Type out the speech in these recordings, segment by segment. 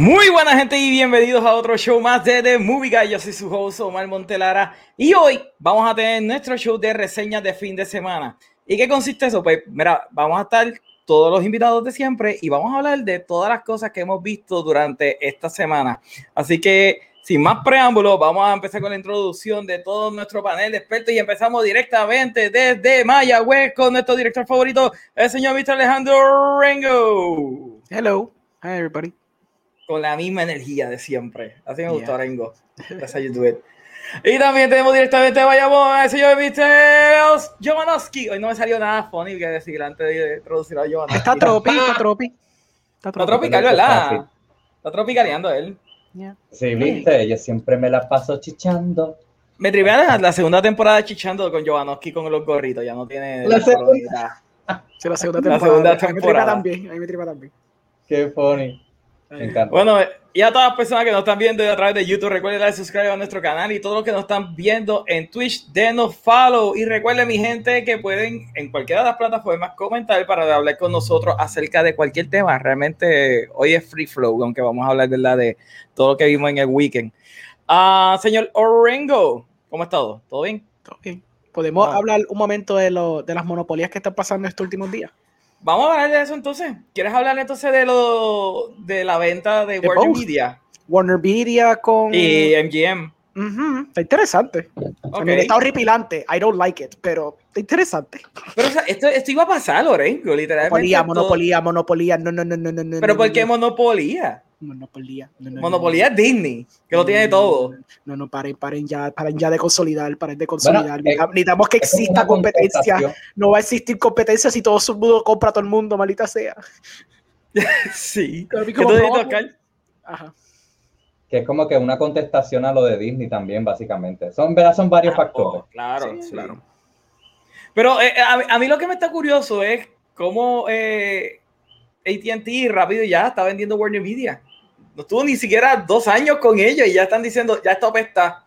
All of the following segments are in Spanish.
Muy buena gente y bienvenidos a otro show más de The Movie Guy. Yo soy su host Omar Montelara y hoy vamos a tener nuestro show de reseñas de fin de semana. ¿Y qué consiste eso? Pues mira, vamos a estar todos los invitados de siempre y vamos a hablar de todas las cosas que hemos visto durante esta semana. Así que sin más preámbulos, vamos a empezar con la introducción de todo nuestro panel de expertos y empezamos directamente desde Mayagüez con nuestro director favorito, el señor Mr. Alejandro Rengo. Hello. Hi, everybody con la misma energía de siempre. Así me gustó, Rengo. That's how you do it. Y también tenemos directamente, vayamos, al señor Misteos Jovanovski. Hoy no me salió nada funny que decir antes de introducir a Jovanovski. Está tropi, está tropi. Está tropical, ¿verdad? Está tropicaleando él. Sí, viste, yo siempre me la paso chichando. Me tripea la segunda temporada chichando con Jovanovski con los gorritos, ya no tiene... La segunda, sí, la segunda temporada. La segunda temporada. también, a mí me tripa también. Qué funny. Bueno, y a todas las personas que nos están viendo a través de YouTube, recuerden darle suscribir a nuestro canal y todos los que nos están viendo en Twitch, denos follow. Y recuerden, mi gente, que pueden en cualquiera de las plataformas comentar para hablar con nosotros acerca de cualquier tema. Realmente hoy es free flow, aunque vamos a hablar de, la de todo lo que vimos en el weekend. Ah, señor Orengo, ¿cómo está todo? ¿Todo bien? Todo bien. ¿Podemos ah. hablar un momento de, lo, de las monopolías que están pasando estos últimos días? Vamos a hablar de eso entonces. ¿Quieres hablar entonces de lo de la venta de, Warner Media? Warner Media con. Y MGM. Está interesante. está horripilante. I don't like it, pero está interesante. Pero o sea, esto, esto, iba a pasar, Lorenzo, literalmente. Monopolía, monopolía, monopolía. No, no, no, no, no. Pero ¿por qué monopolía? Monopolía. Monopolía es Disney, que lo tiene todo. No, no, paren, paren ya, paren ya de consolidar, paren de consolidar. necesitamos que exista competencia. No va a existir competencia si todo el mundo compra a todo el mundo, malita sea. sí. Ajá. Que es como que una contestación a lo de Disney también, básicamente. Son, ¿verdad? Son varios ah, factores. Oh, claro, claro. Pero eh, a, mí lo que me está curioso es cómo eh, ATT rápido ya está vendiendo Warner Media no estuvo ni siquiera dos años con ellos y ya están diciendo, ya esto apesta.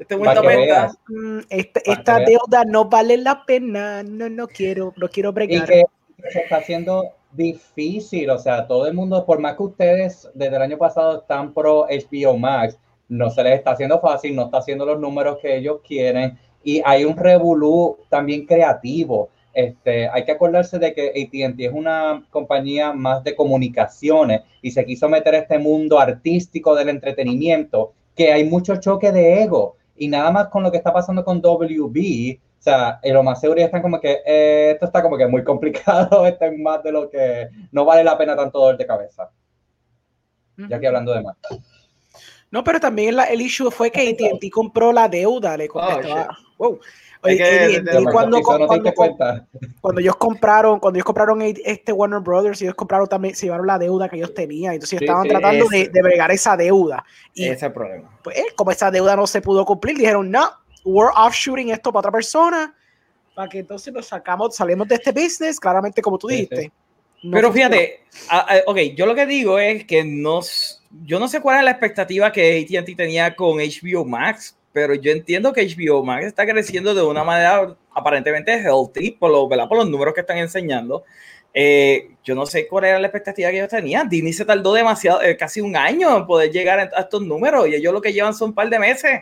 Este. Mm, este, esta, deuda no vale la pena, no, no quiero, no quiero bregar. Y que se está haciendo difícil, o sea, todo el mundo, por más que ustedes desde el año pasado están pro HBO Max, no se les está haciendo fácil, no está haciendo los números que ellos quieren y hay un revolú también creativo este, hay que acordarse de que ATT es una compañía más de comunicaciones y se quiso meter a este mundo artístico del entretenimiento, que hay mucho choque de ego. Y nada más con lo que está pasando con WB, o sea, en lo más seguro están como que eh, esto está como que muy complicado, esto es más de lo que no vale la pena tanto dolor de cabeza. Ya que hablando de más. No, pero también el issue fue que AT&T compró la deuda, le oh, cuando, cuando, ellos compraron, cuando ellos compraron este Warner Brothers, ellos compraron también, se llevaron la deuda que ellos tenían. Entonces estaban tratando de, de, bregar esa deuda. Y ese es el problema. Pues como esa deuda no se pudo cumplir, dijeron, no, we're offshooting esto para otra persona, para que entonces nos sacamos, salimos de este business, claramente como tú dijiste. Pero fíjate, ok, yo lo que digo es que no, yo no sé cuál es la expectativa que AT&T tenía con HBO Max, pero yo entiendo que HBO Max está creciendo de una manera aparentemente healthy por, lo, por los números que están enseñando. Eh, yo no sé cuál era la expectativa que ellos tenían. Disney se tardó demasiado, eh, casi un año en poder llegar a estos números y ellos lo que llevan son un par de meses.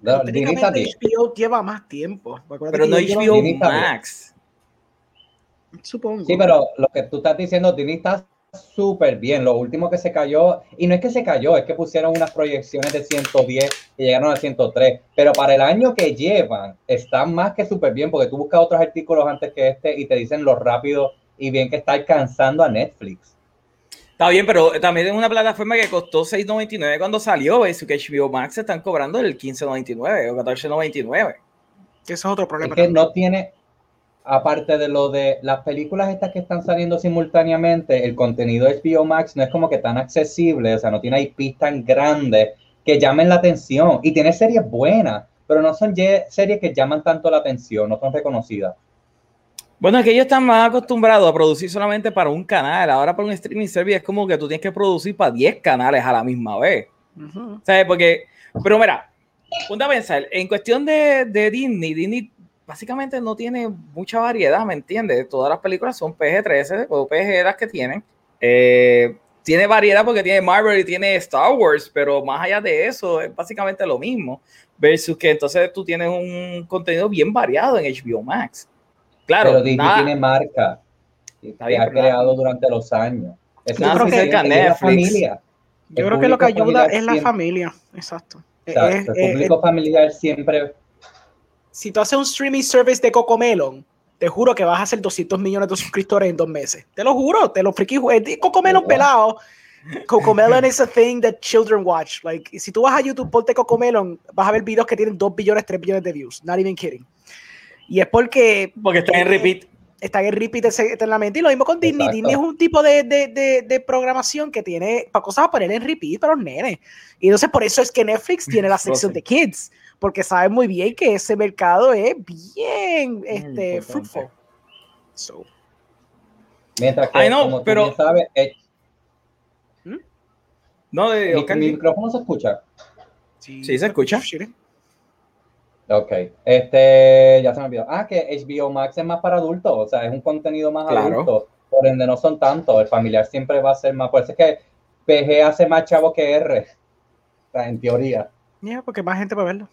No, HBO lleva más tiempo. Pero no HBO Max. Supongo. Sí, pero lo que tú estás diciendo, Disney está súper bien. Lo último que se cayó, y no es que se cayó, es que pusieron unas proyecciones de 110 y llegaron a 103. Pero para el año que llevan, están más que súper bien, porque tú buscas otros artículos antes que este y te dicen lo rápido y bien que está alcanzando a Netflix. Está bien, pero también es una plataforma que costó 6.99 cuando salió, eso que HBO Max están cobrando el 15.99 o 14.99. Eso es otro problema. Es que no tiene, aparte de lo de las películas estas que están saliendo simultáneamente, el contenido de HBO Max no es como que tan accesible, o sea, no tiene IP tan grandes que llamen la atención. Y tiene series buenas, pero no son series que llaman tanto la atención, no son reconocidas. Bueno, es que ellos están más acostumbrados a producir solamente para un canal. Ahora para un streaming service es como que tú tienes que producir para 10 canales a la misma vez. ¿Sabes? Porque, pero mira, punta a pensar, en cuestión de, de Disney, Disney básicamente no tiene mucha variedad, ¿me entiendes? Todas las películas son PG-13 o PG las que tienen. Eh, tiene variedad porque tiene Marvel y tiene Star Wars, pero más allá de eso es básicamente lo mismo. Versus que entonces tú tienes un contenido bien variado en HBO Max. Claro, pero Disney tiene marca que ha creado durante los años. Es nada cerca Netflix. Familia. Yo creo que lo que ayuda es la familia, exacto. el público familiar siempre. Si tú haces un streaming service de Cocomelon, te juro que vas a hacer 200 millones de suscriptores en dos meses. Te lo juro, te lo friki. Cocomelon oh, pelado. Cocomelon is a thing that children watch. Like, si tú vas a YouTube, ponte Cocomelon, vas a ver videos que tienen 2 billones, 3 billones de views. Not even kidding. Y es porque. Porque están en repeat. Están en repeat eternamente. Y lo mismo con Disney. Disney es un tipo de, de, de, programación que tiene para cosas a poner en repeat para los nenes. Y entonces por eso es que Netflix tiene la sección de kids. Porque sabe muy bien que ese mercado es bien este, fruitful. Mientras que, como pero... tú sabes, ¿Mm? No, de, ¿Mi, micrófono se escucha? Sí, se escucha. Ok, este, ya se me olvidó. Ah, que HBO Max es más para adultos, o sea, es un contenido más adulto, por ende no son tantos, el familiar siempre va a ser más, por eso es que PG hace más chavo que R, o sea, en teoría. Ya, porque más gente puede verlo.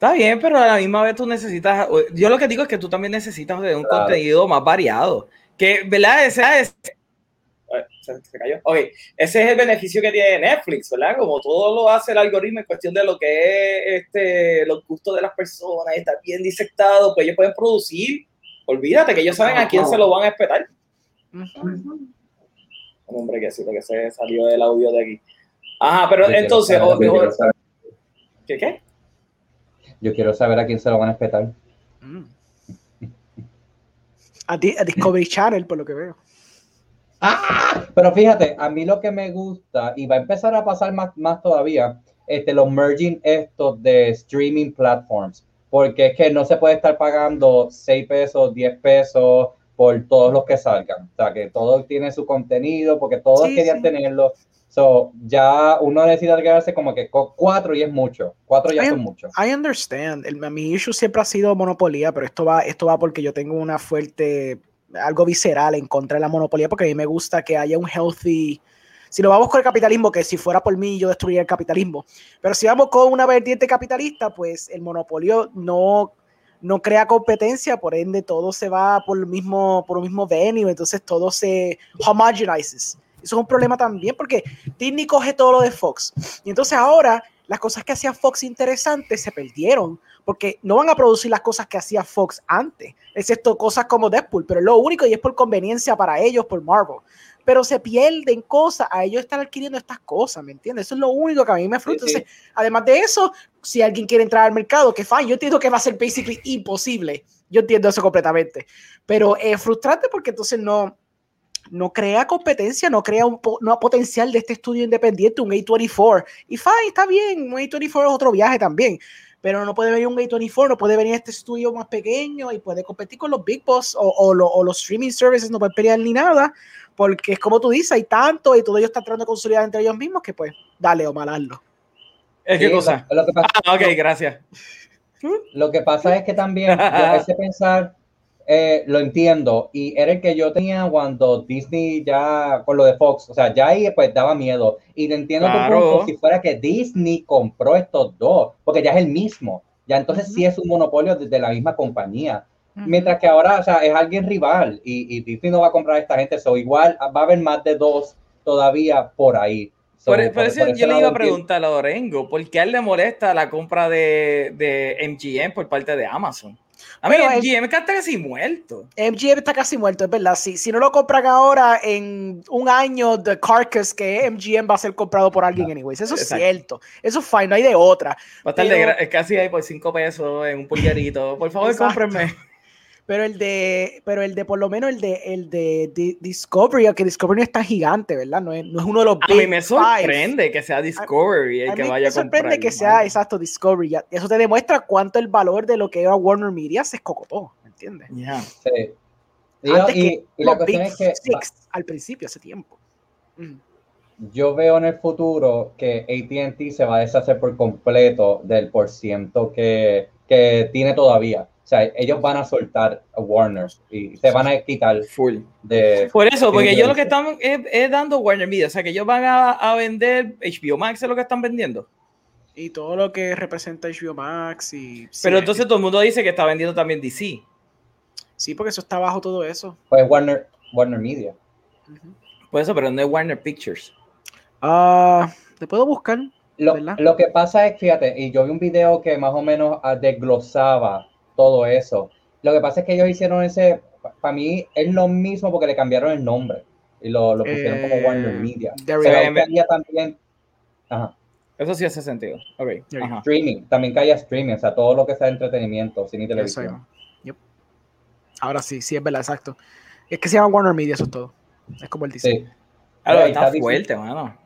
Está bien, pero a la misma vez tú necesitas, yo lo que digo es que tú también necesitas de un contenido más variado, que, ¿verdad? Ese es, se, cayó. Ok, ese es el beneficio que tiene Netflix, ¿verdad? Como todo lo hace el algoritmo en cuestión de lo que es este, los gustos de las personas, está bien disectado, pues ellos pueden producir. Olvídate que ellos saben a quién se lo van a esperar. Hombre, que sí, porque se salió el audio de aquí. Ajá, pero entonces. ¿Qué qué? Yo quiero saber a quién se lo van a esperar. Mm. A, a Discovery Channel, por lo que veo. ¡Ah! Pero fíjate, a mí lo que me gusta, y va a empezar a pasar más, más todavía, este, los merging estos de streaming platforms, porque es que no se puede estar pagando 6 pesos, 10 pesos por todos los que salgan. O sea, que todo tiene su contenido, porque todos querían tenerlo. So, ya uno necesita quedarse como que cuatro y es mucho. Cuatro ya son mucho. I understand. El, mi issue siempre ha sido monopolio, pero esto va, esto va porque yo tengo una fuerte algo visceral en contra de la monopolio, porque a mí me gusta que haya un healthy. Si lo vamos con el capitalismo, que si fuera por mí yo destruiría el capitalismo, pero si vamos con una vertiente capitalista, pues el monopolio no, no crea competencia, por ende todo se va por el mismo, por el mismo venue, entonces todo se homogenizes. Eso es un problema también porque Disney coge todo lo de Fox. Y entonces ahora las cosas que hacía Fox interesantes se perdieron porque no van a producir las cosas que hacía Fox antes, excepto cosas como Deadpool, pero es lo único y es por conveniencia para ellos, por Marvel. Pero se pierden cosas, a ellos están adquiriendo estas cosas, ¿me entiendes? Eso es lo único que a mí me frustra. además de eso, si alguien quiere entrar al mercado, que fine, yo entiendo que va a ser basically imposible. Yo entiendo eso completamente. Pero es frustrante porque entonces no, no crea competencia, no crea un no, potencial de este estudio independiente, un A24. Y fine, está bien, un A24 es otro viaje también pero no puede venir un A24, no puede venir este estudio más pequeño y puede competir con los Big Boss o, o, los streaming services, no puede pelear ni nada, porque es como tú dices, hay tanto y todo ellos están tratando de consolidar entre ellos mismos que pues, dale o malarlo. ¿Es qué cosa? ah, ok, gracias. Lo que pasa es que también yo empecé a pensar eh, lo entiendo. Y era el que yo tenía cuando Disney ya, con lo de Fox, o sea, ya ahí pues daba miedo. Y te entiendo tu punto si fuera que Disney compró estos dos, porque ya es el mismo. Ya entonces sí es un monopolio desde la misma compañía. Mientras que ahora, o sea, es alguien rival y, Disney no va a comprar a esta gente. So, igual va a haber más de dos todavía por ahí. por, eso yo le iba a preguntar a Lorengo, ¿por qué a él le molesta la compra de, de MGM por parte de Amazon? A mí MGM está casi muerto. MGM está casi muerto, es verdad. Si, si no lo compran ahora, en un año de Carcass, que MGM va a ser comprado por alguien, anyways. Eso es cierto. Eso es fine, no hay de otra. Va a estar de, casi ahí por 5 pesos en un pulgarito. Por favor, cómprenme pero el de, pero el de por lo menos el de el de, Discovery, aunque Discovery no es tan gigante, ¿verdad? No es, no es uno de los A mí me sorprende que sea Discovery el que vaya a comprar. Me sorprende que sea exacto Discovery. Eso te demuestra cuánto el valor de lo que era Warner Media se escocotó, ¿me entiendes? Ya. Sí. y, la cuestión es que al principio hace tiempo. Mm. Yo veo en el futuro que AT&T se va a deshacer por completo del por ciento que, que tiene todavía sea, ellos van a soltar a Warner y se van a quitar full de. Por eso, porque ellos lo que están es, dando Warner Media, o sea, que ellos van a, vender HBO Max, es lo que están vendiendo. Y todo lo que representa HBO Max y. Pero entonces todo el mundo dice que está vendiendo también DC. Sí, porque eso está bajo todo eso. Pues Warner, Warner Media. Por eso, pero no es Warner Pictures. Ah, te puedo buscar. Lo, lo, que pasa es, fíjate, y yo vi un video que más o menos ah, desglosaba todo eso. Lo que pasa es que ellos hicieron ese, para mí es lo mismo porque le cambiaron el nombre y lo, lo pusieron como Warner eh, Media. Pero también, ajá. Eso sí hace sentido. Okay. Streaming, también caía streaming, o sea, todo lo que sea entretenimiento, cine y televisión. Ahora sí, sí es verdad, exacto. Es que se llama Warner Media, eso es todo. Es como el diseño. Sí. Claro, está, fuerte, mano.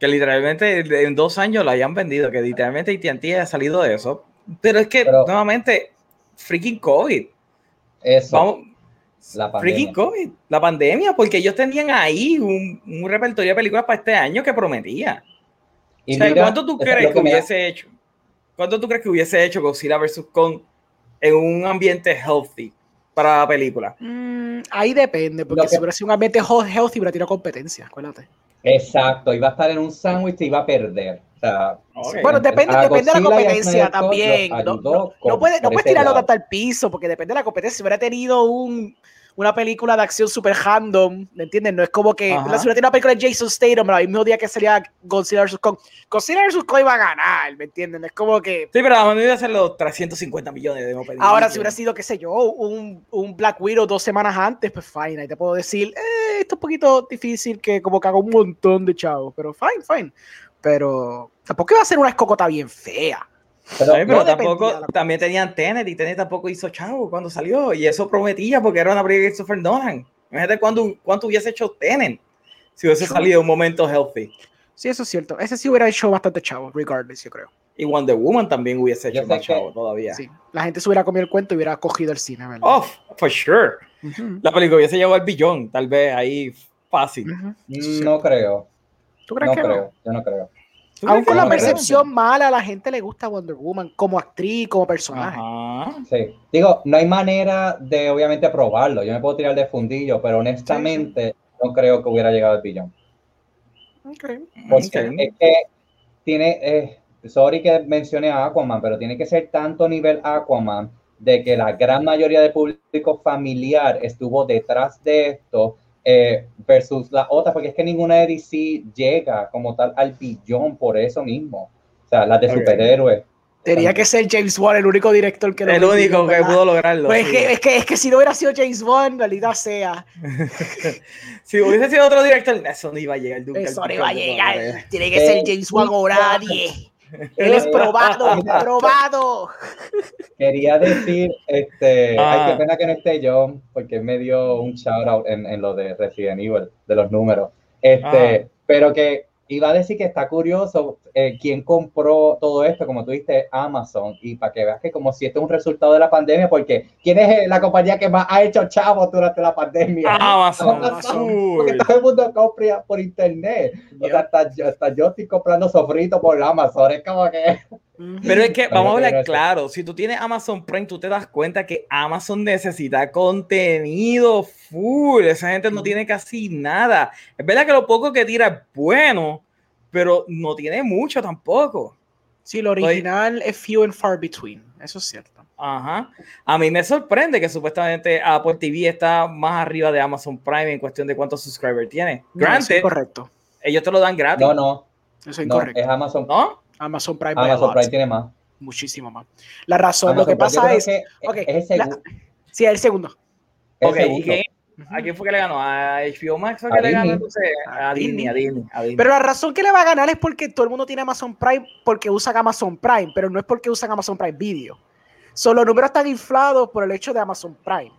Que literalmente en dos años lo hayan vendido, que literalmente AT&T haya salido de eso. Pero es que, nuevamente, freaking COVID. Eso. Vamos, la pandemia. Freaking COVID. La pandemia, porque ellos tenían ahí un, un repertorio de películas para este año que prometía. Y ¿Cuánto tú crees que, hubiese hecho? ¿Cuánto tú crees que hubiese hecho Godzilla vs. Kong en un ambiente healthy para la película? Mm, ahí depende, porque si hubiera sido un ambiente healthy, hubiera tirado competencia, acuérdate. Exacto, iba a estar en un sándwich y iba a perder. Bueno, depende, depende de la competencia también. No, no, puedes, no puedes tirarlo hasta el piso, porque depende de la competencia. Si hubiera tenido un, una película de acción super random, ¿me entiendes? No es como que Ajá. si hubiera tenido una película de Jason Statham, el mismo día que sería Godzilla vs. Kong, Godzilla vs. Kong iba a ganar, ¿me entiendes? Es como que... Sí, pero a iba a ser los 350 millones de Ahora, si hubiera sido, qué sé yo, un, un, Black Widow dos semanas antes, pues fine, ahí te puedo decir, eh, esto es un poquito difícil, que como que hago un montón de chavos, pero fine, fine pero tampoco iba a ser una escocota bien fea. Pero, tampoco, también tenían Tenet y Tenet tampoco hizo chavo cuando salió y eso prometía porque era una película de Christopher Nolan. Imagínate cuánto, cuánto hubiese hecho Tenet si hubiese salido un momento healthy. Sí, eso es cierto. Ese sí hubiera hecho bastante chavo, regardless, yo creo. Y Wonder Woman también hubiese hecho más chavo todavía. Sí, la gente se hubiera comido el cuento y hubiera cogido el cine, ¿verdad? Oh, for sure. La película hubiese llevado al billón, tal vez ahí fácil. No creo. ¿Tú crees no que creo? Yo no creo. Aún con la percepción mala, a la gente le gusta Wonder Woman como actriz, como personaje. Sí. Digo, no hay manera de obviamente probarlo. Yo me puedo tirar de fundillo, pero honestamente no creo que hubiera llegado al billón. Okay. Porque es que tiene, eh, sorry que mencione a Aquaman, pero tiene que ser tanto nivel Aquaman de que la gran mayoría del público familiar estuvo detrás de esto eh, versus la otra, porque es que ninguna de DC llega como tal al billón por eso mismo. O sea, las de superhéroes. Tenía que ser James Wan el único director que El único que pudo lograrlo. Pues es, que, es, que, es, que, si no hubiera sido James Wan, en realidad sea. si hubiese sido otro director, eso no iba a llegar. eso no iba a llegar. Tiene que ser James Wan o nadie. Él es probado, probado. Quería decir, este, ay, qué ah. pena que no esté yo, porque me dio un shout out en, en lo de Resident Evil, de los números. Este, ah. pero que iba a decir que está curioso eh, quién compró todo esto, como tú dijiste, Amazon, y para que veas que como si esto es un resultado de la pandemia, porque ¿quién es la compañía que más ha hecho chavos durante la pandemia? Amazon. Porque todo el mundo compra por internet. O sea, hasta, hasta, yo estoy comprando sofrito por Amazon, es como que... Pero es que, vamos a hablar claro, si tú tienes Amazon Prime, tú te das cuenta que Amazon necesita contenido full, esa gente no tiene casi nada. Es verdad que lo poco que tira es bueno, pero no tiene mucho tampoco. Sí, lo original es few and far between, eso es cierto. Ajá. A mí me sorprende que supuestamente Apple TV está más arriba de Amazon Prime en cuestión de cuántos subscribers tiene. Granted, correcto. Ellos te lo dan gratis. No, no. Eso es incorrecto. es Amazon. ¿No? Amazon Prime. Amazon Prime tiene más. Muchísimo más. La razón, lo que pasa es. Que okay, es el segundo. sí, el segundo. El okay, ¿A quién fue que le ganó? ¿A HBO Max o que le ganó? Entonces, a, Disney, a, Disney, a, Disney, Pero la razón que le va a ganar es porque todo el mundo tiene Amazon Prime porque usan Amazon Prime, pero no es porque usan Amazon Prime Video. Son los números están inflados por el hecho de Amazon Prime.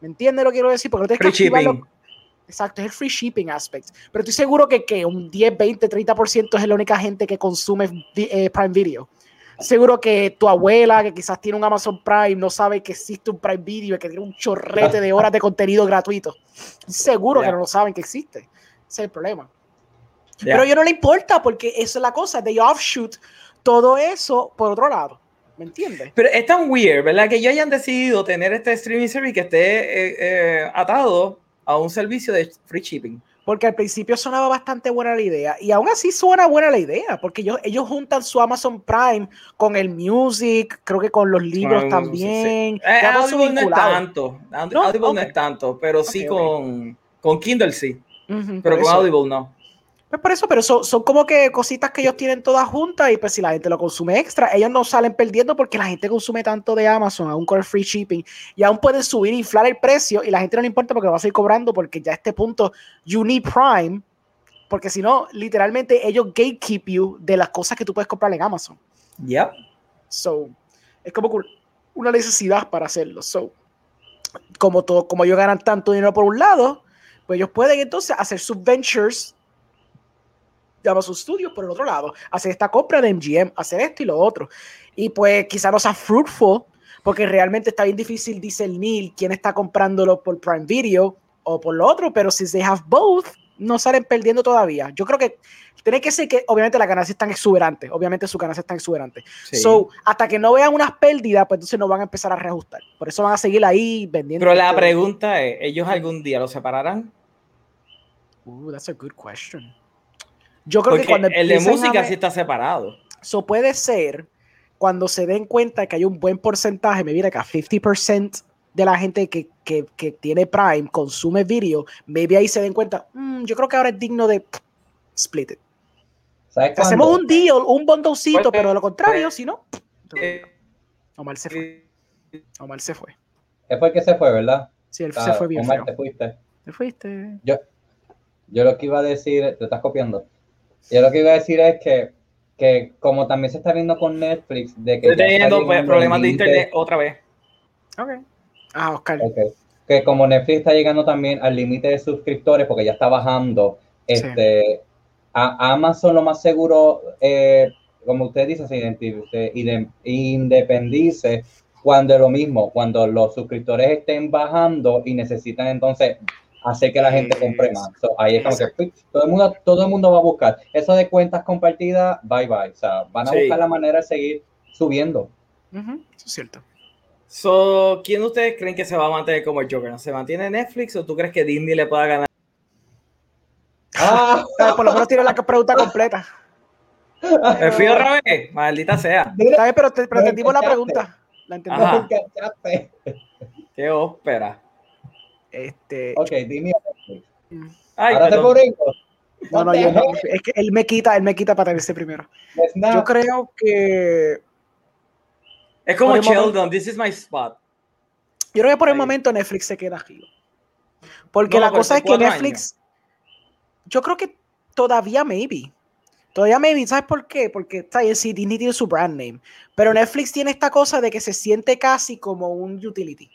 ¿Me entiendes lo que quiero decir? Porque no tienes que activarlo. Exacto, es el free shipping aspect. Pero estoy seguro que, que un 10, 20, 30% es la única gente que consume eh, Prime Video. Seguro que tu abuela, que quizás tiene un Amazon Prime, no sabe que existe un Prime Video y que tiene un chorrete de horas de contenido gratuito. Seguro que no lo saben que existe. Ese es el problema. Pero a ellos no le importa porque eso es la cosa. They offshoot todo eso por otro lado. ¿Me entiendes? Pero es tan weird, ¿verdad? Que ellos hayan decidido tener este streaming service que esté eh, eh, atado a un servicio de free shipping. Porque al principio sonaba bastante buena la idea. Y aún así suena buena la idea. Porque ellos, ellos juntan su Amazon Prime con el music, creo que con los libros también. Sí. Eh, Audible no es tanto. Audible no, es tanto, pero sí con, con Kindle sí. pero con Audible no. Pues por eso, pero son, son, como que cositas que ellos tienen todas juntas y pues si la gente lo consume extra, ellos no salen perdiendo porque la gente consume tanto de Amazon, aún con el free shipping, y aún pueden subir e inflar el precio y la gente no le importa porque lo va a seguir cobrando porque ya a este punto you need Prime, porque si no, literalmente ellos gatekeep you de las cosas que tú puedes comprar en Amazon. Yep. So, es como una necesidad para hacerlo. So, como, todo, como ellos ganan tanto dinero por un lado, pues ellos pueden entonces hacer sus ventures llama sus estudios por el otro lado, hacer esta compra de MGM, hacer esto y lo otro. Y pues quizá no sea fruitful, porque realmente está bien difícil discernir quién está comprándolo por Prime Video o por lo otro, pero si they have both, no salen perdiendo todavía. Yo creo que tiene que ser que, obviamente, las ganancias están exuberantes, obviamente sus ganancias están exuberantes. So, hasta que no vean unas pérdidas, pues entonces no van a empezar a reajustar. Por eso van a seguir ahí vendiendo. Pero la pregunta es, ¿ellos algún día lo separarán? Uh, that's a good question. Yo creo que cuando el de música sí está separado. Eso puede ser cuando se den cuenta que hay un buen porcentaje, me viene acá, 50% de la gente que, que, que, tiene Prime consume video, maybe ahí se den cuenta, mm, yo creo que ahora es digno de split it. Hacemos un deal, un bondocito, pero de lo contrario, si no, Omar se fue. Omar se fue. Es porque se fue, ¿verdad? Sí, él se fue bien. Omar, te fuiste. Te fuiste. Yo, yo lo que iba a decir, te estás copiando. Yo lo que iba a decir es que, que como también se está viendo con Netflix, de que... Estoy teniendo pues, problemas de internet otra vez. Ok. Ah, Oscar. Okay. Que como Netflix está llegando también al límite de suscriptores, porque ya está bajando, este, a Amazon lo más seguro, eh, como usted dice, se independice cuando es lo mismo, cuando los suscriptores estén bajando y necesitan entonces hacer que la gente compre más. ahí es como que todo el, mundo, todo el mundo va a buscar. Eso de cuentas compartidas, bye bye. O sea, van a buscar la manera de seguir subiendo. Eso es cierto. So, ¿Quién de ustedes creen que se va a mantener como el Joker? ¿Se mantiene Netflix o tú crees que Disney le pueda ganar? Ah, por lo menos tiene la pregunta completa. Me fui otra vez, maldita sea. pero, te, pero entendimos la pregunta. La entendimos. Qué ópera. Este, ok, dime. Ahora te No, no, yo no, es que él me quita, él me quita para tenerse primero. Yo creo que. Es como Sheldon, this is my spot. Yo creo que por el momento Netflix se queda aquí. Porque la cosa es que Netflix. Yo creo que todavía maybe. Todavía maybe, ¿sabes por qué? Porque está sí, Disney tiene su brand name. Pero Netflix tiene esta cosa de que se siente casi como un utility.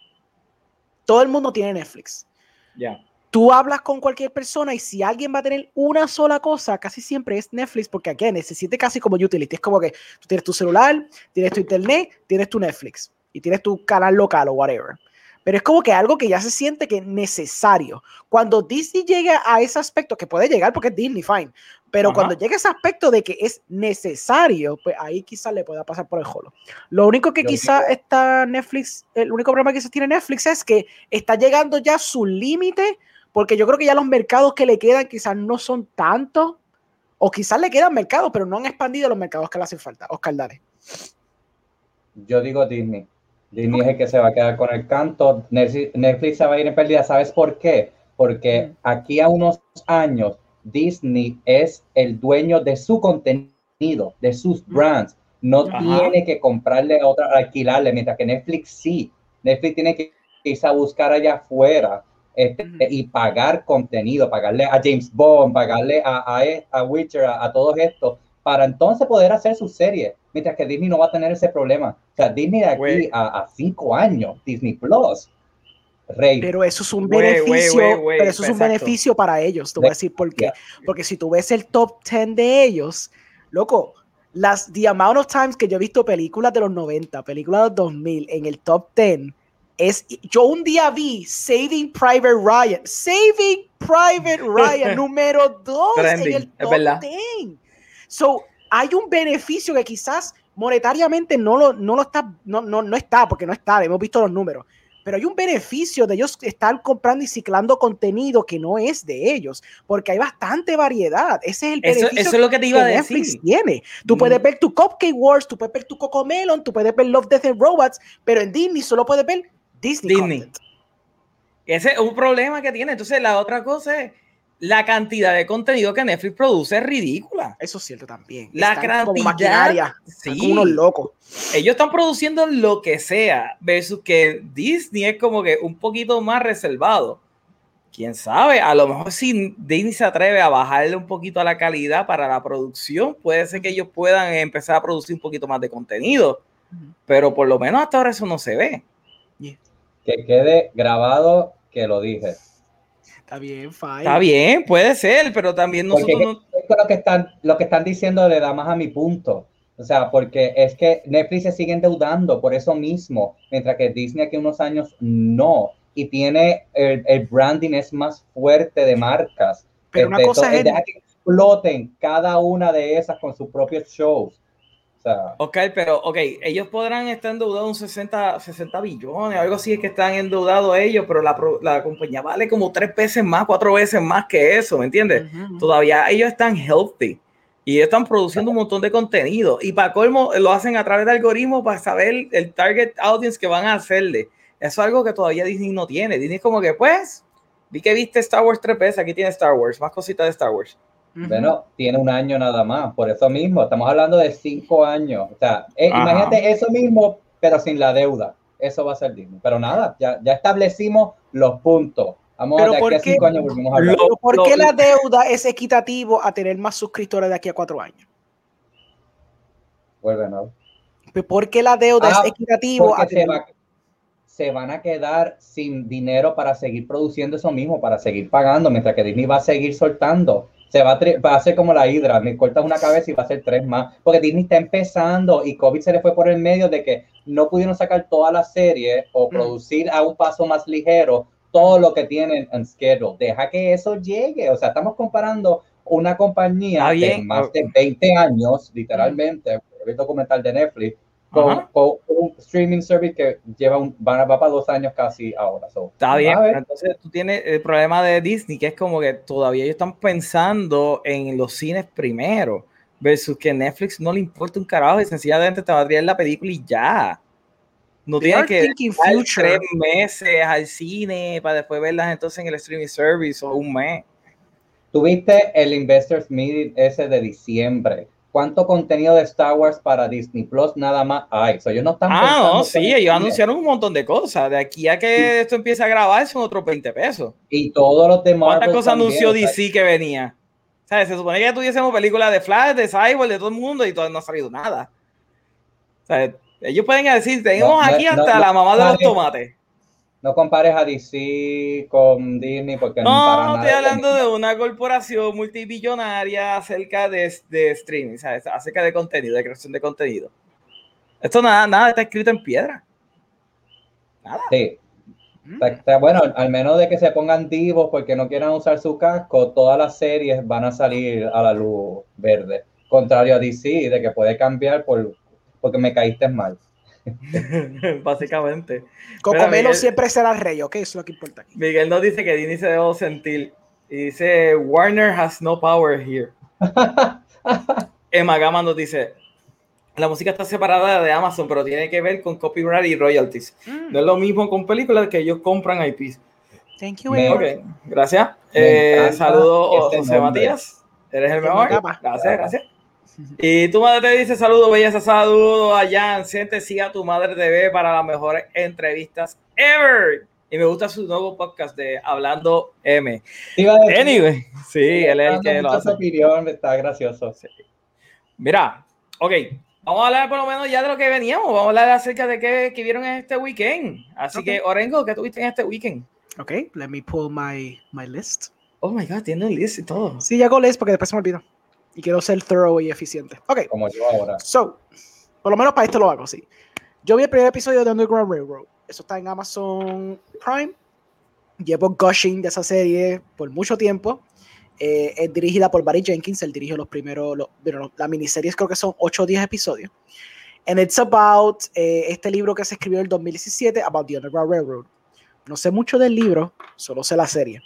Todo el mundo tiene Netflix. Ya. Tú hablas con cualquier persona y si alguien va a tener una sola cosa, casi siempre es Netflix, porque aquí se siente casi como utility. Es como que tú tienes tu celular, tienes tu internet, tienes tu Netflix y tienes tu canal local o whatever. Pero es como que algo que ya se siente que es necesario. Cuando Disney llega a ese aspecto, que puede llegar porque es Disney, fine, pero cuando llega ese aspecto de que es necesario, pues ahí quizás le pueda pasar por el jolo. Lo único que quizás está Netflix, el único problema que quizás tiene Netflix es que está llegando ya su límite, porque yo creo que ya los mercados que le quedan quizás no son tantos, o quizás le quedan mercados, pero no han expandido los mercados que le hacen falta. Oscar, dale. Yo digo Disney. Disney es el que se va a quedar con el canto. Netflix se va a ir en pérdida. ¿Sabes por qué? Porque mm. aquí a unos años Disney es el dueño de su contenido, de sus brands. No tiene que comprarle a otra, alquilarle, mientras que Netflix sí. Netflix tiene que irse a buscar allá afuera este, y pagar contenido, pagarle a James Bond, pagarle a, a, a Witcher, a, todos estos, para entonces poder hacer su serie, mientras que Disney no va a tener ese problema. O sea, Disney de aquí a, a, cinco años, Disney Plus, pero eso es un beneficio, pero eso es un beneficio para ellos. Te voy a decir por qué. Porque si tú ves el top 10 de ellos, loco, las the amount of times que yo he visto películas de los 90, películas de los 2000 en el top 10 es yo un día vi Saving Private Ryan, Saving Private Ryan número 2 en el top 10. So, hay un beneficio que quizás monetariamente no lo, no lo está, no, no, no está, porque no está, hemos visto los números, pero hay un beneficio de ellos estar comprando y ciclando contenido que no es de ellos, porque hay bastante variedad. Ese es el beneficio eso, eso es lo que te iba a decir. Netflix tiene. Tú puedes mm. ver tu Cupcake Wars, tú puedes ver tu Cocomelon, tú puedes ver Love, Death and Robots, pero en Disney solo puedes ver Disney. Disney. Ese es un problema que tiene. Entonces, la otra cosa es la cantidad de contenido que Netflix produce es ridícula. Eso es cierto también. La cantidad. sí. Como unos locos. Ellos están produciendo lo que sea, versus que Disney es como que un poquito más reservado. Quién sabe, a lo mejor si Disney se atreve a bajarle un poquito a la calidad para la producción, puede ser que ellos puedan empezar a producir un poquito más de contenido. Pero por lo menos hasta ahora eso no se ve. Que quede grabado que lo dije. Está bien, fine. Está bien, puede ser, pero también nosotros no... lo que están lo que están diciendo le da más a mi punto. O sea, porque es que Netflix se sigue endeudando por eso mismo, mientras que Disney aquí unos años no. Y tiene el, el branding es más fuerte de marcas. Pero una cosa es, que exploten cada una de esas con sus propios shows ok, pero ok, ellos podrán estar endeudados un 60, 60 billones, algo así es que están endeudados ellos, pero la, la, compañía vale como tres veces más, cuatro veces más que eso, ¿me entiendes? Todavía ellos están healthy y están produciendo un montón de contenido y para colmo lo hacen a través de algoritmos para saber el target audience que van a hacerle. Eso es algo que todavía Disney no tiene. Disney es como que, pues, vi que viste Star Wars tres veces, aquí tiene Star Wars, más cositas de Star Wars. Bueno, tiene un año nada más, por eso mismo, estamos hablando de cinco años. O sea, eh, imagínate eso mismo, pero sin la deuda. Eso va a ser digno. Pero nada, ya, ya establecimos los puntos. Vamos a de aquí a cinco años volvemos a hablar. ¿Por qué la deuda es equitativo a tener más suscriptores de aquí a cuatro años? Vuelve, ¿no? ¿Por qué la deuda es ah, equitativo a tener... se, se van a quedar sin dinero para seguir produciendo eso mismo, para seguir pagando, mientras que Disney va a seguir soltando se va a, va a ser como la hidra, me cortas una cabeza y va a ser tres más, porque Disney está empezando y COVID se le fue por el medio de que no pudieron sacar toda la serie o mm. producir a un paso más ligero todo lo que tienen en schedule. Deja que eso llegue, o sea, estamos comparando una compañía de más de 20 años, literalmente, el documental de Netflix, con, un streaming service que lleva un, va, para dos años casi ahora. Está bien, entonces tú tienes el problema de Disney, que es como que todavía ellos están pensando en los cines primero, versus que Netflix no le importa un carajo y sencillamente te va a traer la película y ya. No tiene que ir tres meses al cine para después verlas entonces en el streaming service o un mes. Tuviste el Investors Meeting ese de diciembre cuánto contenido de Star Wars para Disney Plus nada más hay. So, ellos no están ah, no, sí, ellos anunciaron un montón de cosas. De aquí a que esto empiece a grabar son otros 20 pesos. Y todos los demás. ¿Cuántas cosas anunció DC que venía? ¿Sabes? Se supone que ya tuviésemos películas de Flash, de Cyborg, de todo el mundo y todavía no ha salido nada. ¿Sabes? Ellos pueden decir, tenemos aquí hasta la mamá de los tomates no compares a DC con Disney porque no, no, no estoy hablando de una corporación multibillonaria acerca de, de streaming, ¿sabes? acerca de contenido, de creación de contenido. Esto nada, nada está escrito en piedra. Nada. Sí. Mm. Bueno, al menos de que se pongan divos porque no quieran usar su casco, todas las series van a salir a la luz verde. Contrario a DC, de que puede cambiar por, porque me caíste mal. Básicamente. Cocomelo siempre será el rey, ¿ok? Eso es lo que importa. Miguel nos dice que Disney se debe sentir. Y dice, Warner has no power here. Emma Gama nos dice, la música está separada de Amazon, pero tiene que ver con copyright y royalties. Mm. No es lo mismo con películas que ellos compran IPs. Thank you, okay, gracias. Eh, saludos, este José Matías. Eres el mejor. Gracias, gracias. Y tu madre te dice saludos, belleza, saludos allá. Siente, siga tu madre TV para las mejores entrevistas ever. Y me gusta su nuevo podcast de Hablando M. Anyway, sí, él es el que lo hace. opinión, está gracioso. Mira, ok, vamos a hablar por lo menos ya de lo que veníamos. Vamos a hablar acerca de qué, que vieron en este weekend. Así que, Orengo, ¿qué tuviste en este weekend? Ok, let me pull my, my list. Oh my god, tiene un list y todo. Sí, ya hago list porque después se me olvidó y quiero ser thorough y eficiente. Ok. Como yo ahora. So, por lo menos para esto lo hago, sí. Yo vi el primer episodio de Underground Railroad. Eso está en Amazon Prime. Llevo gushing de esa serie por mucho tiempo. Eh, es dirigida por Barry Jenkins. Él dirigió los primeros, la miniserie creo que son 8 o 10 episodios. And it's about eh, este libro que se escribió en el 2017, About the Underground Railroad. No sé mucho del libro, solo sé la serie.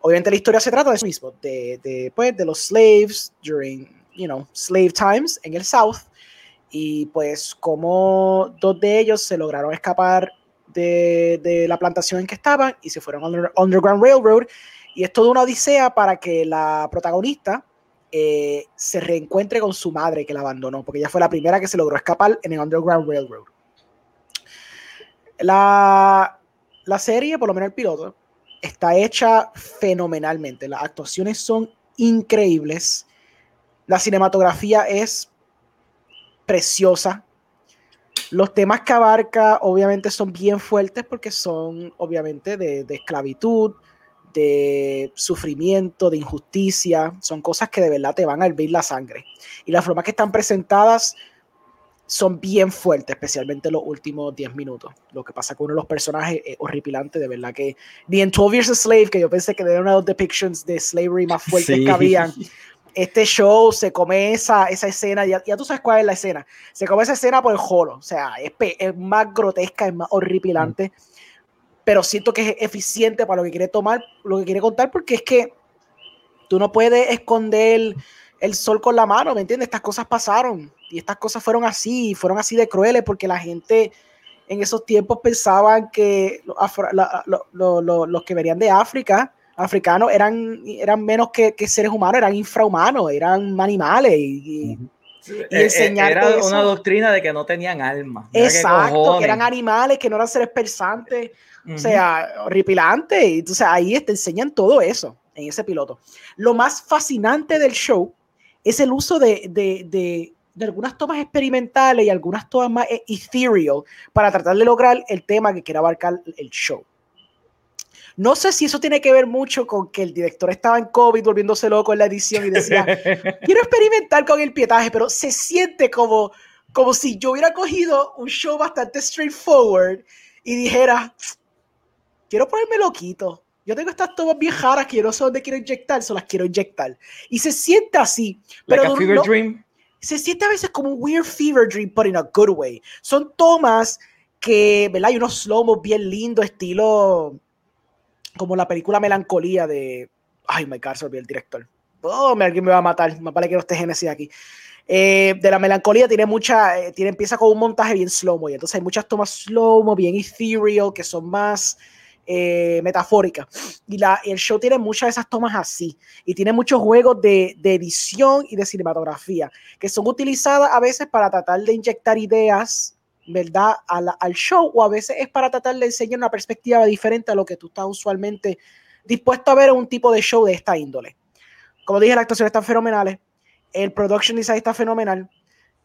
Obviamente la historia se trata de eso mismo, de, de, pues, de los slaves during, you know, slave times en el South. Y pues como dos de ellos se lograron escapar de, de la plantación en que estaban y se fueron al Underground Railroad. Y es toda una odisea para que la protagonista, eh, se reencuentre con su madre que la abandonó, porque ella fue la primera que se logró escapar en el Underground Railroad. La, la serie, por lo menos el piloto, está hecha fenomenalmente. Las actuaciones son increíbles. La cinematografía es preciosa. Los temas que abarca obviamente son bien fuertes porque son obviamente de, de esclavitud, de sufrimiento, de injusticia, son cosas que de verdad te van a hervir la sangre. Y las formas que están presentadas son bien fuertes, especialmente los últimos 10 minutos. Lo que pasa con uno de los personajes es horripilante, de verdad que ni en 12 Years a Slave, que yo pensé que era una de las depictions de slavery más fuertes que habían, este show se come esa, esa escena, ya, ya, tú sabes cuál es la escena, se come esa escena por el jolo, o sea, es, es más grotesca, es más horripilante. Mm pero siento que es eficiente para lo que quiere tomar, lo que quiere contar, porque es que tú no puedes esconder el sol con la mano, ¿me entiendes? Estas cosas pasaron y estas cosas fueron así, fueron así de crueles porque la gente en esos tiempos pensaban que los que venían de África, africanos, eran, eran menos que, seres humanos, eran infrahumanos, eran animales y, eh, eh, era una doctrina de que no tenían alma. Exacto, que eran animales, que no eran seres pensantes. O sea, horripilante. Y entonces ahí te enseñan todo eso en ese piloto. Lo más fascinante del show es el uso de, de, de, de algunas tomas experimentales y algunas tomas más e-, ethereal para tratar de lograr el tema que quiere abarcar el show. No sé si eso tiene que ver mucho con que el director estaba en COVID volviéndose loco en la edición y decía, quiero experimentar con el pietaje, pero se siente como, como si yo hubiera cogido un show bastante straightforward y dijera, quiero ponerme loquito. Yo tengo estas tomas bien raras que yo no sé dónde quiero inyectar, solo las quiero inyectar. Y se siente así. Pero like a fever dream. Se siente a veces como un weird fever dream, but in a good way. Son tomas que, ¿verdad? Hay unos slow bien lindos, estilo como la película Melancolía de. Ay, my God, se olvidó el director. Oh, alguien me va a matar. Más vale que no esté Genesis aquí. Eh, de la melancolía tiene mucha, eh, tiene, empieza con un montaje bien slow-mo y entonces hay muchas tomas slow-mo, bien ethereal, que son más eh, metafóricas. Y la, el show tiene muchas de esas tomas así y tiene muchos juegos de, de edición y de cinematografía que son utilizadas a veces para tratar de inyectar ideas ¿verdad? Al, al, show o a veces es para tratar de enseñar una perspectiva diferente a lo que tú estás usualmente dispuesto a ver en un tipo de show de esta índole. Como dije, las actuaciones están fenomenales, el production design está fenomenal.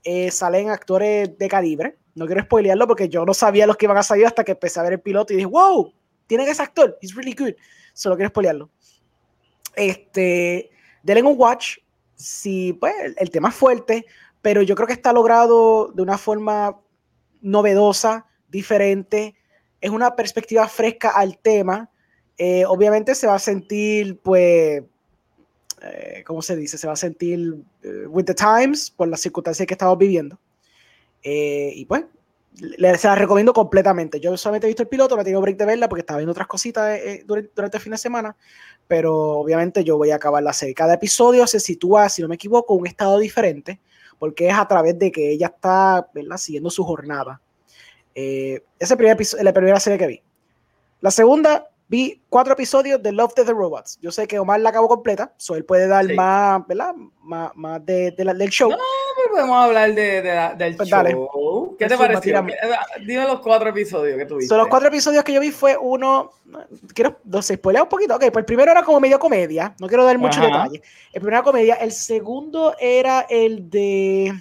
Eh, salen actores de calibre. No quiero spoilearlo porque yo no sabía los que iban a salir hasta que empecé a ver el piloto y dije, wow, tienen ese actor, he's really good. Solo quiero spoilearlo. Este, denle un watch. Si, pues, el, tema es fuerte, pero yo creo que está logrado de una forma novedosa, diferente. Es una perspectiva fresca al tema. Eh, obviamente se va a sentir, pues, eh, ¿cómo se dice? Se va a sentir eh, with the times por las circunstancias que estamos viviendo. Eh, y pues, le, se la recomiendo completamente. Yo solamente he visto el piloto, no he tenido break de verla porque estaba viendo otras cositas durante, durante, el fin de semana, pero obviamente yo voy a acabar la serie. Cada episodio se sitúa, si no me equivoco, un estado diferente, porque es a través de que ella está ¿verdad? siguiendo su jornada. esa es la primera serie que vi. La segunda vi cuatro episodios de Love, the Robots. Yo sé que Omar la acabó completa, so él puede dar más, ¿verdad? Más, más de, de la, del show. No, pero podemos hablar de, de del pues show. ¿Qué te pareció? Dime los cuatro episodios que tuviste. So, los cuatro episodios que yo vi fue uno, quiero, no sé, spoiler un poquito. Ok, pues el primero era como medio comedia, no quiero dar mucho detalle. El primero era comedia, el segundo era el de...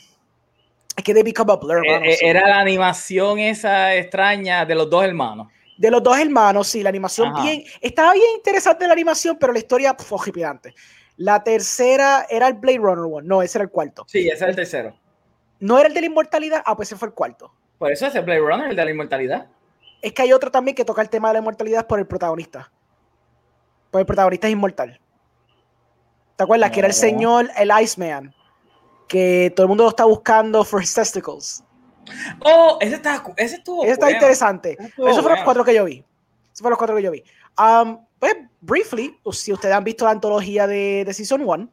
Es que de Become a Blur, eh, eh, Era la animación esa extraña de los dos hermanos de los dos hermanos, sí, la animación bien, estaba bien interesante la animación, pero la historia fue horripilante. La tercera era el Blade Runner One, no, ese era el cuarto. Sí, ese era el tercero. ¿No era el de la inmortalidad? Ah, pues ese fue el cuarto. Por eso es el Blade Runner, el de la inmortalidad. Es que hay otro también que toca el tema de la inmortalidad por el protagonista. Por el protagonista es inmortal. ¿Te acuerdas? Que era el señor, el Iceman. Que todo el mundo lo está buscando for his testicles. Oh, ese está, ese estuvo. Ese está interesante. Esos fueron los cuatro que yo vi. Esos fueron los cuatro que yo vi. Um, pues, briefly, si ustedes han visto la antología de, de Season 1,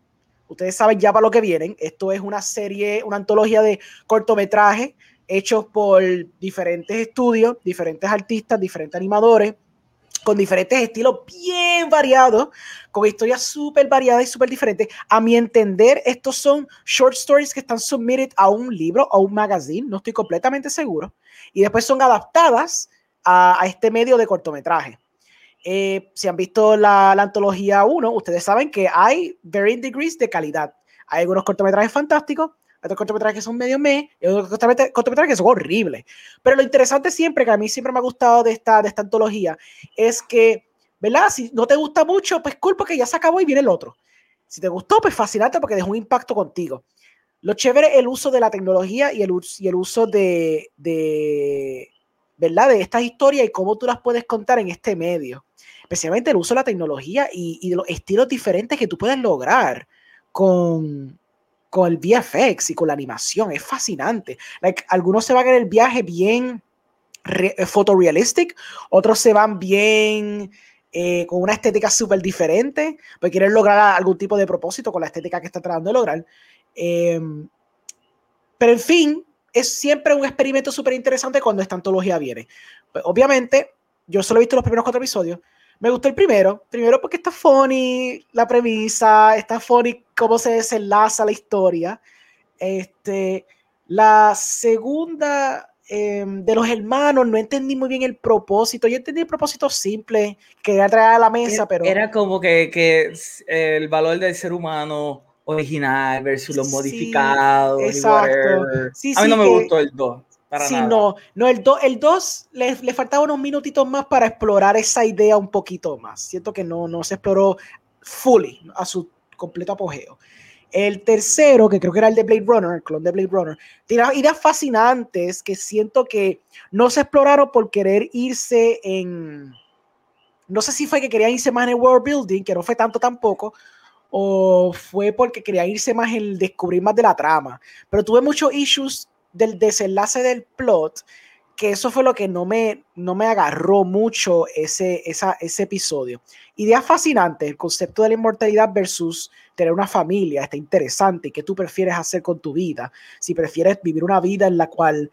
ustedes saben ya para lo que vienen. Esto es una serie, una antología de cortometrajes hechos por diferentes estudios, diferentes artistas, diferentes animadores, con diferentes estilos bien variados, con historias súper variadas y súper diferentes. A mi entender, estos son short stories que están submitted a un libro o un magazine, no estoy completamente seguro, y después son adaptadas a, este medio de cortometraje. Eh, si han visto la, la antología 1, ustedes saben que hay varying degrees de calidad. Hay algunos cortometrajes fantásticos, otros cortometrajes que son medio me, y otros cortometrajes que son horribles. Pero lo interesante siempre, que a mí siempre me ha gustado de esta, de esta antología, es que, ¿verdad? Si no te gusta mucho, pues culpa que ya se acabó y viene el otro. Si te gustó, pues fascinante porque dejó un impacto contigo. Lo chévere es el uso de la tecnología y el, y el uso de, de, ¿verdad? De estas historias y cómo tú las puedes contar en este medio. Especialmente el uso de la tecnología y, y de los estilos diferentes que tú puedes lograr con, con el VFX y con la animación. Es fascinante. Like, algunos se van en el viaje bien eh, fotorealistic, otros se van bien eh, con una estética súper diferente, porque quieren lograr algún tipo de propósito con la estética que están tratando de lograr. Em, pero en fin, es siempre un experimento súper interesante cuando esta antología viene. Pues, obviamente, yo solo he visto los primeros cuatro episodios, me gustó el primero, primero porque está funny la premisa, está funny cómo se desenlaza la historia. Este, la segunda em, de los hermanos, no entendí muy bien el propósito. Yo entendí el propósito simple que era traer a la mesa, pero. Era como que, que, el valor del ser humano original versus los modificados. Exacto. a mí no me gustó el 2 sí, no, no, el 2 el dos, le, le faltaba unos minutitos más para explorar esa idea un poquito más. Siento que no, no se exploró fully, a su completo apogeo. El tercero, que creo que era el de Blade Runner, el clon de Blade Runner, tiene ideas fascinantes que siento que no se exploraron por querer irse en. No sé si fue que querían irse más en el world building, que no fue tanto tampoco, o fue porque querían irse más en descubrir más de la trama. Pero tuve muchos issues del desenlace del plot, que eso fue lo que no me, no me agarró mucho ese, ese episodio. Idea fascinante, el concepto de la inmortalidad versus tener una familia, está interesante. ¿Qué tú prefieres hacer con tu vida? Si prefieres vivir una vida en la cual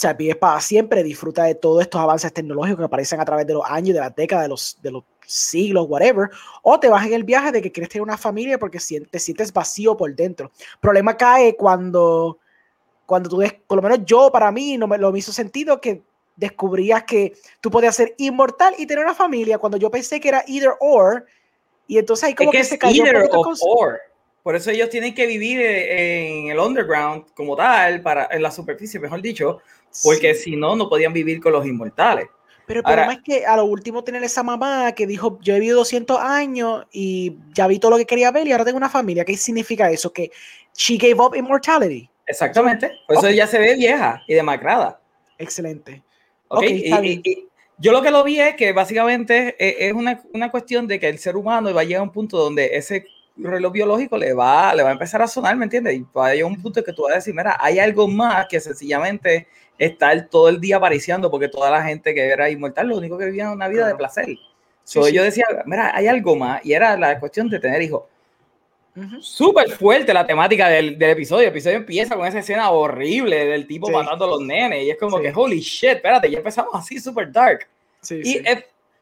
sea, vives para siempre, disfruta de todos estos avances tecnológicos que aparecen a través de los años, de las décadas, de los, de los siglos, whatever, o te vas en el viaje de que quieres tener una familia porque te sientes vacío por dentro. problema cae cuando, cuando tú, ves, por lo menos yo, para mí, no me lo hizo sentido que descubrías que tú podías ser inmortal y tener una familia cuando yo pensé que era either or, y entonces ahí como que, se cayó either or. Por eso ellos tienen que vivir eh, en el underground como tal, para, en la superficie, mejor dicho, porque si no, no podían vivir con los inmortales. Pero el problema es que a lo último tener esa mamá que dijo, yo he vivido 200 años y ya vi todo lo que quería ver y ahora tengo una familia. ¿Qué significa eso? Que she gave up immortality. Exactamente. Por eso ella se ve vieja y demacrada. Excelente. Okay, yo lo que lo vi es que básicamente es una, una, cuestión de que el ser humano va a llegar a un punto donde ese reloj biológico le va, le va a empezar a sonar, ¿me entiendes? Y va a llegar un punto que tú vas a decir, mira, hay algo más que sencillamente estar todo el día apareciendo, porque toda la gente que era inmortal, lo único que vivía una vida de placer. So, Yo decía, mira, hay algo más, y era la cuestión de tener hijos. Súper fuerte la temática del, del, episodio. El episodio empieza con esa escena horrible del tipo matando a los nenes, y es como que, holy shit, espérate, ya empezamos así súper dark. y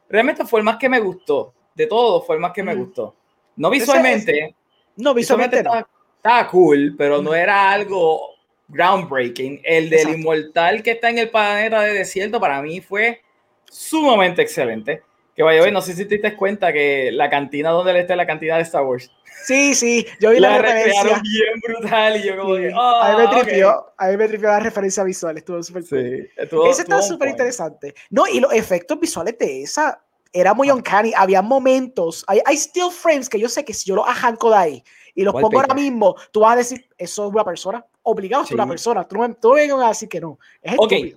realmente fue el más que me gustó. De todo, fue el más que me gustó. No visualmente. no, visualmente, estaba, cool, pero no era algo groundbreaking. El del inmortal que está en el planeta de desierto para mí fue sumamente excelente. Que vaya, sí. no sé si te diste cuenta que la cantina donde él está es la cantina de Star Wars. Sí, sí, yo vi la, la referencia. bien brutal y yo como que, oh, a, mí me tripió, a mí me tripió la referencia visual, estuvo súper sí, cool. Estuvo, Ese está súper interesante. No, y los efectos visuales de esa era muy uncanny. Había momentos, hay, hay still frames que yo sé que si yo los arranco de ahí y los pongo ahora mismo, tú vas a decir, eso es una persona obligado a una persona. Tú no, tú vengas a decir que no. Es okay.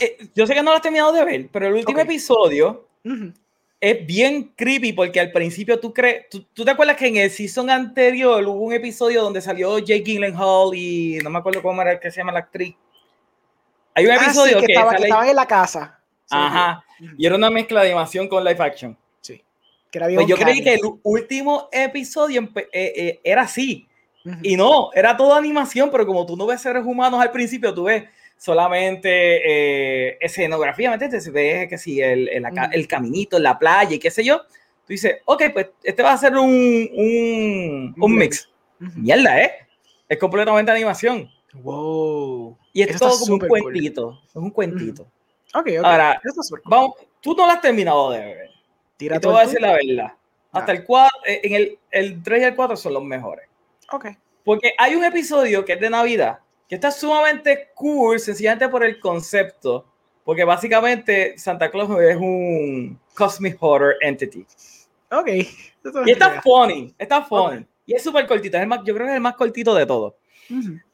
Eh, yo sé que no lo has terminado de ver, pero el último episodio, es bien creepy porque al principio tú crees, tú, te acuerdas que en el season anterior hubo un episodio donde salió Jake Gyllenhaal y no me acuerdo cómo era que se llama la actriz. Hay un ah, episodio que, estaba, estaban en la casa. Ajá. Y era una mezcla de animación con live action. Sí. Que era pues yo creí que el último episodio eh, eh, era así. Y no, era toda animación, pero como tú no ves seres humanos al principio, tú ves solamente eh, escenografía, ¿me entiendes? Ves que si el, el, el, caminito, la playa y qué sé yo. Tú dices, ok, pues este va a ser un, un, un mix. Mierda, ¿eh? Es completamente animación. Wow. Y es todo como un cuentito. Es un cuentito. Ok, ok. Ahora, vamos, tú no lo has terminado de ver. Tira te voy a decir la verdad. Hasta el 4, eh, en el, el 3 y el 4 son los mejores. Ok. Porque hay un episodio que es de Navidad que está sumamente cool, sencillamente por el concepto. Porque básicamente Santa Claus es un Cosmic Horror Entity. Ok. Y está funny, está funny. Y es súper cortito, es el más, yo creo que es el más cortito de todo.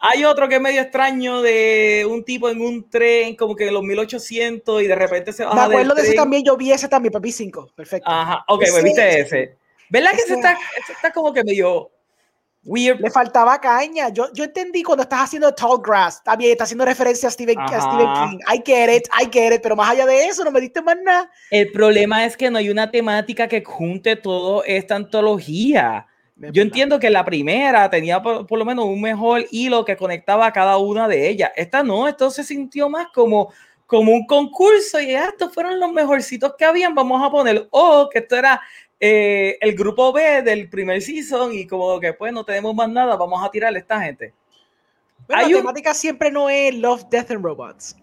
Hay otro que es medio extraño de un tipo en un tren, como que en los 1800 y de repente se va Me acuerdo de ese también, yo vi ese también, papi 5, perfecto. Ajá, ok, me viste ese. ¿Verdad que ese está, está como que medio weird? Le faltaba caña. Yo, yo entendí cuando estás haciendo Tall Grass, está bien, está haciendo referencia a Stephen, a Stephen King. I get it, I get it, pero más allá de eso, no me diste más nada. El problema es que no hay una temática que junte todo esta antología. Yo entiendo que la primera tenía por, lo menos un mejor hilo que conectaba a cada una de ellas. Esta no, esto se sintió más como, como un concurso y estos fueron los mejorcitos que habían, vamos a poner, o que esto era eh, el grupo B del primer season y como que pues no tenemos más nada, vamos a tirarle a esta gente. Pero la temática siempre no es Love, Death and Robots.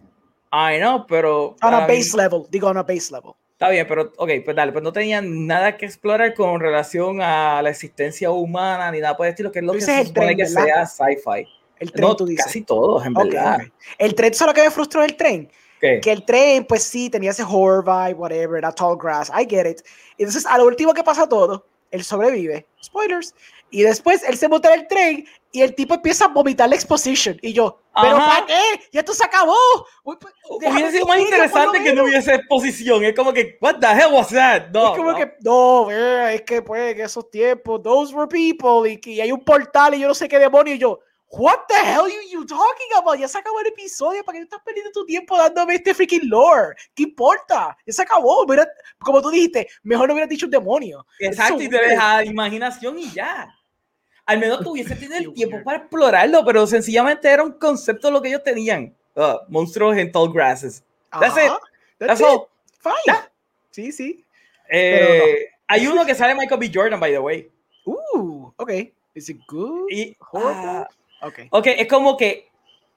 Ay, no, pero... On a base level, digo on a base level. Está bien, pero ok, pues dale, pues no tenían nada que explorar con relación a la existencia humana ni nada por el estilo, que es lo que se supone que sea sci-fi. El tren, tú dices. Casi todos, en verdad. El tren, ¿solo que me frustró el tren? Que el tren, pues sí, tenía ese horror vibe, whatever, era tall grass, I get it. Entonces, a lo último que pasa todo, él sobrevive. Spoilers. Y después él se monta en el tren y el tipo empieza a vomitar la exposition. Y yo, ¿pero para qué? ¡Ya esto se acabó! Pues, hubiese sido más interesante que no hubiese exposición. Es como que, ¿What the hell was that? No, es como que, no, es que pues en esos tiempos, those were people. Y, y hay un portal y yo no sé qué demonio. Y yo, What the hell are you talking about? Ya se acabó el episodio. ¿Para qué estás perdiendo tu tiempo dándome este freaking lore? ¿Qué importa? Ya se acabó. como tú dijiste, mejor no hubieras dicho un demonio. Exacto, y te deja imaginación y ya. Al menos tuviese tenido el tiempo para explorarlo, pero sencillamente era un concepto lo que ellos tenían. Uh, monstruos en tall grasses. That's it. That's, all. Fine. Sí, sí. Eh, hay uno que sale Michael B. Jordan, by the way. Uh, ok. Is it good? Y, ah, Okay. Ok, es como que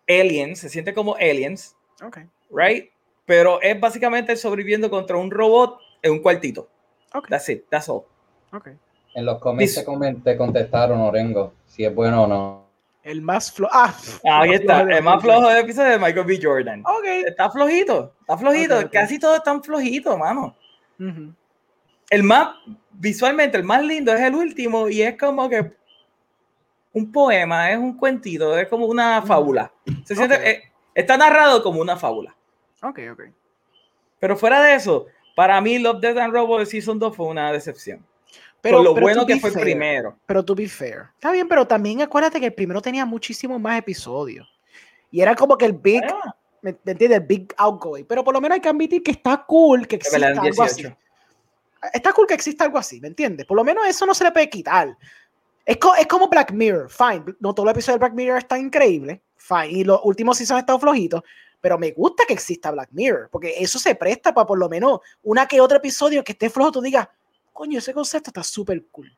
Aliens, se siente como Aliens. Ok. Right? Pero es básicamente sobreviviendo contra un robot en un cuartito. Ok. That's it, that's all. Ok. En los comments te, contestaron, Orengo, si es bueno o no. El más flojo. Ah, ahí está. El más flojo del episodio de Michael B. Jordan. Ok. Está flojito. Está flojito. Casi todos están flojitos, mano. El más, visualmente, el más lindo es el último y es como que un poema, es un cuentito, es como una fábula. Se siente, eh, está narrado como una fábula. Ok, ok. Pero fuera de eso, para mí Love, Death and Robots Season 2 fue una decepción. Pero, Por lo bueno que fue el primero. Pero to be fair. Está bien, pero también acuérdate que el primero tenía muchísimos más episodios. Y era como que el big, ah. ¿me, entiendes? El big outgoing. Pero por lo menos hay que admitir que está cool que exista algo así. Está cool que exista algo así, ¿me entiendes? Por lo menos eso no se le puede quitar. Es, es, como Black Mirror, fine. No todo el episodio de Black Mirror está increíble, fine. Y los últimos sí han estado flojitos, pero me gusta que exista Black Mirror, porque eso se presta para por lo menos una que otro episodio que esté flojo, tú digas, coño, ese concepto está súper cool.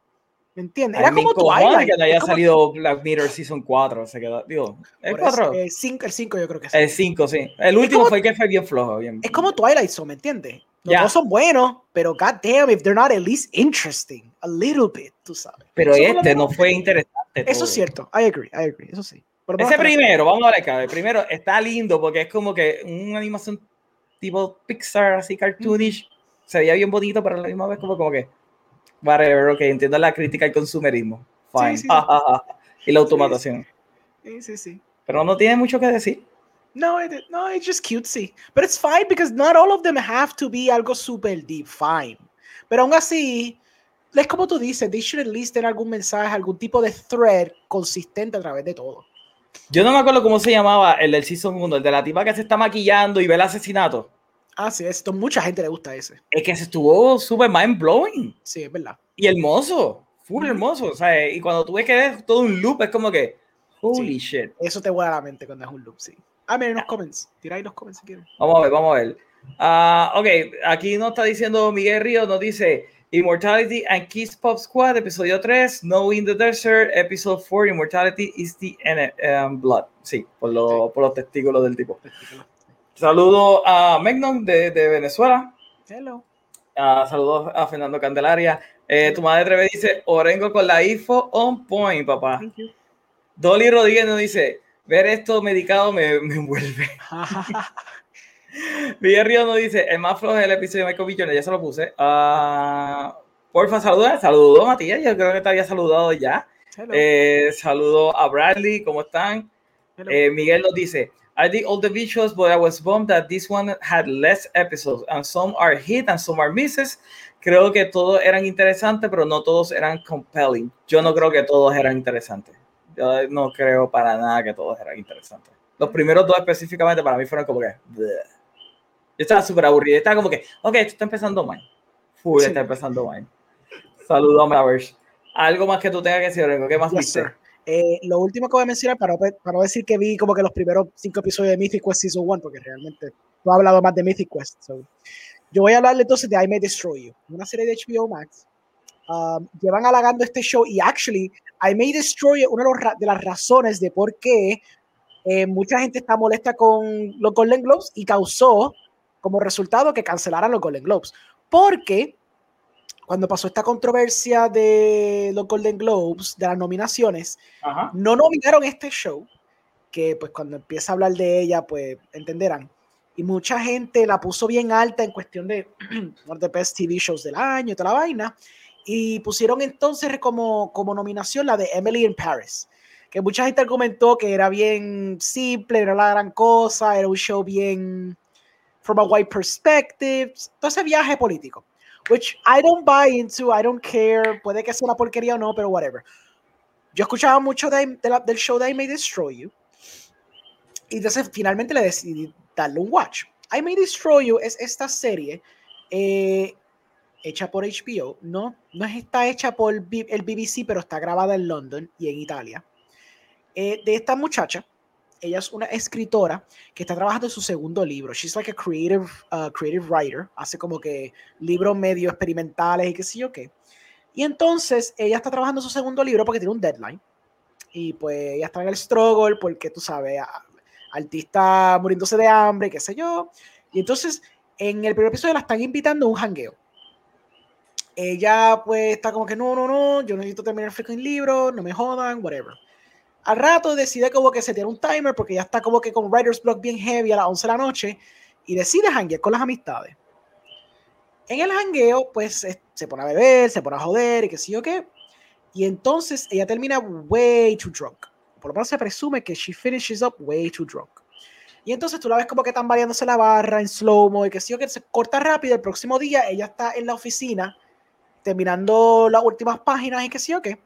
¿Me entiendes? Era como Twilight. que no haya salido Black Mirror Season 4. Se quedó, digo, ¿el 4? El 5, el 5 yo creo que sí. El 5, sí. El último fue que fue bien flojo. Bien, es como Twilight Zone, ¿me entiendes? No todos son buenos, pero god damn, if they're not at least interesting, a little bit, tú sabes. Pero este no fue interesante. Eso es cierto, I agree, I agree, eso sí. Ese primero, vamos a ver acá, el primero está lindo porque es como que una animación tipo Pixar, así cartoonish, se veía bien bonito, pero a la misma vez como, como que, whatever, ok, entiendo la crítica al consumerismo, fine, y la automatación. Sí, sí, sí. Pero no tiene mucho que decir. No, it, no, it's just cutesy. But it's fine because not all of them have to be algo super deep. Fine. Pero aún así, es como tú dices, they should at least tener algún mensaje, algún tipo de thread consistente a través de todo. Yo no me acuerdo cómo se llamaba el del Season 1, el de la tipa que se está maquillando y ve el asesinato. Ah, sí, esto mucha gente le gusta ese. Es que se estuvo súper mind blowing. Sí, es verdad. Y hermoso, full hermoso. O sea, y cuando tú ves que es todo un loop, es como que, holy shit. Eso te vuela a la mente cuando es un loop, sí. Ah, miren los comments. Tira ahí los comments si quieren. Vamos a ver, vamos a ver. Uh, ok, aquí nos está diciendo Miguel Ríos, nos dice Immortality and Kiss Pop Squad, episodio 3, No in the Desert, episodio 4, Immortality is the um, Blood. Sí, por, lo, por los testículos del tipo. Saludo a Megnon de, de Venezuela. Hello. Uh, saludos a Fernando Candelaria. Eh, tu madre Treve dice, Orengo con la info on point, papá. Dolly Rodríguez nos dice, ver esto medicado me, me envuelve. Río nos dice, el más flojo es el episodio de Michael Jones, ya se lo puse. Uh, porfa, saluda, saludo Matías, yo creo que te había saludado ya. Eh, saludo a Bradley, ¿cómo están? Eh, Miguel nos dice, I did all the visuals, but I was bummed that this one had less episodes, and some are hit and some are misses. Creo que todos eran interesantes, pero no todos eran compelling. Yo no creo que todos eran interesantes. Yo no creo para nada que todos eran interesantes. Los primeros dos específicamente para mí fueron como que... Yo estaba súper aburrido. Estaba como que, ok, esto está empezando mal. Full, está empezando mal. Saludos, Mavers. ¿Algo más que tú tengas que decir, Rengo? ¿Qué más viste? Eh, lo último que voy a mencionar, para, para no decir que vi como que los primeros cinco episodios de Mythic Quest Season 1, porque realmente no he hablado más de Mythic Quest. Yo voy a hablarle entonces de I May Destroy You, una serie de HBO Max. Um, llevan halagando este show y actually I May Destroy You, una de las razones de por qué eh, mucha gente está molesta con los Golden Globes y causó como resultado que cancelaran los Golden Globes. Porque cuando pasó esta controversia de los Golden Globes, de las nominaciones, no nominaron este show, que pues cuando empieza a hablar de ella, pues entenderán. Y mucha gente la puso bien alta en cuestión de the Best TV Shows del año y toda la vaina. Y pusieron entonces como, como nominación la de Emily in Paris, que mucha gente argumentó que era bien simple, era la gran cosa, era un show bien from a white perspective, todo ese viaje político, which I don't buy into, I don't care, puede que sea una porquería o no, pero whatever. Yo escuchaba mucho de, del show de I May Destroy You, y entonces finalmente le decidí darle un watch. I May Destroy You es esta serie eh, hecha por HBO, no, no está hecha por el BBC, pero está grabada en London y en Italia. Eh, de esta muchacha ella es una escritora que está trabajando en su segundo libro. She's like a creative, uh, creative writer. Hace como que libros medio experimentales y qué sé yo qué. Y entonces ella está trabajando en su segundo libro porque tiene un deadline. Y pues ella está en el struggle porque tú sabes, artista muriéndose de hambre, qué sé yo. Y entonces en el primer episodio la están invitando a un hangueo. Ella pues está como que no, no, no, yo necesito terminar el freaking libro, no me jodan, whatever. Al rato decide como que se tiene un timer porque ya está como que con Writer's Block bien heavy a las 11 de la noche y decide hanguear con las amistades. En el hangueo, pues se pone a beber, se pone a joder y qué sé yo qué. Y entonces ella termina way too drunk. Por lo menos se presume que she finishes up way too drunk. Y entonces tú la ves como que están variándose la barra en slow-mo y que sí que se corta rápido. El próximo día ella está en la oficina terminando las últimas páginas y que sí o qué.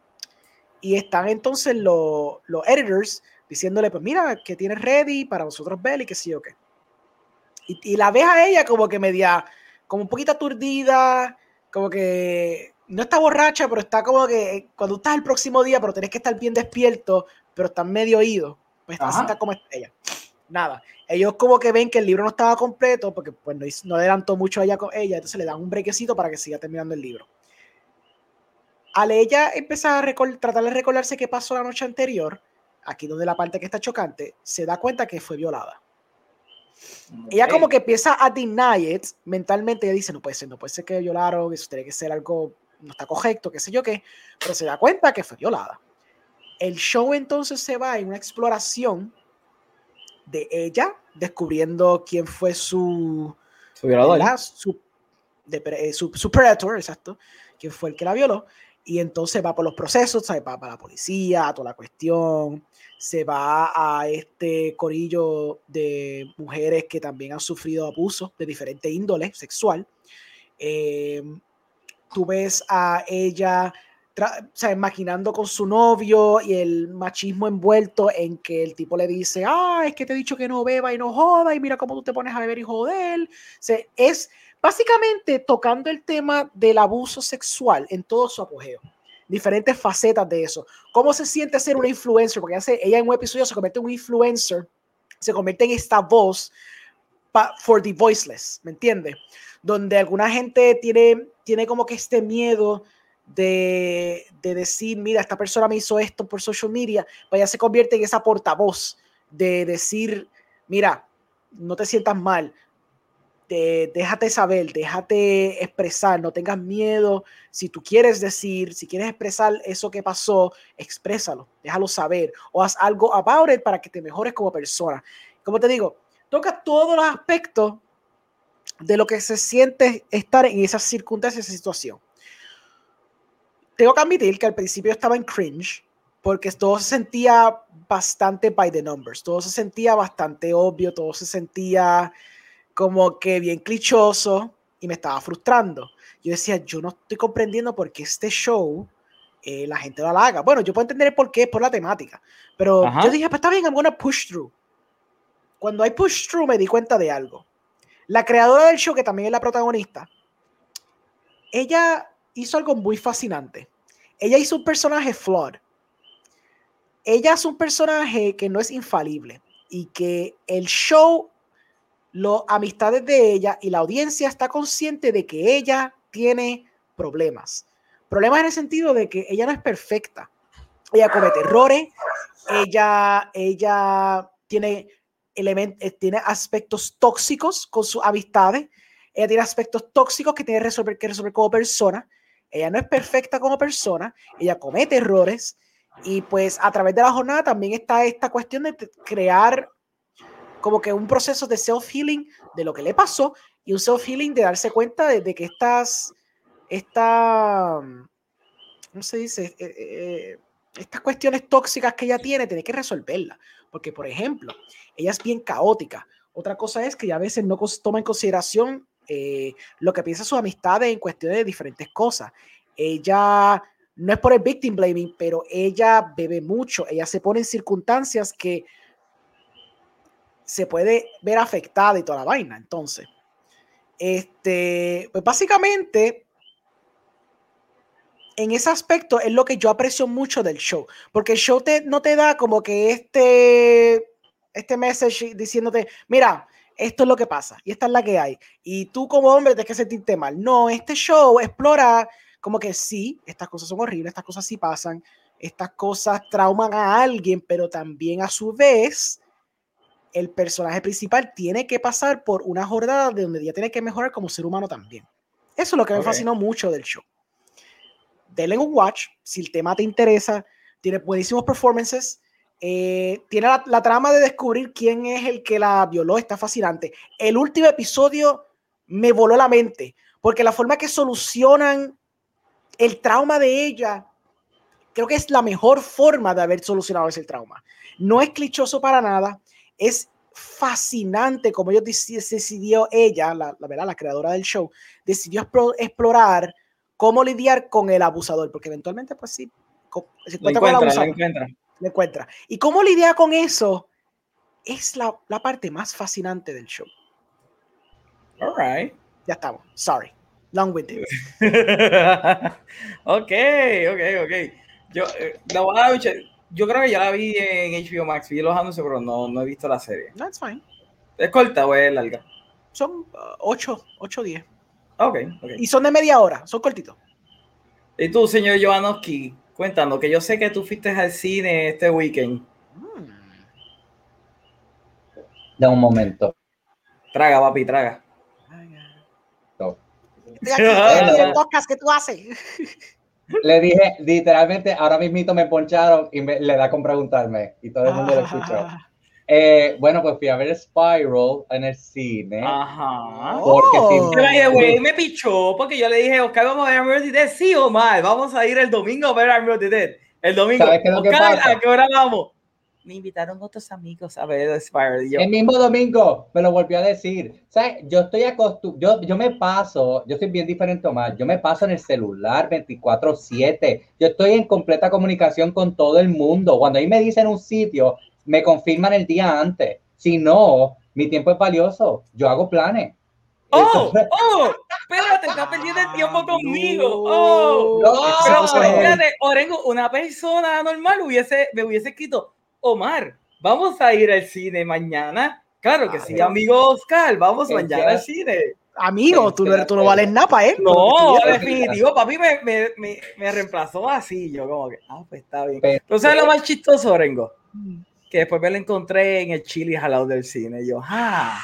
Y están entonces los, los editors diciéndole, pues mira, que tienes ready para vosotros ver y que sí o qué. Y, y, la ves a ella como que media, como un poquito aturdida, como que no está borracha, pero está como que cuando estás el próximo día, pero tenés que estar bien despierto, pero estás medio oído, pues está como ella. Nada, ellos como que ven que el libro no estaba completo, porque pues no, no adelantó mucho ella con ella, entonces le dan un brequecito para que siga terminando el libro al ella empezar a tratar de recordarse qué pasó la noche anterior, aquí donde la parte que está chocante, se da cuenta que fue violada. Ella como que empieza a deny it mentalmente, ella dice, no puede ser, no puede ser que violaron, eso tiene que ser algo, no está correcto, qué sé yo qué, pero se da cuenta que fue violada. El show entonces se va en una exploración de ella, descubriendo quién fue su... Su violador. Su, eh, su, su predator, exacto, quién fue el que la violó, y entonces va por los procesos, se va para la policía, toda la cuestión, se va a este corillo de mujeres que también han sufrido abuso de diferente índole sexual. Eh, tú ves a ella o maquinando con su novio y el machismo envuelto en que el tipo le dice, ah, es que te he dicho que no beba y no joda y mira cómo tú te pones a beber y joder. O es básicamente tocando el tema del abuso sexual en todo su apogeo. Diferentes facetas de eso. ¿Cómo se siente ser una influencer? Porque hace, ella en un episodio se convierte en un influencer, se convierte en esta voz for the voiceless, ¿me entiendes? Donde alguna gente tiene, tiene como que este miedo de, decir, mira, esta persona me hizo esto por social media, pues ya se convierte en esa portavoz de decir, mira, no te sientas mal, déjate saber, déjate expresar, no tengas miedo. Si tú quieres decir, si quieres expresar eso que pasó, exprésalo, déjalo saber o haz algo about it para que te mejores como persona. Como te digo, toca todos los aspectos de lo que se siente estar en esas circunstancias, esa situación tengo que admitir que al principio estaba en cringe porque todo se sentía bastante by the numbers, todo se sentía bastante obvio, todo se sentía como que bien clichoso y me estaba frustrando. Yo decía, yo no estoy comprendiendo por qué este show eh, la gente lo haga. Bueno, yo puedo entender por qué, por la temática, pero yo dije, pues está bien, I'm gonna push through. Cuando hay push through me di cuenta de algo. La creadora del show, que también es la protagonista, ella hizo algo muy fascinante. Ella hizo un personaje flawed. Ella es un personaje que no es infalible y que el show, las amistades de ella y la audiencia está consciente de que ella tiene problemas. Problemas en el sentido de que ella no es perfecta. Ella comete errores, ella, ella tiene, eh, tiene aspectos tóxicos con sus amistades, ella tiene aspectos tóxicos que tiene resolver, que resolver como persona ella no es perfecta como persona, ella comete errores y pues a través de la jornada también está esta cuestión de crear como que un proceso de self-healing de lo que le pasó y un self-healing de darse cuenta de, que estas, esta, ¿cómo se dice? Eh, eh, estas cuestiones tóxicas que ella tiene, tiene que resolverlas. Porque, por ejemplo, ella es bien caótica. Otra cosa es que a veces no toma en consideración eh, lo que piensa sus amistades en cuestiones de diferentes cosas. Ella no es por el victim blaming, pero ella bebe mucho, ella se pone en circunstancias que se puede ver afectada y toda la vaina. Entonces, este, pues básicamente, en ese aspecto es lo que yo aprecio mucho del show, porque el show te, no te da como que este, este message diciéndote, mira, esto es lo que pasa y esta es la que hay. Y tú como hombre tienes que sentirte mal. No, este show explora como que sí, estas cosas son horribles, estas cosas sí pasan, estas cosas trauman a alguien, pero también a su vez el personaje principal tiene que pasar por una jornada de donde ya tiene que mejorar como ser humano también. Eso es lo que me fascinó mucho del show. Denle un watch, si el tema te interesa, tiene buenísimos performances, eh, tiene la, trama de descubrir quién es el que la violó, está fascinante. El último episodio me voló la mente, porque la forma que solucionan el trauma de ella, creo que es la mejor forma de haber solucionado ese trauma. No es clichoso para nada, es fascinante como ellos decidió ella, la, la, ¿verdad? la creadora del show, decidió explorar cómo lidiar con el abusador, porque eventualmente, pues sí, se encuentra, le encuentra. Y cómo lidia con eso es la, la parte más fascinante del show. All right. Ya estamos. Sorry. Long winded. ok, ok, ok. Yo, eh, la yo creo que ya la vi en HBO Max, vi los anuncios, pero no, no he visto la serie. That's fine. ¿Es corta o es larga? Son 8, 8 10. Ok, ok. Y son de media hora, son cortitos. ¿Y tú, señor Jovanovski, Cuéntanos, que yo sé que tú fuiste al cine este weekend. De un momento. Traga, papi, traga. No. el podcast que tú haces. Le dije, literalmente, ahora mismito me poncharon y me, le da con preguntarme y todo el mundo lo escuchó. Eh, bueno, pues fui a ver Spiral en el cine. Ajá. Porque oh. güey, me pichó porque yo le dije, Oscar, vamos a ver the Dead, sí o mal. Vamos a ir el domingo a ver the Dead. El domingo. ¿Sabes qué es lo que pasa? ¿A qué hora vamos? Me invitaron otros amigos a ver Spire. El mismo domingo me lo volvió a decir. ¿Sabes? Yo estoy acostumbrado, yo, yo me paso, yo soy bien diferente más, yo me paso en el celular 24/7. Yo estoy en completa comunicación con todo el mundo. Cuando ahí me dicen un sitio, me confirman el día antes. Si no, mi tiempo es valioso. Yo hago planes. ¡Oh! ¡Oh! Espérate, estás perdiendo el tiempo conmigo. ¡Oh! No, pero espérate, Orengo, una persona normal hubiese, me hubiese escrito, Omar, vamos a ir al cine mañana. Claro que sí, amigo Oscar, vamos mañana al cine. Amigo, tú no, tú no vales nada para él. No, definitivo, papi me, me, me, me, reemplazó así. Yo, como que, ah, pues está bien. Pero ¿sabes lo más chistoso, Orengo? Mm. Que después me lo encontré en el chili al lado del cine. Y yo, ah.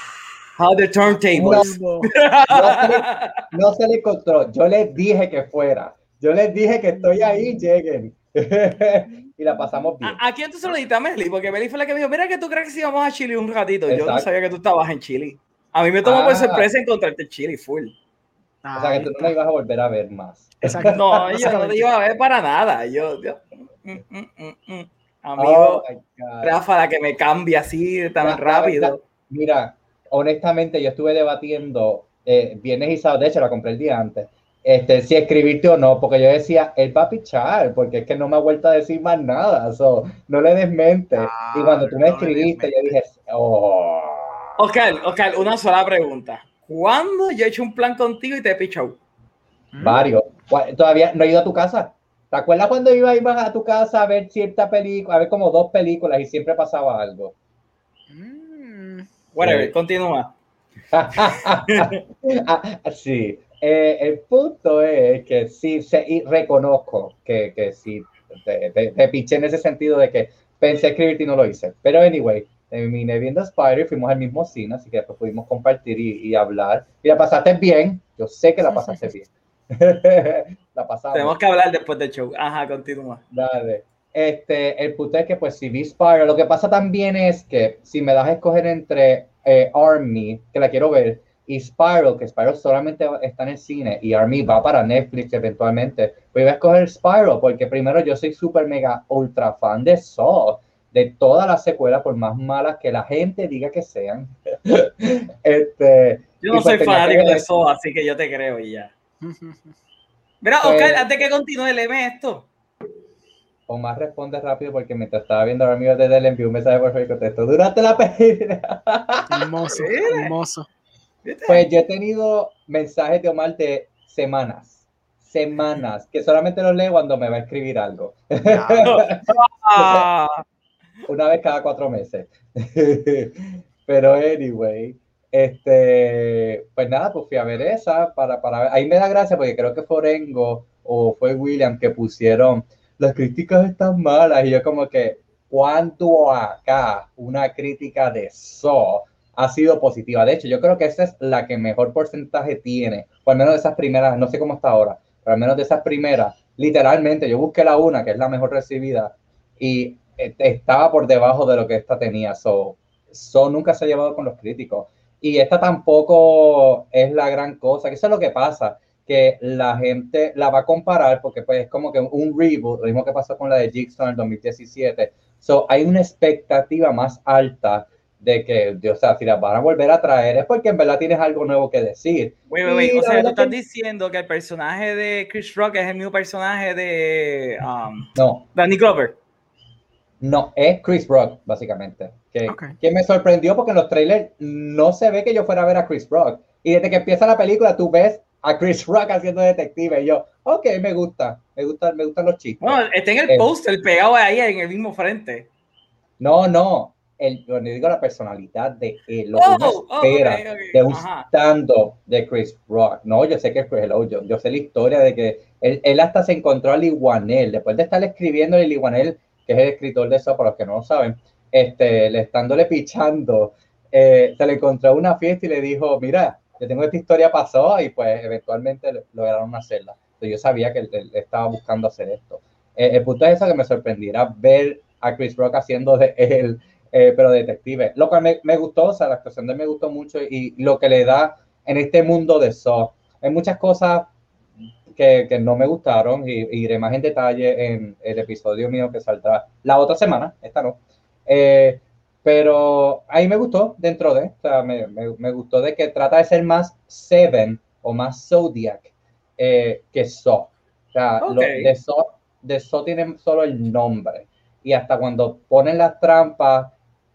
How the turntables. No, no, se le encontró. Yo les dije que fuera. Yo les dije que estoy ahí, lleguen. y la pasamos bien. ¿A, quién tú se lo dijiste a Meli? Porque Meli fue la que me dijo, mira que tú crees que si vamos a Chile un ratito. Yo no sabía que tú estabas en Chile. A mí me tomó por ah. sorpresa encontrarte en Chile full. o sea que tú no me ibas a volver a ver más. Exacto. No, yo no te iba a ver para nada. Yo, yo mm, mm, mm, amigo, oh Rafa, la que me cambia así tan rápido. Mira, honestamente, yo estuve debatiendo eh, viernes y sábado, de hecho la compré el día antes, este, si escribirte o no, porque yo decía, él va a pichar, porque es que no me ha vuelto a decir más nada, so, no le desmente. y ah, cuando tú me escribiste, yo dije, oh. Oscar, Oscar, una sola pregunta. ¿Cuándo yo he hecho un plan contigo y te he pichado? Mm. Varios. Todavía no he ido a tu casa. ¿Te acuerdas cuando iba, ibas a tu casa a ver cierta película, a ver como dos películas y siempre pasaba algo? Whatever, continúa. Ah, sí, eh, el punto es que sí, se, reconozco que, que sí, te, te, piché en ese sentido de que pensé escribirte y no lo hice. Pero anyway, terminé viendo Spider, fuimos al mismo cine, así que después pudimos compartir y, y hablar. Y la pasaste bien, yo sé que la pasaste bien. la pasamos. Tenemos que hablar después del show. Ajá, continúa. Dale. Este, el punto es que pues si vi Spider, lo que pasa también es que si me das a escoger entre eh, Army, que la quiero ver, y Spiral, que Spiral solamente está en el cine, y Army va para Netflix eventualmente, voy a escoger Spiral, porque primero yo soy súper mega ultra fan de Saw, de todas las secuelas, por más malas que la gente diga que sean. este, yo no pues soy fanático de Saw, así que yo te creo y ya. Mira, Oscar, pues antes que continúe, léeme esto. Omar responde rápido porque mientras estaba viendo a amigos de él envió un mensaje por Facebook texto durante la película. Hermoso, hermoso. Pues yo he tenido mensajes de Omar de semanas, semanas, que solamente los leo cuando me va a escribir algo. Una vez cada cuatro meses. Pero anyway, este, pues nada, pues fui a ver esa para, para ver. Ahí me da gracia porque creo que fue Orengo o fue William que pusieron las críticas están malas. Y yo como que, ¿cuánto acá una crítica de So ha sido positiva? De hecho, yo creo que esa es la que mejor porcentaje tiene, o al menos de esas primeras, no sé cómo está ahora, pero al menos de esas primeras, literalmente, yo busqué la una, que es la mejor recibida, y eh, estaba por debajo de lo que esta tenía. So, so nunca se ha llevado con los críticos. Y esta tampoco es la gran cosa, que eso es lo que pasa que la gente la va a comparar porque pues es como que un reboot, lo mismo que pasó con la de Jigsaw en el 2017. So, hay una expectativa más alta de que, o sea, si la van a volver a traer es porque en verdad tienes algo nuevo que decir. Wait, wait, wait. O sea, tú estás diciendo que el personaje de Chris Rock es el mismo personaje de um, no. Danny Glover. No, es Chris Rock, básicamente. Que, que me sorprendió porque en los trailers no se ve que yo fuera a ver a Chris Rock. Y desde que empieza la película, tú ves a Chris Rock haciendo detective. Y yo, ok, me gusta, me gusta, me gustan los chistes. Bueno, está en el eh, póster pegado ahí en el mismo frente. No, no, el, yo digo la personalidad de él, lo que oh, espera de un stand-up de Chris Rock. No, yo sé que es hello, yo, yo sé la historia de que él, él hasta se encontró a Liguanel, después de estar escribiendo a Liguanel, que es el escritor de eso, para los que no lo saben, este, le estándole pichando, eh, se le encontró a una fiesta y le dijo, mira, yo tengo esta historia pasó y pues eventualmente lograron hacerla. Entonces yo sabía que él, estaba buscando hacer esto. Eh, el punto es eso que me sorprendiera ver a Chris Rock haciendo de él, eh, pero detective. Lo que me, me, gustó, o sea, la actuación de él me gustó mucho y lo que le da en este mundo de Saw. Hay muchas cosas que, que, no me gustaron y, iré más en detalle en el episodio mío que saldrá la otra semana, esta no, Eh, pero ahí me gustó dentro de, o sea, me, me, gustó de que trata de ser más Seven o más Zodiac eh, que Saw. O sea, de Saw de Saw tienen solo el nombre. Y hasta cuando ponen las trampas,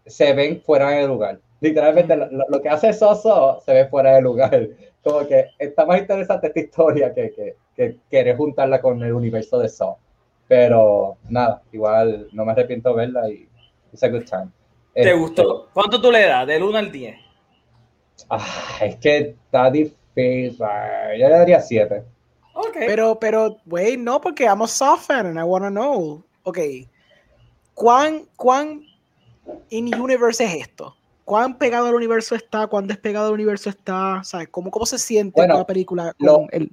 se ven fuera de lugar. Literalmente lo, que hace Soso se ve fuera de lugar. Como que está más interesante esta historia que, que, que querer juntarla con el universo de Saw. Pero nada, igual no me arrepiento de verla y it's a good time. ¿Te este, gustó? ¿Cuánto tú le das? Del 1 al 10. Ah, es que está difícil. Yo le daría 7. Okay. Pero, pero, güey, no, porque I'm a soft fan and I want to know. Ok. ¿Cuán, cuán in universe es esto? ¿Cuán pegado al universo está? ¿Cuán despegado al universo está? ¿Sabes? ¿Cómo, cómo se siente la película con lo, el...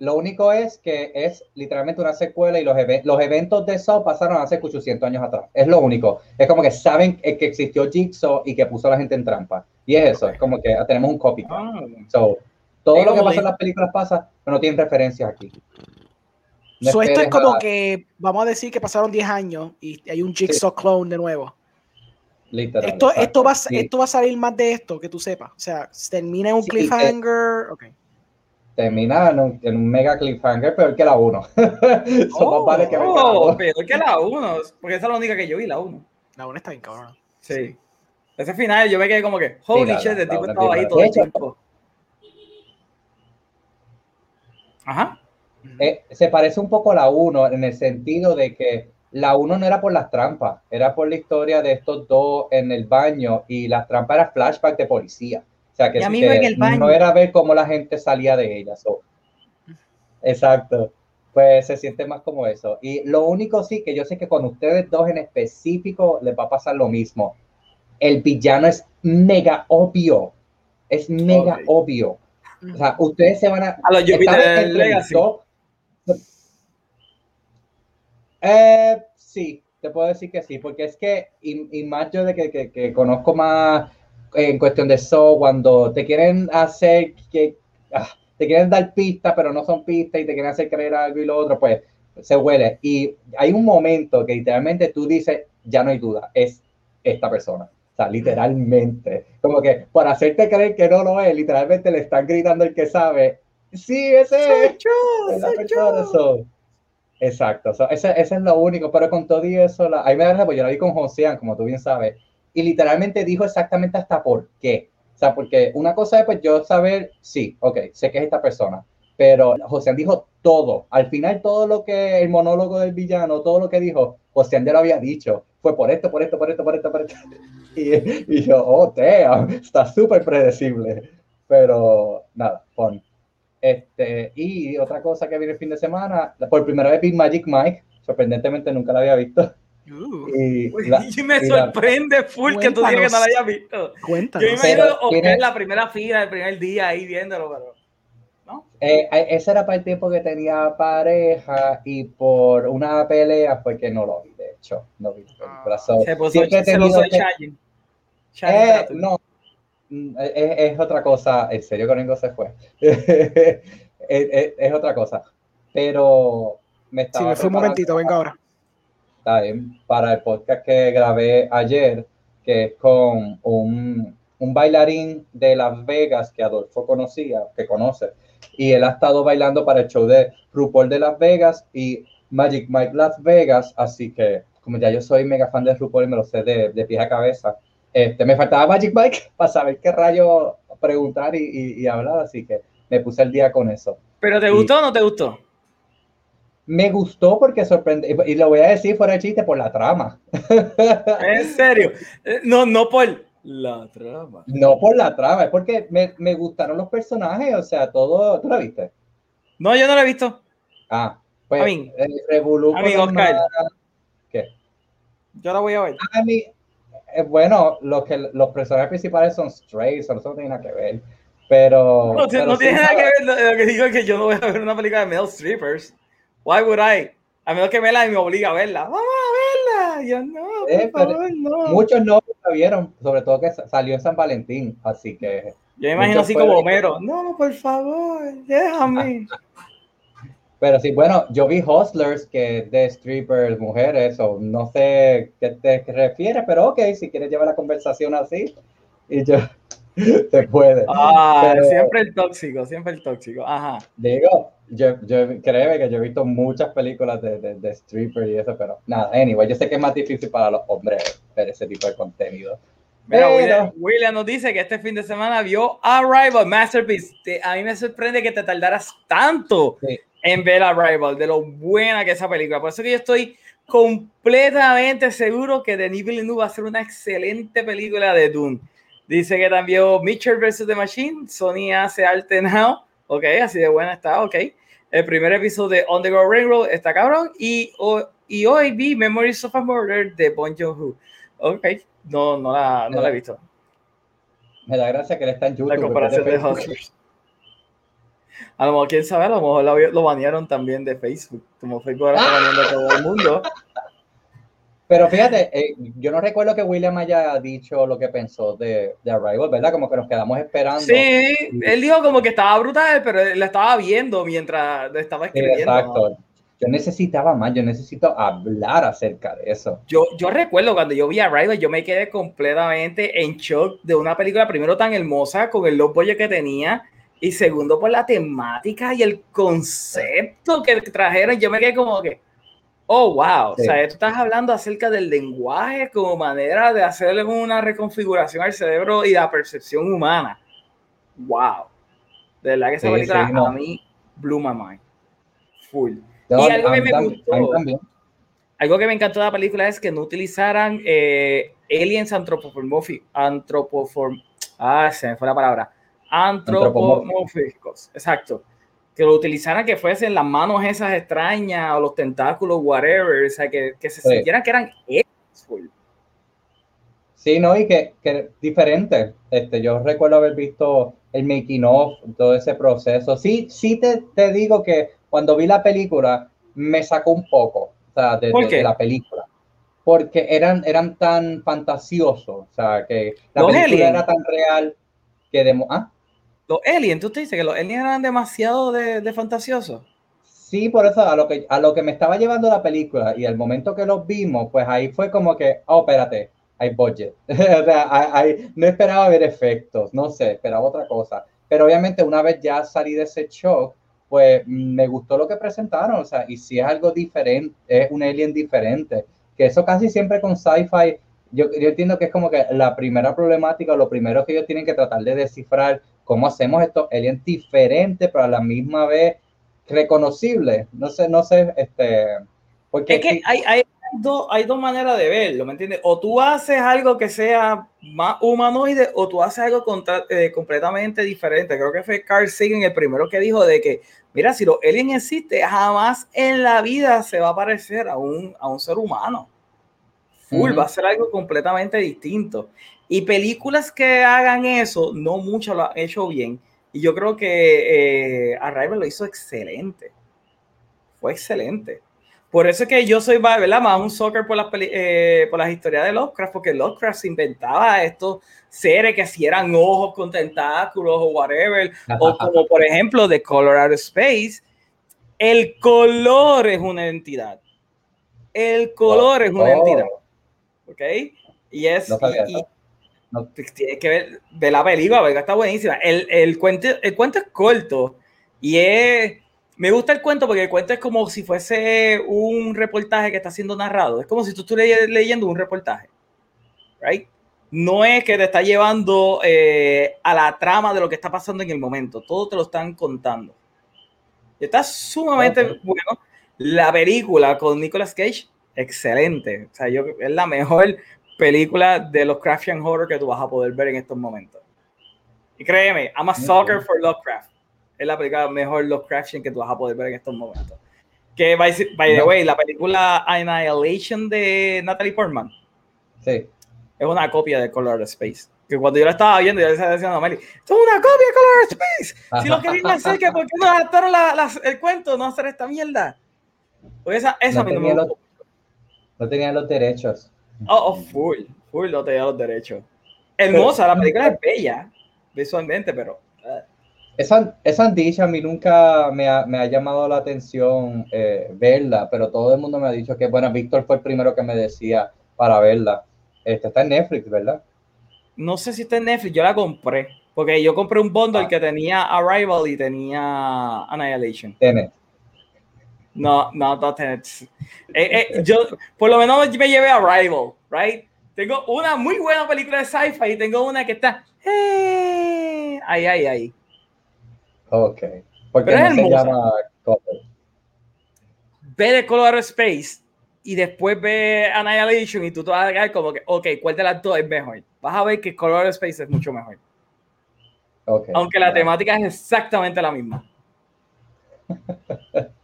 Lo único es que es literalmente una secuela y los, los eventos de Saw pasaron hace 800 años atrás. Es lo único. Es como que saben que existió Jigsaw y que puso a la gente en trampa. Y es eso. Es como que tenemos un copy. Ah. So, todo lo que pasa en las películas pasa, pero no tienen referencias aquí. Esto es como que, vamos a decir que pasaron 10 años y hay un Jigsaw clone de nuevo. Literal, esto, esto, va, esto va a salir más de esto, que tú sepas. O sea, termina en un cliffhanger. Termina en un, mega cliffhanger, peor que la 1. oh, vale que oh, peor que la 1. Porque esa es la única que yo vi, la 1. La 1 está bien cabrón. Sí. Ese final yo me quedé como que, holy shit, el tipo estaba ahí todo el tiempo. Ajá. Eh, se parece un poco a la 1 en el sentido de que la 1 no era por las trampas, era por la historia de estos dos en el baño y las trampas eran flashback de policía. O sea, que, no era ver cómo la gente salía de ellas. Exacto. Pues se siente más como eso. Y lo único sí que yo sé que con ustedes dos en específico les va a pasar lo mismo. El villano es mega obvio. Es mega obvio. O sea, ustedes se van a. A los Jupiter Legacy. Eh, sí, te puedo decir que sí, porque es que, y, más yo de que, que, conozco más en cuestión de eso, cuando te quieren hacer que. Ah, te quieren dar pistas, pero no son pistas y te quieren hacer creer algo y lo otro, pues se huele. Y hay un momento que literalmente tú dices, ya no hay duda, es esta persona literalmente. Como que para hacerte creer que no lo es, literalmente le están gritando el que sabe. Sí, ese es. Yo, Exacto, ese, es lo único, pero con todo y eso, la, ahí me da pues yo la vi con Josean, como tú bien sabes, y literalmente dijo exactamente hasta por qué. O sea, porque una cosa es pues yo saber, sí, ok, sé que es esta persona, pero Josean dijo todo. Al final, todo lo que el monólogo del villano, todo lo que dijo, Josean ya lo había dicho. Fue por esto, por esto, por esto, por esto, por esto. Y, yo, oh, damn, está súper predecible. Pero nada, pon. Este, y otra cosa que vi el fin de semana, por primera vez vi Magic Mike, sorprendentemente nunca la había visto. Uh, y, me sorprende full que tú digas que no la hayas visto. Cuéntanos. Yo imagino que la primera fila, el primer día ahí viéndolo, pero ¿no? Eh, eh, ese era para el tiempo que tenía pareja y por una pelea fue que no lo vi hecho, no vi ah. se, puso, se lo soy que... eh, no, es, es, otra cosa, en serio Coringo se fue. es, es, es, otra cosa. Pero me estaba. Sí, me fue un momentito, venga ahora. Está bien, para el podcast que grabé ayer, que es con un, un bailarín de Las Vegas que Adolfo conocía, que conoce, y él ha estado bailando para el show de RuPaul de Las Vegas y Magic Mike Las Vegas, así que como ya yo soy mega fan de RuPaul y me lo sé de, de pie a cabeza, este, me faltaba Magic Mike para saber qué rayo preguntar y, y, hablar, así que me puse el día con eso. ¿Pero te gustó o no te gustó? Me gustó porque sorprende, y lo voy a decir fuera de chiste, por la trama. ¿En serio? Eh, no, no por la trama. No por la trama, es porque me, me gustaron los personajes, o sea, todo, ¿tú la viste? No, yo no la he visto. Ah, pues, el Revolú ¿Qué? Yo la voy a ver. A mí, eh, bueno, lo que, los personajes principales son strays, eso no tiene nada que ver. Pero. No, no tiene nada que ver. Lo, que digo es que yo no voy a ver una película de male strippers. Why would I? A menos que Mela me obliga a verla. Vamos a verla. Yo no, por eh, favor, no. Muchos no la vieron, sobre todo que salió en San Valentín, así que. Yo me imagino así como Homero. No, por favor, déjame. Pero sí, bueno, yo vi Hustlers, que es de strippers, mujeres, o no sé qué te refieres, pero ok, si quieres llevar la conversación así, y yo, te puede. Ah, siempre el tóxico, siempre el tóxico, ajá. Digo, yo, yo créeme que yo he visto muchas películas de, de, de stripper y eso, pero nada, anyway, yo sé que es más difícil para los hombres ver ese tipo de contenido. Mira, William, nos dice que este fin de semana vio Arrival Masterpiece. a mí me sorprende que te tardaras tanto en ver Arrival, de lo buena que es esa película. Por eso que yo estoy completamente seguro que Denis Villeneuve va a ser una excelente película de Dune. Dice que también Mitchell vs. The Machine, Sony hace arte now. Ok, así de buena está, ok. El primer episodio de On the Go Railroad está cabrón. Y, y hoy vi Memories of a Murder de Bon Joon-ho. Ok, no, no, la, no la he visto. Me da gracia que le está en YouTube. La comparación de Hustlers. A lo mejor, quién sabe, a lo mejor lo, lo banearon también de Facebook. Como Facebook ahora está baneando a todo el mundo. Pero fíjate, eh, yo no recuerdo que William haya dicho lo que pensó de, de, Arrival, ¿verdad? Como que nos quedamos esperando. Sí, él dijo como que estaba brutal, pero la estaba viendo mientras estaba escribiendo. Exacto. Yo necesitaba más, yo necesito hablar acerca de eso. Yo, yo recuerdo cuando yo vi Arrival, yo me quedé completamente en shock de una película, primero tan hermosa, con el low que tenía, y segundo por la temática y el concepto que trajeron. Yo me quedé como que Oh, wow. O sea, tú estás hablando acerca del lenguaje como manera de hacerle una reconfiguración al cerebro y la percepción humana. Wow. De verdad que esa película a mí blew my mind. Full. y algo que me gustó. Algo que me encantó de la película es que no utilizaran eh, aliens antropomórficos. Antropoform, ah, se me fue la palabra. Antropomórficos. Exacto que lo utilizaran que fuesen las manos esas extrañas o los tentáculos, whatever, o sea, que, que se sintieran que eran Sí, no, y que, que diferente. Este, yo recuerdo haber visto el making of, todo ese proceso. Sí, sí te, te digo que cuando vi la película me sacó un poco, o sea, de, la película. Porque eran, eran tan fantasiosos, o sea, que la película era tan real que... De, ¿ah? Los aliens, tú te dices que los aliens eran demasiado de, de fantasiosos. Sí, por eso a lo, que, a lo que me estaba llevando la película y al momento que los vimos, pues ahí fue como que, oh, espérate, hay budget. o sea, no esperaba ver efectos, no sé, esperaba otra cosa. Pero obviamente una vez ya salí de ese shock, pues me gustó lo que presentaron, o sea, y si es algo diferente, es un alien diferente, que eso casi siempre con sci-fi, yo, yo entiendo que es como que la primera problemática, lo primero que ellos tienen que tratar de descifrar cómo hacemos estos aliens diferentes, pero a la misma vez reconocibles. No sé, no sé, este. Porque es que hay, hay, dos, hay dos maneras de verlo, ¿me entiendes? O tú haces algo que sea más humanoide o tú haces algo eh, completamente diferente. Creo que fue Carl Sagan el primero que dijo de que, mira, si los aliens existen, jamás en la vida se va a parecer a un, a un ser humano. Full, va a ser algo completamente distinto. Y películas que hagan eso, no mucho lo han hecho bien. Y yo creo que eh, Arrival lo hizo excelente. Fue excelente. Por eso es que yo soy ¿verdad? más un soccer por las, eh, por las historias de Lovecraft, porque Lovecraft se inventaba estos seres que si eran ojos con tentáculos o whatever, o como por ejemplo de Colorado Space, el color es una entidad. El color es una oh. entidad. ¿Ok? Y es... No, tienes que ver, ver la película, porque está buenísima. El, el, cuento, el cuento es corto y es. Me gusta el cuento porque el cuento es como si fuese un reportaje que está siendo narrado. Es como si tú estuvieras leyendo un reportaje. Right? No es que te está llevando eh, a la trama de lo que está pasando en el momento. Todo te lo están contando. Está sumamente bueno. La película con Nicolas Cage, excelente. O sea, yo, es la mejor película de los Craftian Horror que tú vas a poder ver en estos momentos. Y créeme, I'm a sucker for Lovecraft. Es la película mejor Lovecraftian que tú vas a poder ver en estos momentos. Que, by, the way, la película Annihilation de Natalie Portman. Sí. Es una copia de Color Space. Que cuando yo la estaba viendo, yo le estaba diciendo a Meli, esto es una copia de Color Space. Si lo querían hacer, que ¿por qué no adaptaron el cuento? No hacer esta mierda. Pues esa, esa no, tenía los, no tenían los derechos. Oh, oh, full, full no tenía los derechos. Hermosa, la película es bella visualmente, pero. Uh. esa, esa a mí nunca me ha, me ha llamado la atención eh, verla, pero todo el mundo me ha dicho que, bueno, Víctor fue el primero que me decía para verla. Este, está en Netflix, ¿verdad? No sé si está en Netflix, yo la compré, porque yo compré un bundle ah. que tenía Arrival y tenía Annihilation. Tenet. No, no, no. Eh, eh, yo, por lo menos me llevé Arrival, right? Tengo una muy buena película de sci-fi y tengo una que está... ay, ay, ay. Ok. Porque no se llama. Ve de Color Space y después ve Annihilation y tú te vas a quedar como que, ok, ¿cuál de las dos es mejor? Vas a ver que Color Space es mucho mejor. Okay, Aunque la temática es exactamente la misma.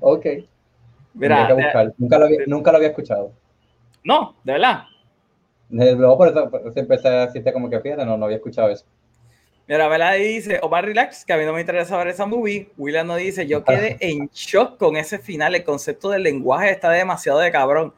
ok. Mira, eh, nunca, lo había, nunca lo había escuchado. No, de verdad. Luego por eso, por eso empecé a decirte como que fíjate, no, no había escuchado eso. Mira, Vela dice, Omar Relax, que a mí no me interesa ver esa movie. William nos dice, yo quedé en shock con ese final. El concepto del lenguaje está demasiado de cabrón.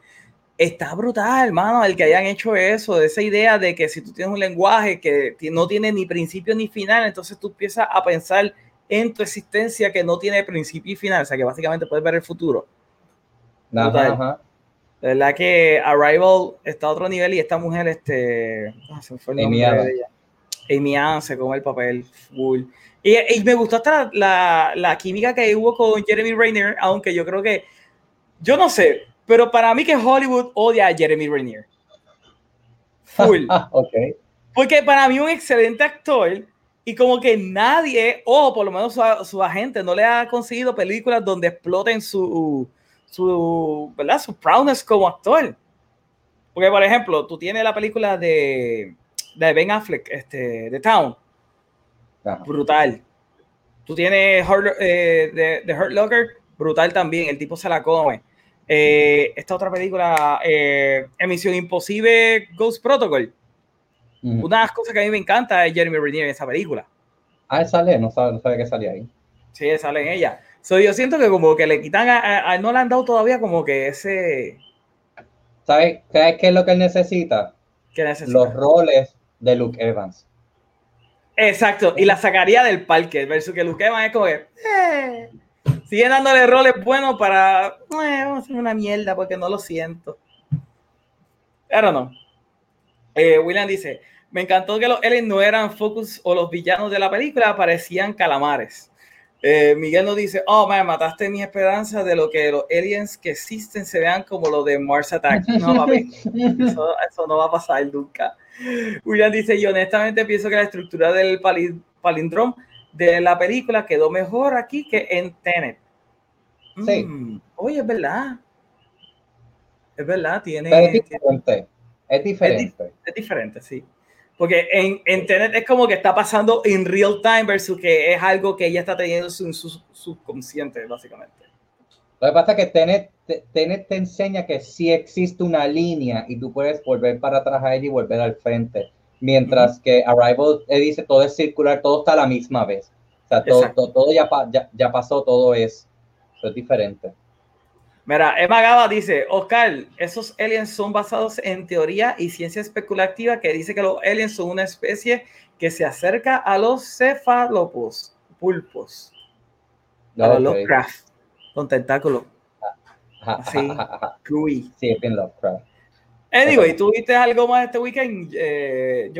Está brutal, hermano, el que hayan hecho eso, de esa idea de que si tú tienes un lenguaje que no tiene ni principio ni final, entonces tú empiezas a pensar en tu existencia que no tiene principio y final, o sea que básicamente puedes ver el futuro. Ajá, De verdad que Arrival está a otro nivel y esta mujer, este, ah, se fue el nombre de ella. Amy Ann se come el papel full. Y, me gustó hasta la, la, química que hubo con Jeremy Rainier, aunque yo creo que, yo no sé, pero para mí que Hollywood odia a Jeremy Rainier. Full. okay. Porque para mí un excelente actor y como que nadie, o por lo menos su, agente, no le ha conseguido películas donde exploten su, su, ¿verdad? Su proudness como actor. Porque, por ejemplo, tú tienes la película de de Ben Affleck, este, The Town. Brutal. Tú tienes eh, de, Hurt Locker, brutal también. El tipo se la come. Eh, esta otra película, eh, Emisión Imposible, Ghost Protocol. Una de las cosas que a mí me encanta es Jeremy Renner en esa película. Ah, sale, no sabe, no sabe que salía ahí. Sí, sale en ella. So, yo siento que como que le quitan a, no le han dado todavía como que ese. ¿Sabes qué es lo que él necesita? ¿Qué necesita? Los roles de Luke Evans. Exacto, y la sacaría del parque, versus que Luke Evans es como que eh, sigue dándole roles buenos para eh, vamos a hacer una mierda porque no lo siento. Pero no. Eh, William dice: Me encantó que los aliens no eran focus o los villanos de la película, parecían calamares. Eh, Miguel nos dice, oh, me mataste mi esperanza de lo que los aliens que existen se vean como lo de Mars Attack. No, papi, eso, eso, no va a pasar nunca. William dice, yo honestamente pienso que la estructura del palindrome de la película quedó mejor aquí que en Tenet. Sí. Mm, oye, es verdad. Es verdad, tiene... es diferente. Es diferente. Es, diferente, sí. Porque en, en Tenet es como que está pasando en real time versus que es algo que ella está teniendo en su subconsciente, básicamente. Lo que pasa es que Tenet, te enseña que sí existe una línea y tú puedes volver para atrás a ella y volver al frente. Mientras que Arrival dice todo es circular, todo está a la misma vez. O sea, todo, todo, ya, ya, pasó, todo es, es diferente. Mira, Emma Gaba dice, Oscar, esos aliens son basados en teoría y ciencia especulativa que dice que los aliens son una especie que se acerca a los cefalopos, pulpos, a los con tentáculos. Sí, Sí, es bien Lovecraft. Anyway, ¿tú viste algo más este weekend, eh,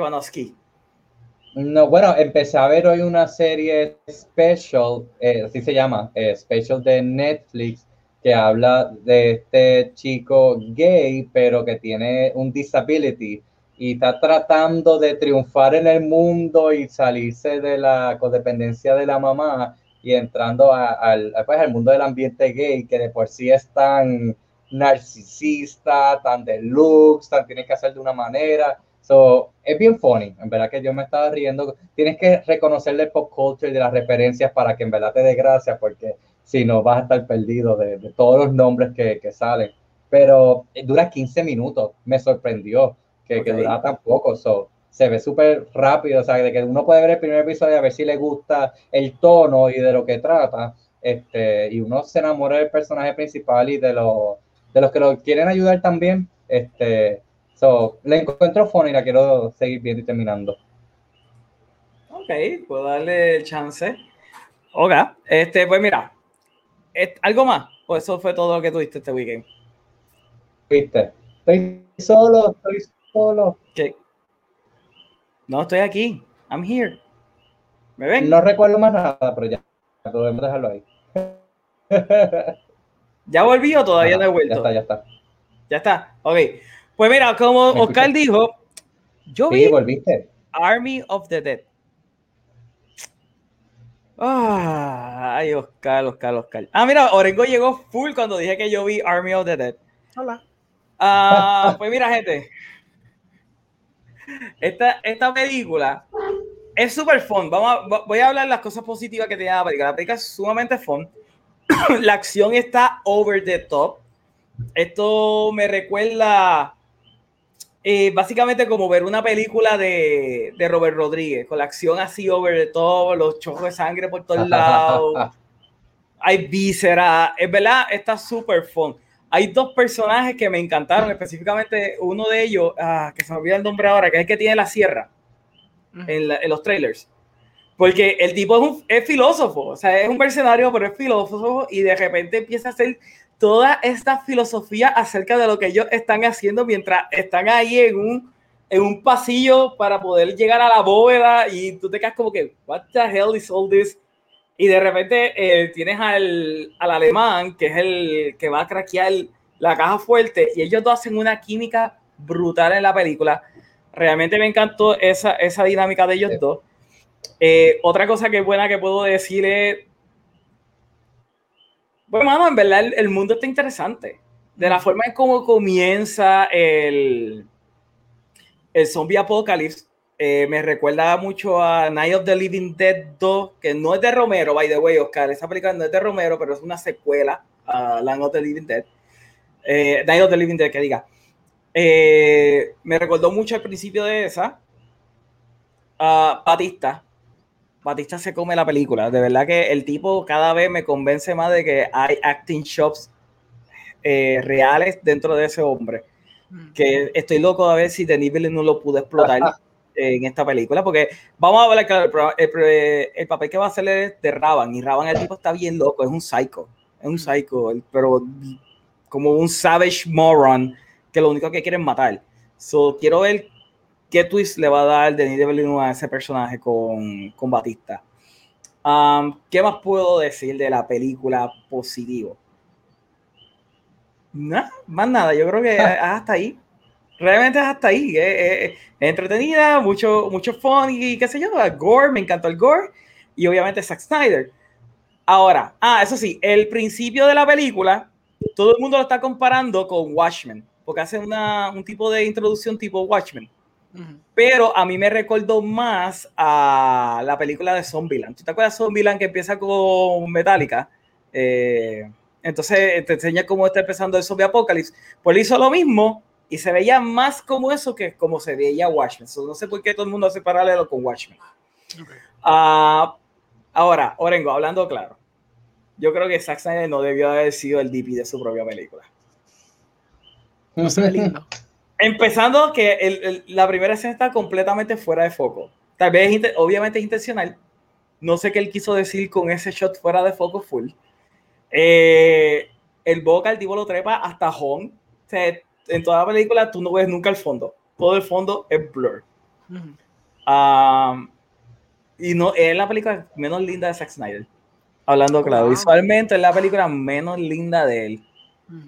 No, bueno, empecé a ver hoy una serie special, eh, así se llama, eh, special de Netflix, que habla de este chico gay, pero que tiene un disability y está tratando de triunfar en el mundo y salirse de la codependencia de la mamá y entrando al, pues, al mundo del ambiente gay, que de por sí es tan narcisista, tan de looks, tan tienes que hacer de una manera. So, es bien funny, en verdad que yo me estaba riendo. Tienes que reconocerle el pop culture y de las referencias para que en verdad te dé gracia, porque si no vas a estar perdido de, todos los nombres que, que, salen. Pero dura 15 minutos, me sorprendió que, que dura tan poco. So, se ve súper rápido, o sea, de que uno puede ver el primer episodio a ver si le gusta el tono y de lo que trata, este, y uno se enamora del personaje principal y de, los de los que lo quieren ayudar también, este, so, le encuentro funny y la quiero seguir viendo y terminando. Ok, puedo darle el chance. Ok, este, pues mira, ¿algo más? ¿O eso fue todo lo que tuviste este weekend? Viste, estoy solo, estoy solo. ¿Qué? No, estoy aquí. I'm here. ¿Me ven? No recuerdo más nada, pero ya, podemos dejarlo ahí. ¿Ya volví o todavía no he vuelto? Ya está, ya está. Ya está, ok. Pues mira, como Oscar dijo, yo sí, volviste. Army of the Dead. Ay, Oscar, Oscar, Oscar. Ah, mira, Orengo llegó full cuando dije que yo vi Army of the Dead. Hola. Ah, pues mira, gente. Esta, esta película es súper fun. Vamos a, voy a hablar las cosas positivas que tiene la película. La película es sumamente fun. la acción está over the top. Esto me recuerda eh, básicamente como ver una película de, de, Robert Rodríguez, con la acción así over the top, los chojos de sangre por todos lados. Hay vísceras. Es verdad, está súper fun. Hay dos personajes que me encantaron, específicamente uno de ellos, ah, que se me olvida el nombre ahora, que es el que tiene la sierra en, los trailers. Porque el tipo es, filósofo, o sea, es un mercenario, pero es filósofo y de repente empieza a hacer toda esta filosofía acerca de lo que ellos están haciendo mientras están ahí en un, en un pasillo para poder llegar a la bóveda y tú te quedas como que, what the hell is all this? Y de repente eh, tienes al, al, alemán, que es el que va a craquear la caja fuerte, y ellos dos hacen una química brutal en la película. Realmente me encantó esa, esa dinámica de ellos dos. Eh, otra cosa que es buena que puedo decir es. Bueno, mano, en verdad el, mundo está interesante. De la forma en cómo comienza el, el zombie apocalypse, eh, me recuerda mucho a Night of the Living Dead 2, que no es de Romero, by the way, Oscar. Esa película no es de Romero, pero es una secuela a Night of the Living Dead. Eh, Night of the Living Dead, que diga. Eh, me recordó mucho al principio de esa. Uh, Batista. Batista se come la película. De verdad que el tipo cada vez me convence más de que hay acting shops eh, reales dentro de ese hombre. Mm. Que estoy loco a ver si Denis Villeneuve no lo pudo explotar en esta película. Porque vamos a ver claro, el, papel que va a hacer es de Raban. Y Raban, el tipo está bien loco. Es un psycho. Es un psycho. Pero como un savage moron que lo único que quieren matar. So, quiero ver qué twist le va a dar Denis Villeneuve a ese personaje con, con Batista. Um, ¿Qué más puedo decir de la película positivo? Nada, más nada. Yo creo que es hasta ahí. Realmente es hasta ahí. Es, entretenida, mucho, mucho fun y qué sé yo. Gore, me encantó el gore. Y obviamente Zack Snyder. Ahora, ah, eso sí, el principio de la película, todo el mundo lo está comparando con Watchmen porque hace una, un tipo de introducción tipo Watchmen. Pero a mí me recordó más a la película de Zombieland. ¿Tú te acuerdas de Zombieland que empieza con Metallica? Eh, entonces te enseña cómo está empezando el zombie apocalypse. Pues hizo lo mismo y se veía más como eso que como se veía Watchmen. no sé por qué todo el mundo hace paralelo con Watchmen. Ah, ahora, Orengo, hablando claro, yo creo que Zack Snyder no debió haber sido el DP de su propia película. No se lindo. Empezando que la primera escena está completamente fuera de foco. Tal vez, obviamente es intencional. No sé qué él quiso decir con ese shot fuera de foco full. Eh, el boca, el tipo lo trepa hasta home. en toda la película tú no ves nunca el fondo. Todo el fondo es blur. y no es la película menos linda de Zack Snyder. Hablando claro, visualmente es la película menos linda de él.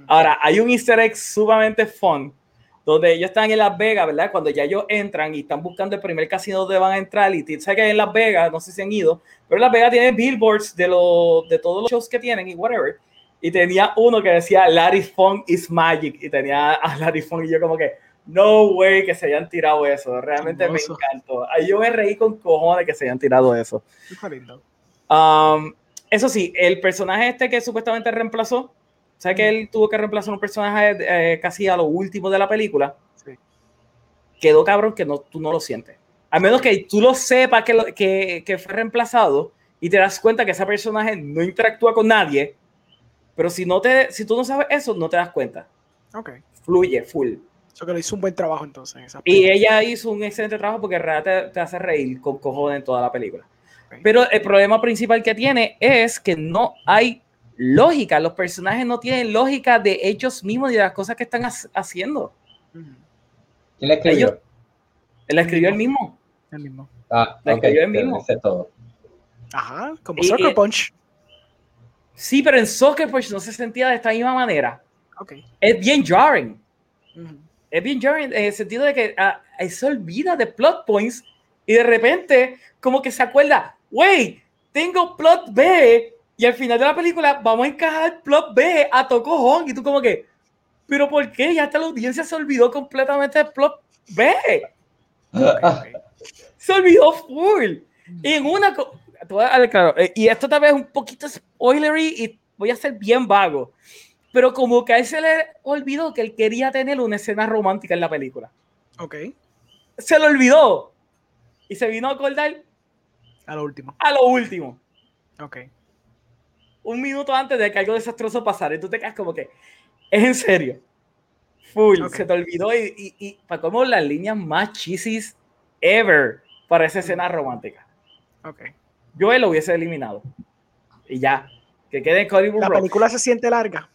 Ahora, hay un easter egg sumamente fun, donde ellos están en Las Vegas, ¿verdad? Cuando ya ellos entran y están buscando el primer casino donde van a entrar, y sabes que en Las Vegas, no sé si han ido, pero Las Vegas tiene billboards de, lo, de todos los shows que tienen y whatever. Y tenía uno que decía Larry Funk is magic, y tenía a Larry Funk, y yo como que, no way que se hayan tirado eso. Realmente me encantó. Ahí yo me reí con cojones que se hayan tirado eso. Um, eso sí, el personaje este que supuestamente reemplazó, ¿Sabes que él tuvo que reemplazar un personaje eh, casi a lo último de la película? Sí. Quedó cabrón que no, tú no lo sientes. A menos que tú lo sepas que, que, que, fue reemplazado y te das cuenta que ese personaje no interactúa con nadie. Pero si, no te, si tú no sabes eso, no te das cuenta. Ok. Fluye, full. Eso que lo hizo un buen trabajo entonces. y ella hizo un excelente trabajo porque realmente te, hace reír con cojones en toda la película. Pero el problema principal que tiene es que no hay lógica. Los personajes no tienen lógica de ellos mismos y de las cosas que están haciendo. ¿Quién la escribió? él la escribió él mismo. El mismo. Ah, la escribió él mismo. Todo. Ajá, como Soccer Punch. Sí, pero en Soccer Punch no se sentía de esta misma manera. Okay. Es bien jarring. Es bien jarring en el sentido de que ah, se olvida de plot points y de repente como que se acuerda, wey, tengo plot B y al final de la película vamos a encajar plot B a Toko y tú como que, pero ¿por qué? Ya hasta la audiencia se olvidó completamente del plot B. se olvidó full. Y en una, claro, eh, y esto tal vez es un poquito spoilery y voy a ser bien vago, pero como que a él se le olvidó que él quería tener una escena romántica en la película. Ok. Se lo olvidó. Y se vino a acordar. A lo último. A lo último. Ok. Un minuto antes de que algo desastroso pasara. Y tú te quedas como que. Es en serio. Full. Se te olvidó. Y, y, y para como las líneas más chisis ever para esa escena romántica. Ok. Yo él lo hubiese eliminado. Y ya. Que quede Cody La película se siente larga.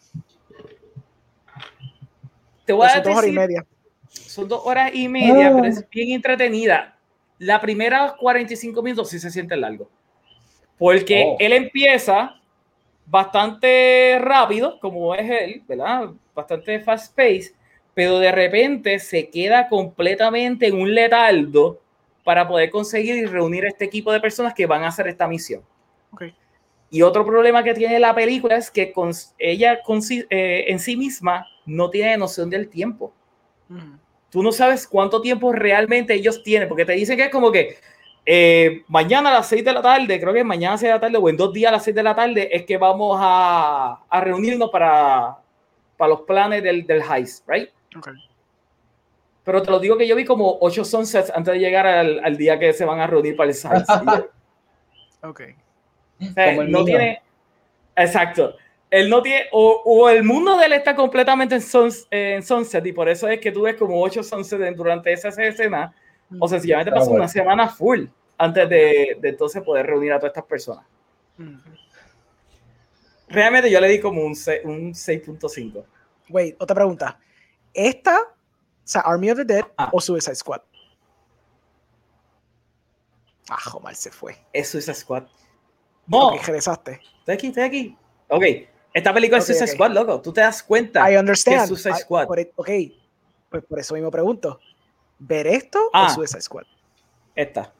Te voy a decir, dos horas y media. Son dos horas y media, pero es bien entretenida. La primera 45 minutos sí se siente largo. Porque oh. él empieza bastante rápido, como es él, ¿verdad? Bastante fast pace, pero de repente se queda completamente en un letaldo para poder conseguir y reunir a este equipo de personas que van a hacer esta misión. Y otro problema que tiene la película es que con, ella eh, en sí misma no tiene noción del tiempo. Tú no sabes cuánto tiempo realmente ellos tienen, porque te dicen que es como que eh, mañana a las 6 de la tarde, creo que mañana a las 6 de la tarde o en dos días a las 6 de la tarde es que vamos a, a reunirnos para, para los planes del, del heist, ¿right? Okay. Pero te lo digo que yo vi como ocho sunsets antes de llegar al, al día que se van a reunir para el heist. ok. no tiene... Exacto él no tiene, o, el mundo de él está completamente en, sunset y por eso es que tú ves como ocho sunset durante esa escena, o sencillamente pasó una semana full antes de, de, entonces poder reunir a todas estas personas. Realmente yo le di como un, un 6.5. Wait, otra pregunta. ¿Esta, o sea, Army of the Dead ah. o Suicide Squad? Ah, mal se fue. Es Suicide Squad. No. regresaste. Estoy aquí, estoy aquí. Ok, esta película es Suicide Squad, loco. Tú te das cuenta I understand. que es Suicide Squad. E, ok, pues por eso mismo pregunto. ¿Ver esto o ah. Suicide Squad? Esta.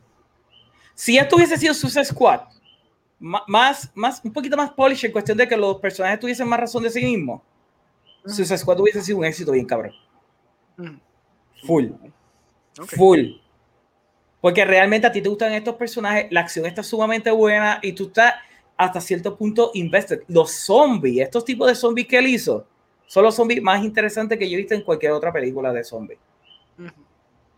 Si esto hubiese sido Suicide Squad, más, más, un poquito más polish en cuestión de que los personajes tuviesen más razón de sí mismos, Suicide Squad hubiese sido un éxito bien cabrón. Full. Full. Porque realmente a ti te gustan estos personajes, la acción está sumamente buena y tú estás hasta cierto punto invested. Los zombies, estos tipos de zombies que él hizo, son los zombies más interesantes que yo he visto en cualquier otra película de zombies.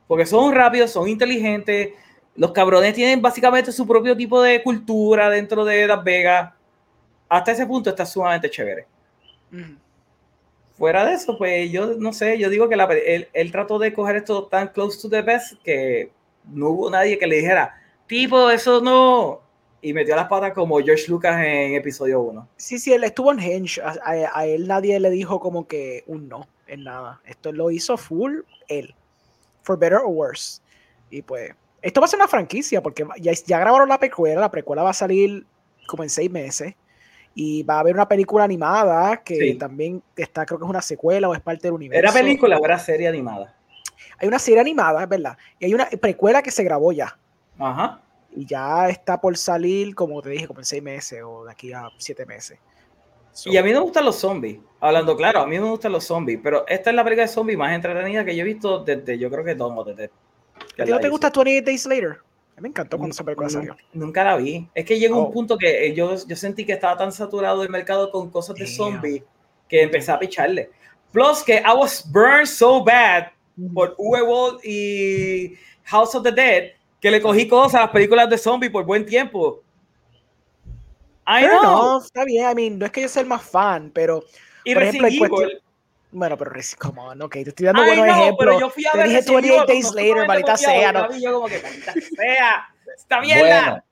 Porque son rápidos, son inteligentes. Los cabrones tienen básicamente su propio tipo de cultura dentro de Las Vegas. Hasta ese punto está sumamente chévere. Fuera de eso, pues yo no sé, yo digo que la, él, él, trató de coger esto tan close to the best que no hubo nadie que le dijera, tipo, eso no, y metió las patas como George Lucas en episodio 1. Sí, sí, él estuvo en Hinge. A, él nadie le dijo como que un no en nada. Esto lo hizo full él. For better or worse. Y pues, esto va a ser una franquicia porque ya, ya grabaron la precuela. La precuela va a salir como en seis meses. Y va a haber una película animada que también está, creo que es una secuela o es parte del universo. ¿Era película o era serie animada? Hay una serie animada, es verdad. Y hay una precuela que se grabó ya. Ajá y ya está por salir, como te dije, como en seis meses o de aquí a siete meses. Y a mí me gustan los zombies, hablando claro, a mí me gustan los zombies, pero esta es la película de zombies más entretenida que yo he visto desde, yo creo que Don desde... ¿A ti no te gusta 28 Days Later? A mí me encantó cuando esa película salió. Nunca la vi. Es que llegó un oh. punto que eh, yo, yo sentí que estaba tan saturado el mercado con cosas de zombies que empecé a picharle. Plus que I was burned so bad por Uwe y House of the Dead que le cogí cosas a las películas de zombies por buen tiempo. I know. No, está bien, I mean, no es que yo sea el más fan, pero y por ejemplo, Evil, Bueno, pero come on, ok, te estoy dando buenos no, ejemplos. Pero yo fui a te ver dije 28 Days Later, maldita sea, ¿no? Yo como que, maldita sea, está bien. Bueno,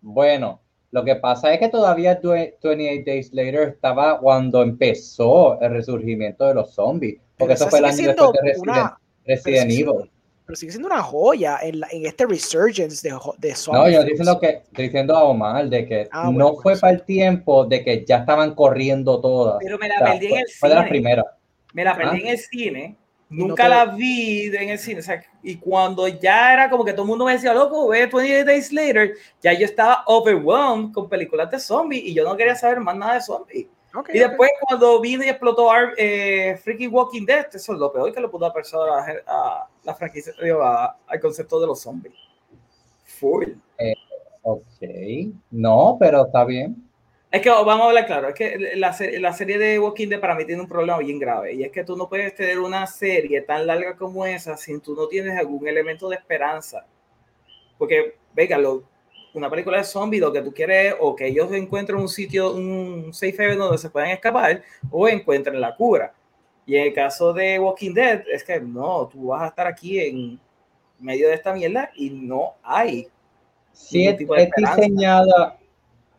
bueno, lo que pasa es que todavía 28 Days Later estaba cuando empezó el resurgimiento de los zombies, porque eso fue el año después de Resident, Resident Evil pero sigue siendo una joya en, en este resurgence de, de No, yo estoy diciendo, que, estoy diciendo a Omar de que ah, no fue para el tiempo de que ya estaban corriendo todas. Pero me la perdí en el cine. Fue de las primeras. Me la perdí ¿Ah? en el cine. Nunca la vi en el cine. O sea, y cuando ya era como que todo el mundo me decía, loco, ve 28 Days Later, ya yo estaba overwhelmed con películas de zombies y yo no quería saber más nada de zombies y después cuando vino y explotó eh, Freaky Walking Dead, eso es lo peor que le pudo haber a, a, la franquicia, al concepto de los zombies. Full. Eh, ok. No, pero está bien. Es que vamos a hablar claro, es que la, la, serie de Walking Dead para mí tiene un problema bien grave y es que tú no puedes tener una serie tan larga como esa sin tú no tienes algún elemento de esperanza. Porque, venga, lo, una película de zombies, lo que tú quieres o que ellos encuentren un sitio, un safe haven donde se puedan escapar o encuentren la cura. Y en el caso de Walking Dead, es que no, tú vas a estar aquí en medio de esta mierda y no hay. Sí, es, tipo diseñada.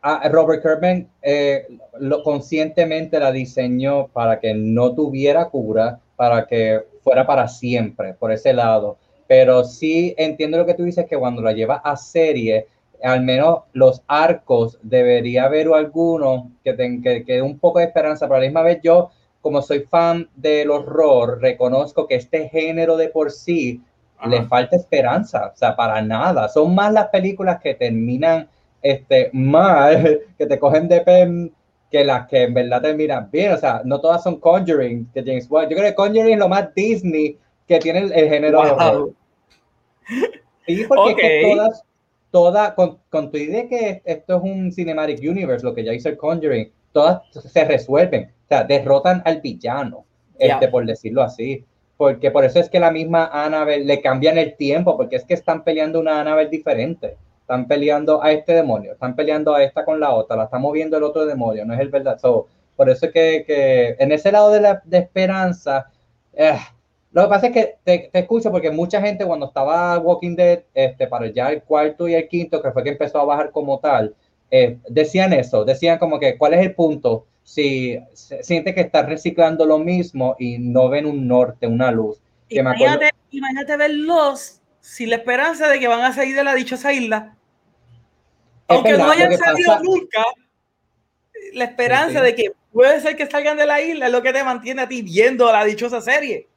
A Robert Kirkman eh, lo, conscientemente la diseñó para que no tuviera cura, para que fuera para siempre, por ese lado. Pero sí entiendo lo que tú dices, que cuando la llevas a serie, al menos los arcos, debería haber alguno que tenga que, un poco de esperanza, pero a la misma vez yo, como soy fan del horror, reconozco que este género de por sí le falta esperanza, o sea, para nada. Son más las películas que terminan este, mal, que te cogen de pen, que las que en verdad terminan bien. O sea, no todas son Conjuring, que James Wan. Yo creo que Conjuring es lo más Disney que tiene el, género de horror. Sí, porque todas toda, con, con, tu idea que esto es un cinematic universe, lo que ya hizo el Conjuring, todas se resuelven, o sea, derrotan al villano, este, por decirlo así. Porque por eso es que la misma Annabelle le cambian el tiempo, porque es que están peleando una Annabelle diferente. Están peleando a este demonio, están peleando a esta con la otra, la está moviendo el otro demonio, no es el verdad. por eso es que, que, en ese lado de la de esperanza, eh, lo que pasa es que te, escucho porque mucha gente cuando estaba Walking Dead, este, para ya el cuarto y el quinto, que fue que empezó a bajar como tal, eh, decían eso, decían como que, ¿cuál es el punto? Si siente que está reciclando lo mismo y no ven un norte, una luz. imagínate, imagínate verlos sin la esperanza de que van a salir de la dichosa isla. Aunque no hayan salido nunca, la esperanza de que puede ser que salgan de la isla es lo que te mantiene a ti viendo la dichosa serie.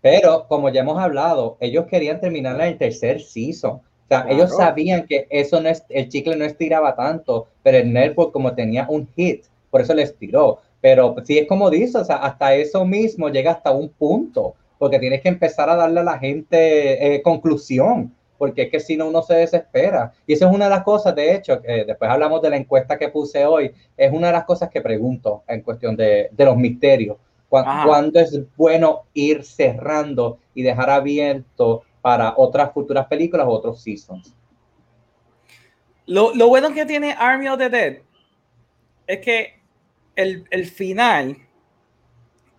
Pero como ya hemos hablado, ellos querían terminar en el tercer season. O sea, ellos sabían que eso no es, el chicle no estiraba tanto, pero el network como tenía un hit, por eso le estiró. Pero si es como dice, o sea, hasta eso mismo llega hasta un punto, porque tienes que empezar a darle a la gente eh, conclusión, porque es que si no uno se desespera. Y eso es una de las cosas, de hecho, después hablamos de la encuesta que puse hoy, es una de las cosas que pregunto en cuestión de, de los misterios cuándo es bueno ir cerrando y dejar abierto para otras futuras películas o otros seasons. Lo, lo, bueno que tiene Army of the Dead es que el, el final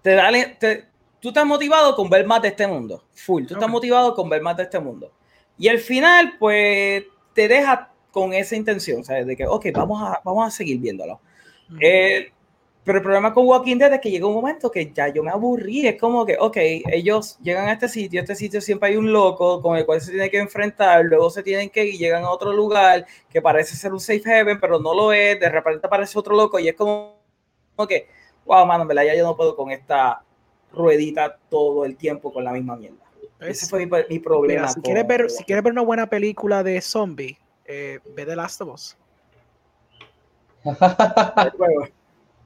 te da, te, tú estás motivado con ver más de este mundo, full, tú estás motivado con ver más de este mundo. Y el final, pues, te deja con esa intención, ¿sabes? De que, ok, vamos a, vamos a seguir viéndolo. eh, pero el problema con Walking Dead es que llega un momento que ya yo me aburrí. Es como que, ok, ellos llegan a este sitio, este sitio siempre hay un loco con el cual se tiene que enfrentar, luego se tienen que ir, llegan a otro lugar que parece ser un safe haven, pero no lo es, de repente aparece otro loco y es como, que, wow, mano, verdad, ya yo no puedo con esta ruedita todo el tiempo con la misma mierda. Ese fue mi, problema. si, quieres ver, si quieres ver una buena película de zombie, eh, ve The Last of Us.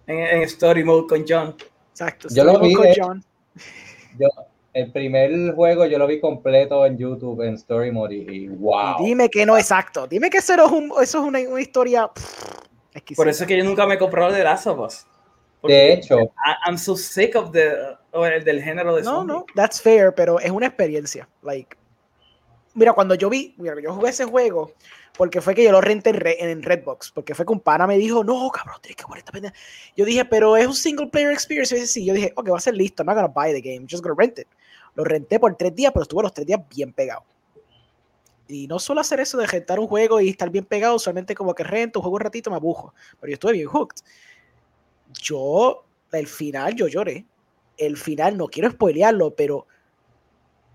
en, Story Mode con John. Exacto, yo lo vi con John. Yo, el primer juego yo lo vi completo en YouTube en Story Mode y, wow. dime que no exacto, dime que eso, es, un, eso es una, una historia. Por eso es que yo nunca me he comprado de Last of Us. De hecho, I'm so sick of the, del género de No, no, that's fair, pero es una experiencia. Like, mira, cuando yo vi, mira, yo jugué ese juego, porque fue que yo lo renté en, Redbox, porque fue que un pana me dijo, no, cabrón, tienes que jugar esta pendeja. Yo dije, pero es un single player experience. Y sí, yo dije, ok, va a ser listo, I'm not gonna buy the game, I'm just gonna rent it. Lo renté por tres días, pero estuve los tres días bien pegado. Y no solo hacer eso de rentar un juego y estar bien pegado, solamente como que rento, juego un ratito, me abujo. Pero yo estuve bien hooked. Yo, el final, yo lloré. El final, no quiero spoilearlo, pero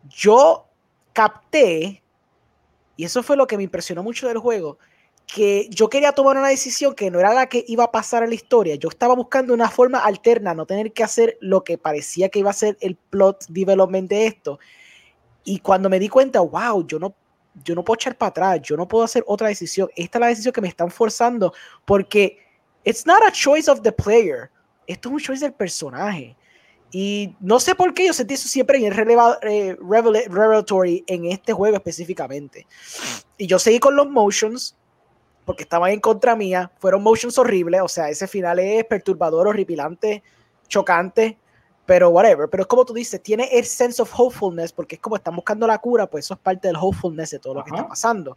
yo capté, y eso fue lo que me impresionó mucho del juego, que yo quería tomar una decisión que no era la que iba a pasar en la historia. Yo estaba buscando una forma alterna, no tener que hacer lo que parecía que iba a ser el plot development de esto. Y cuando me di cuenta, wow, yo no, yo no puedo echar para atrás, yo no puedo hacer otra decisión. Esta es la decisión que me están forzando porque it's not a choice of the player. Esto es un choice del personaje. Y no sé por qué yo sentí eso siempre en el eh, revelatory en este juego específicamente. Y yo seguí con los motions porque estaban en contra mía. Fueron motions horribles, o sea, ese final es perturbador, horripilante, chocante, pero whatever. Pero es como tú dices, tiene el sense of hopefulness porque es como están buscando la cura, pues eso es parte del hopefulness de todo lo que está pasando.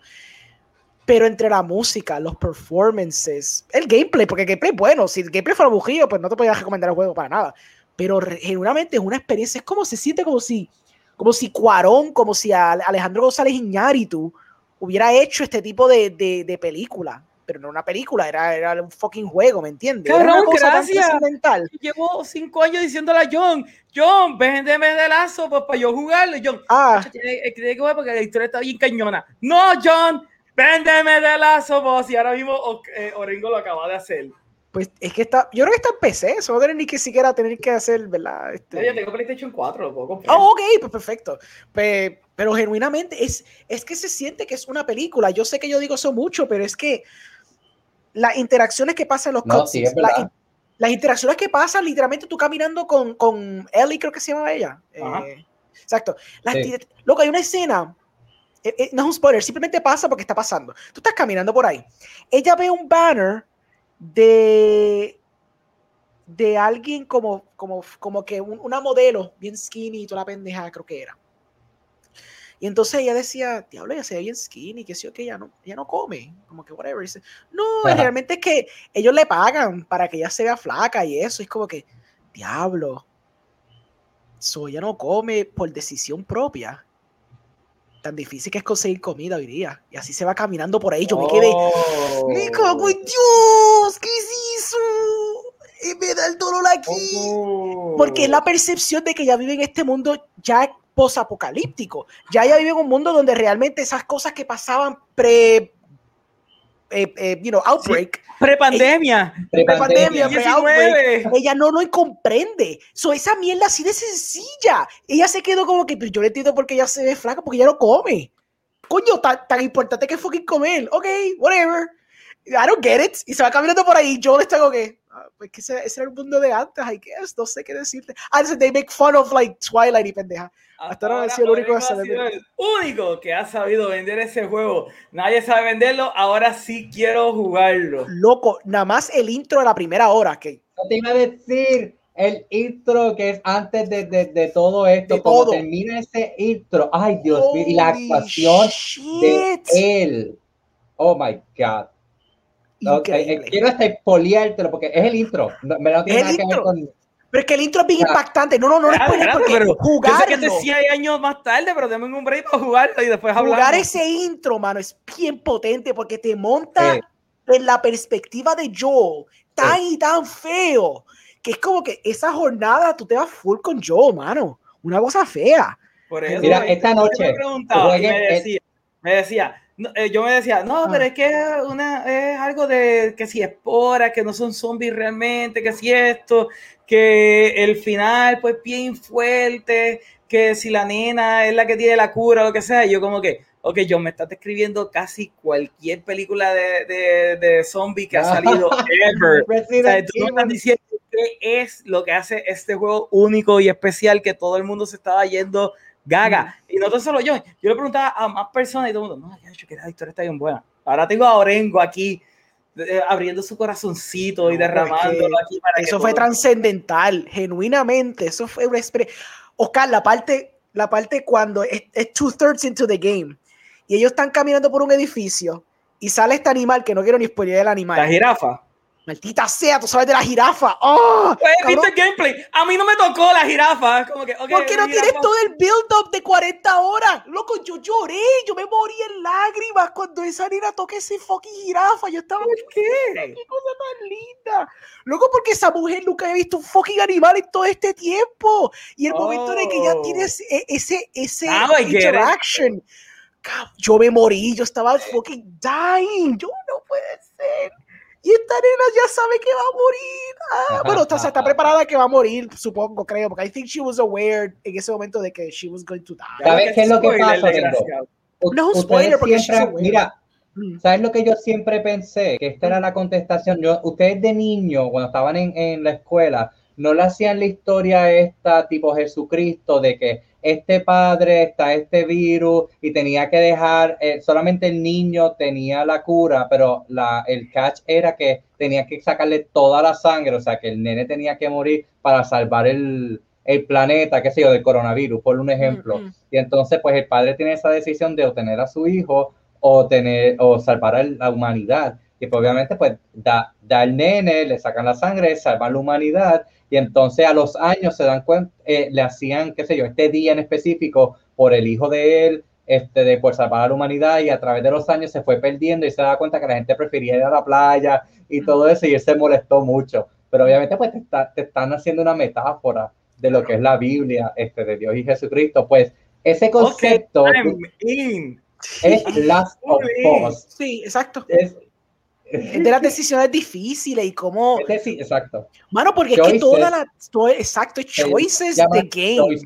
Pero entre la música, los performances, el gameplay, porque el gameplay bueno, si el gameplay fuera bujío, pues no te podía recomendar el juego para nada pero genuinamente es una experiencia, es como se siente como si, como si Cuarón, como si Alejandro González Iñárritu hubiera hecho este tipo de, de, película, pero no una película, era, era un fucking juego, ¿me entiendes? Cabrón, gracias. Llevo cinco años diciéndole a John, John, véndeme de lazo pues, para yo jugarlo. John, ah. tiene, que porque la historia está bien cañona. No, John, véndeme de lazo, pues, y ahora mismo eh, Orengo lo acaba de hacer. Pues es que está, yo creo que está en PC, eso no tener ni que siquiera tener que hacer, ¿verdad? Este... Yo tengo PlayStation 4, lo puedo comprar. Oh, ok, pues perfecto. pero genuinamente es, es que se siente que es una película. Yo sé que yo digo eso mucho, pero es que las interacciones que pasan en los no, las interacciones que pasan, literalmente tú caminando con, con Ellie, creo que se llama ella. Eh, exacto. Loco, hay una escena eh, eh, no es un spoiler, simplemente pasa porque está pasando. Tú estás caminando por ahí. Ella ve un banner de, de alguien como, como, como que una modelo bien skinny y toda la pendeja, creo que era. Y entonces ella decía, diablo, ella se ve bien skinny, que sí, que ella no, ella no come, como que whatever. dice, no, realmente es que ellos le pagan para que ella se vea flaca y eso. es como que, diablo, so ella no come por decisión propia tan difícil que es conseguir comida hoy día. Y así se va caminando por ahí. Yo me quedé, me cago en Dios, ¿qué es eso? Y me da el dolor aquí. Oh. Porque es la percepción de que ella vive en este mundo ya posapocalíptico. Ya ella vive en un mundo donde realmente esas cosas que pasaban pre eh, eh, you know, outbreak. Prepandemia. Prepandemia, pre Ella no lo comprende. So, esa mierda así de sencilla. Ella se quedó como que, yo le entiendo por qué ella se ve flaca, porque ella no come. Coño, tan, tan importante que fucking comer. Ok, whatever. I don't get it. Y se va caminando por ahí. Yo le tengo que. Pues que ese, ese, era el mundo de antes, I guess. No sé qué decirte. Ah, they make fun of like Twilight y pendeja. Hasta ahora ha sido el único que ha sabido el único que ha sabido vender ese juego. Nadie sabe venderlo, ahora sí quiero jugarlo. Loco, nada más el intro de la primera hora. Que... No te iba a decir el intro que es antes de, de, de todo esto. como termina ese intro. Ay, Dios mío. Y la actuación de él. Oh my God. Okay, eh, quiero hasta poliártelo porque es el intro. Me lo tiene nada que ver con pero es que el intro es bien impactante. No, no, no, no es porque pero jugarlo. Yo sé que te decía años más tarde, pero tengo un break para jugarlo y después hablar. Jugar ese intro, mano, es bien potente porque te monta en la perspectiva de Joel tan y tan feo que es como que esa jornada tú te vas full con Joel, mano. Una cosa fea. Por eso, Mira, esta noche. Me, me decía, me decía eh, yo me decía, no, pero ah. es que una, es algo de que si esporas, que no son zombies realmente, que si esto, que el final, pues bien fuerte, que si la nena es la que tiene la cura o lo que sea. yo, como que, ok, yo me estás describiendo casi cualquier película de, de, de zombie que ha salido ever. o sea, tú me estás diciendo qué es lo que hace este juego único y especial que todo el mundo se estaba yendo gaga. Y no solo yo, yo le preguntaba a más personas y todo el mundo, no, yo que la historia está bien buena. Ahora tengo a Orengo aquí eh, abriendo su corazoncito y derramándolo aquí para Eso fue trascendental, genuinamente. Eso fue una experiencia. Oscar, la parte, la parte cuando es, two thirds into the game y ellos están caminando por un edificio y sale este animal que no quiero ni spoiler el animal. La jirafa. Maldita sea, tú sabes de la jirafa. ¡Oh! Pues, ¿Viste el gameplay? A mí no me tocó la jirafa. Como que, okay, ¿Por qué no tienes todo el build-up de 40 horas? Loco, yo lloré, yo me morí en lágrimas cuando esa nena toque ese fucking jirafa. Yo estaba, ¿por qué? ¡Qué cosa tan linda! Loco, porque esa mujer nunca había visto un fucking animal en todo este tiempo. Y el momento en el que ya tienes e, ese, ese, ese interaction. Yo me morí, yo estaba fucking dying. Yo no puede ser y esta nena ya sabe que va a morir. Ah, bueno, está, está preparada que va a morir, supongo, creo, porque I think she was aware en ese momento de que she was going to die. ¿Sabes qué es lo que pasa, No es un spoiler porque siempre, Mira, mm. ¿sabes lo que yo siempre pensé? Que esta era la contestación. Yo, ustedes de niño, cuando estaban en, en la escuela, no le hacían la historia esta tipo Jesucristo de que este padre está este virus y tenía que dejar, eh, solamente el niño tenía la cura, pero la, el catch era que tenía que sacarle toda la sangre, o sea, que el nene tenía que morir para salvar el, el planeta, qué sé yo, del coronavirus, por un ejemplo. Y entonces, pues el padre tiene esa decisión de obtener a su hijo o, tener, o salvar a la humanidad. Y pues, obviamente, pues da, da el nene, le sacan la sangre, salvan la humanidad y entonces a los años se dan cuenta, eh, le hacían, qué sé yo, este día en específico por el hijo de él, este, de por salvar a la humanidad y a través de los años se fue perdiendo y se da cuenta que la gente prefería ir a la playa y todo eso y él se molestó mucho. Pero obviamente pues te, están haciendo una metáfora de lo que es la Biblia, este, de Dios y Jesucristo. Pues ese concepto es Last of Us. Sí, exacto de las decisiones difíciles y cómo. Sí, exacto. Mano, porque es que toda la. exacto, choices de game.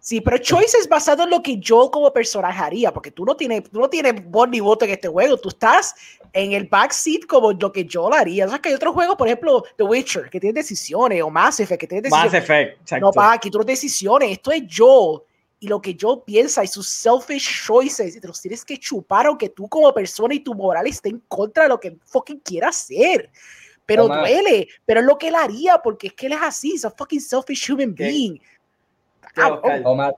Sí, pero choices basado en lo que yo como personaje haría, porque tú no tienes, tú no tienes voz ni voto en este juego, tú estás en el backseat como lo que yo lo haría. O sea, que hay otros juegos, por ejemplo, The Witcher, que tiene decisiones, o Mass Effect, que tiene decisiones. Mass Effect, exacto. No, para aquí tú no decisiones, esto es yo y lo que yo piensa y sus selfish choices y te los tienes que chupar aunque tú como persona y tu moral esté en contra de lo que fucking quiera hacer. Pero duele, pero es lo que él haría porque es que él es así, es a fucking selfish human being. Omar,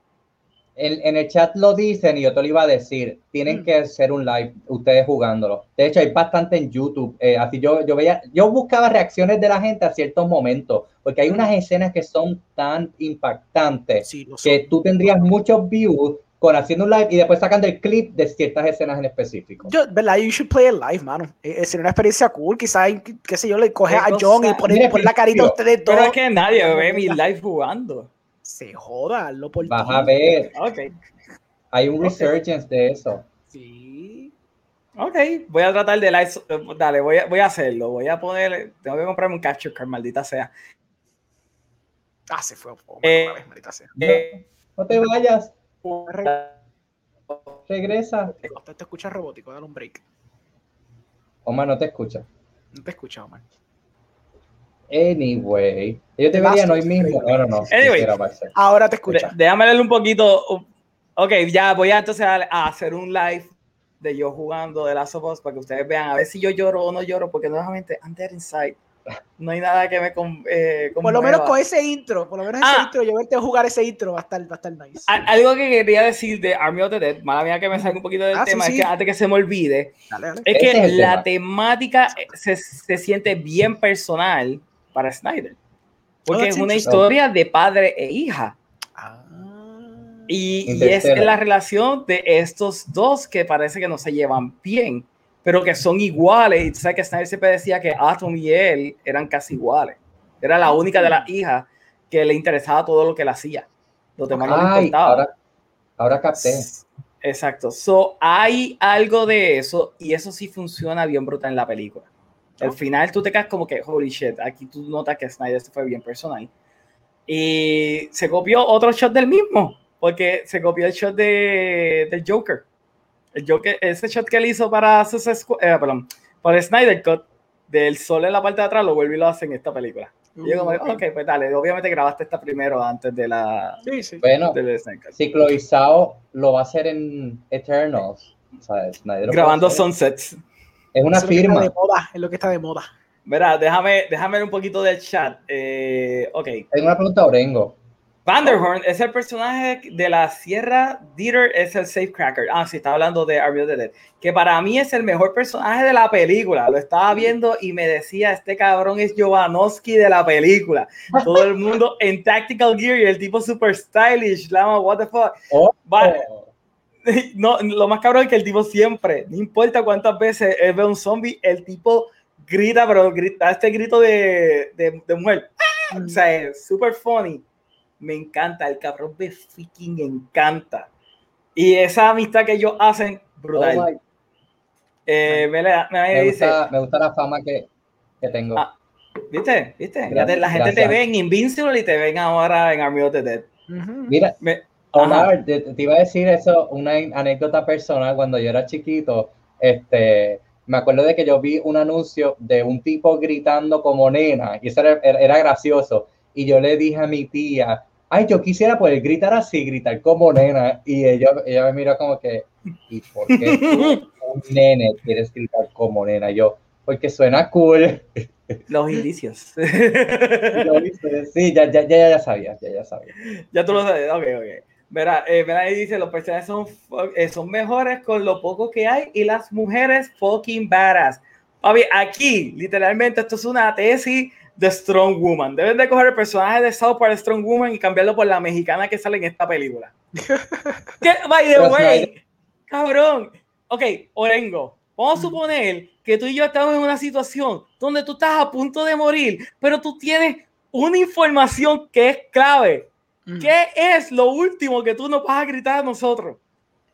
en, el chat lo dicen y yo te lo iba a decir, tienen mm. que hacer un live ustedes jugándolo. De hecho, hay bastante en YouTube. Eh, así yo, yo veía, yo buscaba reacciones de la gente a ciertos momentos, porque hay unas mm. escenas que son tan impactantes que tú tendrías muchos views con haciendo un live y después sacando el clip de ciertas escenas en específico. Yo, ¿verdad? You should play it live, mano. Eh, eh, sería una experiencia cool. Quizás, qué sé yo, le coge a John y pone, la carita a ustedes dos. Pero es que nadie ve mi live jugando se joda, lo por Vas a ver. Hay un resurgence de eso. Sí. Ok, voy a tratar de live. Dale, voy a, voy a hacerlo. Voy a poner. Tengo que comprarme un capture card, maldita sea. Ah, se fue. Oh, eh, maldita sea. Eh, no te vayas. Regresa. Te, te escucha robótico, dale un break. Omar, no te escucha. No te escucha, Omar. Anyway, ellos deberían hoy mismo. Ahora no. Anyway, ahora te escucho. Déjame leerle un poquito. Ok, ya voy a entonces a, hacer un live de yo jugando de Last of Us para que ustedes vean a ver si yo lloro o no lloro, porque nuevamente, I'm dead inside. No hay nada que me. Con, eh, por lo menos con ese intro, por lo menos ese ah. intro, yo verte a jugar ese intro va a estar, va a estar nice. Algo que quería decir de Army of the Dead, mala mía que me salga un poquito del ah, tema, es que antes que se me olvide, es que la temática se, se siente bien personal para Snyder. Porque es una historia de padre e hija. Ah. Y, es la relación de estos dos que parece que no se llevan bien, pero que son iguales. Y tú sabes que Snyder siempre decía que Atom y él eran casi iguales. Era la única de las hijas que le interesaba todo lo que él hacía. Los demás no le importaba. Ahora, ahora capté. Exacto. So, hay algo de eso y eso sí funciona bien brutal en la película. Al final tú te quedas como que, holy shit, aquí tú notas que Snyder se fue bien personal. Y se copió otro shot del mismo, porque se copió el shot de, del Joker. El Joker, ese shot que él hizo para, eh, perdón, para Snyder Cut, del sol en la parte de atrás, lo vuelve y lo hace en esta película. y yo como, ok, pues dale, obviamente grabaste esta primero antes de la... Sí, sí. Bueno, Chloe lo va a hacer en Eternals, Grabando Sunsets. Es una firma. de moda, es lo que está de moda. Verá, déjame, déjame ver un poquito del chat. Eh, ok. Tengo una pregunta a Orengo. Vanderhorn es el personaje de la Sierra Dieter, es el Safecracker. Ah, sí, está hablando de the Dead. Que para mí es el mejor personaje de la película. Lo estaba viendo y me decía: Este cabrón es Jovanovski de la película. Todo el mundo en Tactical Gear y el tipo super stylish. Lama, what the fuck. Oh. No, lo más cabrón es que el tipo siempre, no importa cuántas veces él ve un zombie, el tipo grita, pero grita este grito de, de, de mujer. O sea, es super funny me encanta, el cabrón me freaking encanta. Y esa amistad que ellos hacen, brutal. Oh eh, me, me, gusta, me, gusta, la fama que, que tengo. Ah, ¿Viste? ¿Viste? la gente te ve en Invincible y te ven ahora en Army of the Dead. Mira, Omar, te, te, iba a decir eso, una anécdota personal. Cuando yo era chiquito, este, me acuerdo de que yo vi un anuncio de un tipo gritando como nena, y eso era, era gracioso. Y yo le dije a mi tía, ay, yo quisiera poder gritar así, gritar como nena. Y ella, ella me miró como que, ¿y por qué tú, un nene quieres gritar como nena? Yo, porque suena cool. Los indicios. sí, ya, ya, ya, ya sabía, ya, ya sabía. Ya tú lo sabes, ok, ok. Verá, eh, verá, ahí dice, los personajes son, eh, son mejores con lo poco que hay y las mujeres fucking badass. Papi, aquí, literalmente, esto es una tesis The Strong Woman. Deben de coger el personaje de South Park Strong Woman y cambiarlo por la mexicana que sale en esta película. ¿Qué? By the way, cabrón. Ok, Orengo, vamos a suponer que tú y yo estamos en una situación donde tú estás a punto de morir, pero tú tienes una información que es clave. ¿Qué es lo último que tú nos vas a gritar a nosotros?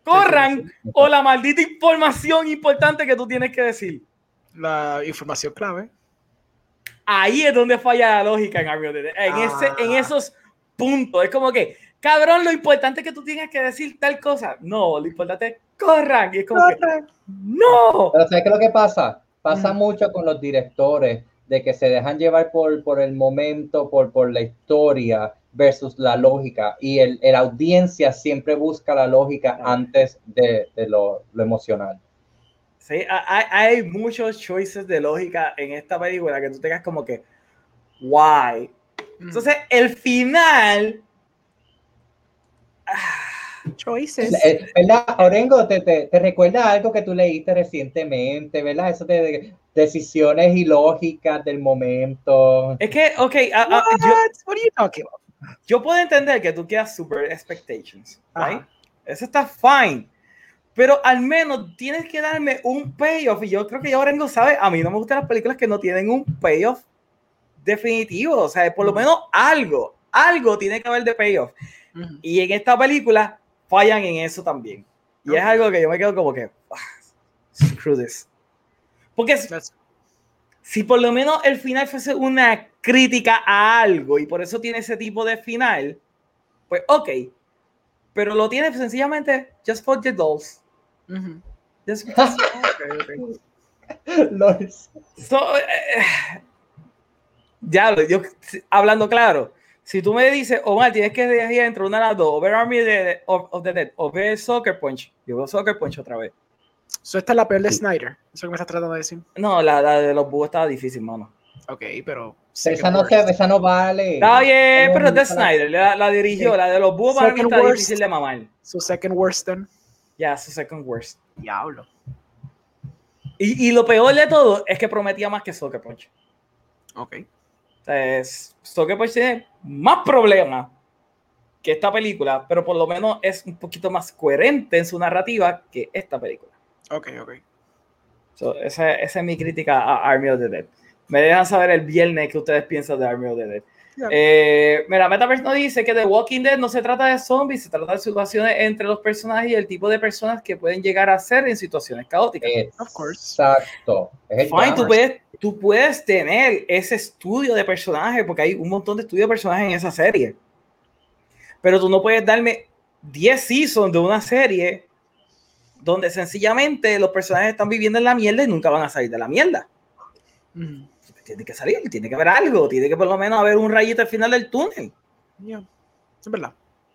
Corran o la maldita información importante que tú tienes que decir. La información clave ahí es donde falla la lógica en. En, ese, en ah. esos puntos. Es como que, cabrón, lo importante es que tú tienes que decir tal cosa. No, lo importante es corran. Y es como que, no. Pero ¿sabes qué es lo que pasa? Pasa mm. mucho con los directores de que se dejan llevar por, por el momento, por, por la historia versus la lógica. Y el, la audiencia siempre busca la lógica antes de, de lo, lo emocional. Sí, hay, hay, muchos choices de lógica en esta película que tú tengas como que, why. Mm. Entonces, el final. Choices. ¿Verdad, Orengo? Te, te, te, recuerda algo que tú leíste recientemente, ¿verdad? Eso de, decisiones ilógicas del momento. Es que, ok, yo, yo, puedo entender que tú quieras super expectations, right? Eso está fine pero al menos tienes que darme un payoff. Y yo creo que ya Orengo sabe, a mí no me gustan las películas que no tienen un payoff definitivo. O sea, por lo menos algo, algo tiene que haber de payoff. Y en esta película fallan en eso también. Y es algo que yo me quedo como que, ah, screw this. Porque si por lo menos el final fuese una crítica a algo y por eso tiene ese tipo de final, pues ok. Pero lo tiene sencillamente just for the dolls. ya, yo hablando claro, si tú me dices, Omar, tienes que elegir entre una de las dos, o ver Army de, of, the Dead, o ver Soccer Punch, yo veo Soccer Punch otra vez. Eso esta es la peor de Snyder, eso que me estás tratando de decir. No, la, la de los búhos estaba difícil, mano. Ok, pero. Esa no, esa no vale. Está bien, pero es de Snyder, la, la dirigió, la de los búhos para mí está difícil de mamar. Su second worst then. Ya, su second worst. Diablo. Y, y, lo peor de todo es que prometía más que Soccer Punch. Ok. Entonces, Soccer Punch tiene más problemas que esta película, pero por lo menos es un poquito más coherente en su narrativa que esta película. Ok, ok. So, esa, esa, es mi crítica a Army of the Dead. Me dejan saber el viernes qué ustedes piensan de Army of the Dead. Eh, mira, Metaverse nos dice que The Walking Dead no se trata de zombies, se trata de situaciones entre los personajes y el tipo de personas que pueden llegar a ser en situaciones caóticas. Exacto. Fine, tú puedes, tú puedes tener ese estudio de personajes, porque hay un montón de estudios de personajes en esa serie. Pero tú no puedes darme 10 seasons de una serie donde sencillamente los personajes están viviendo en la mierda y nunca van a salir de la mierda tiene que salir, tiene que haber algo, tiene que por lo menos haber un rayito al final del túnel. es verdad.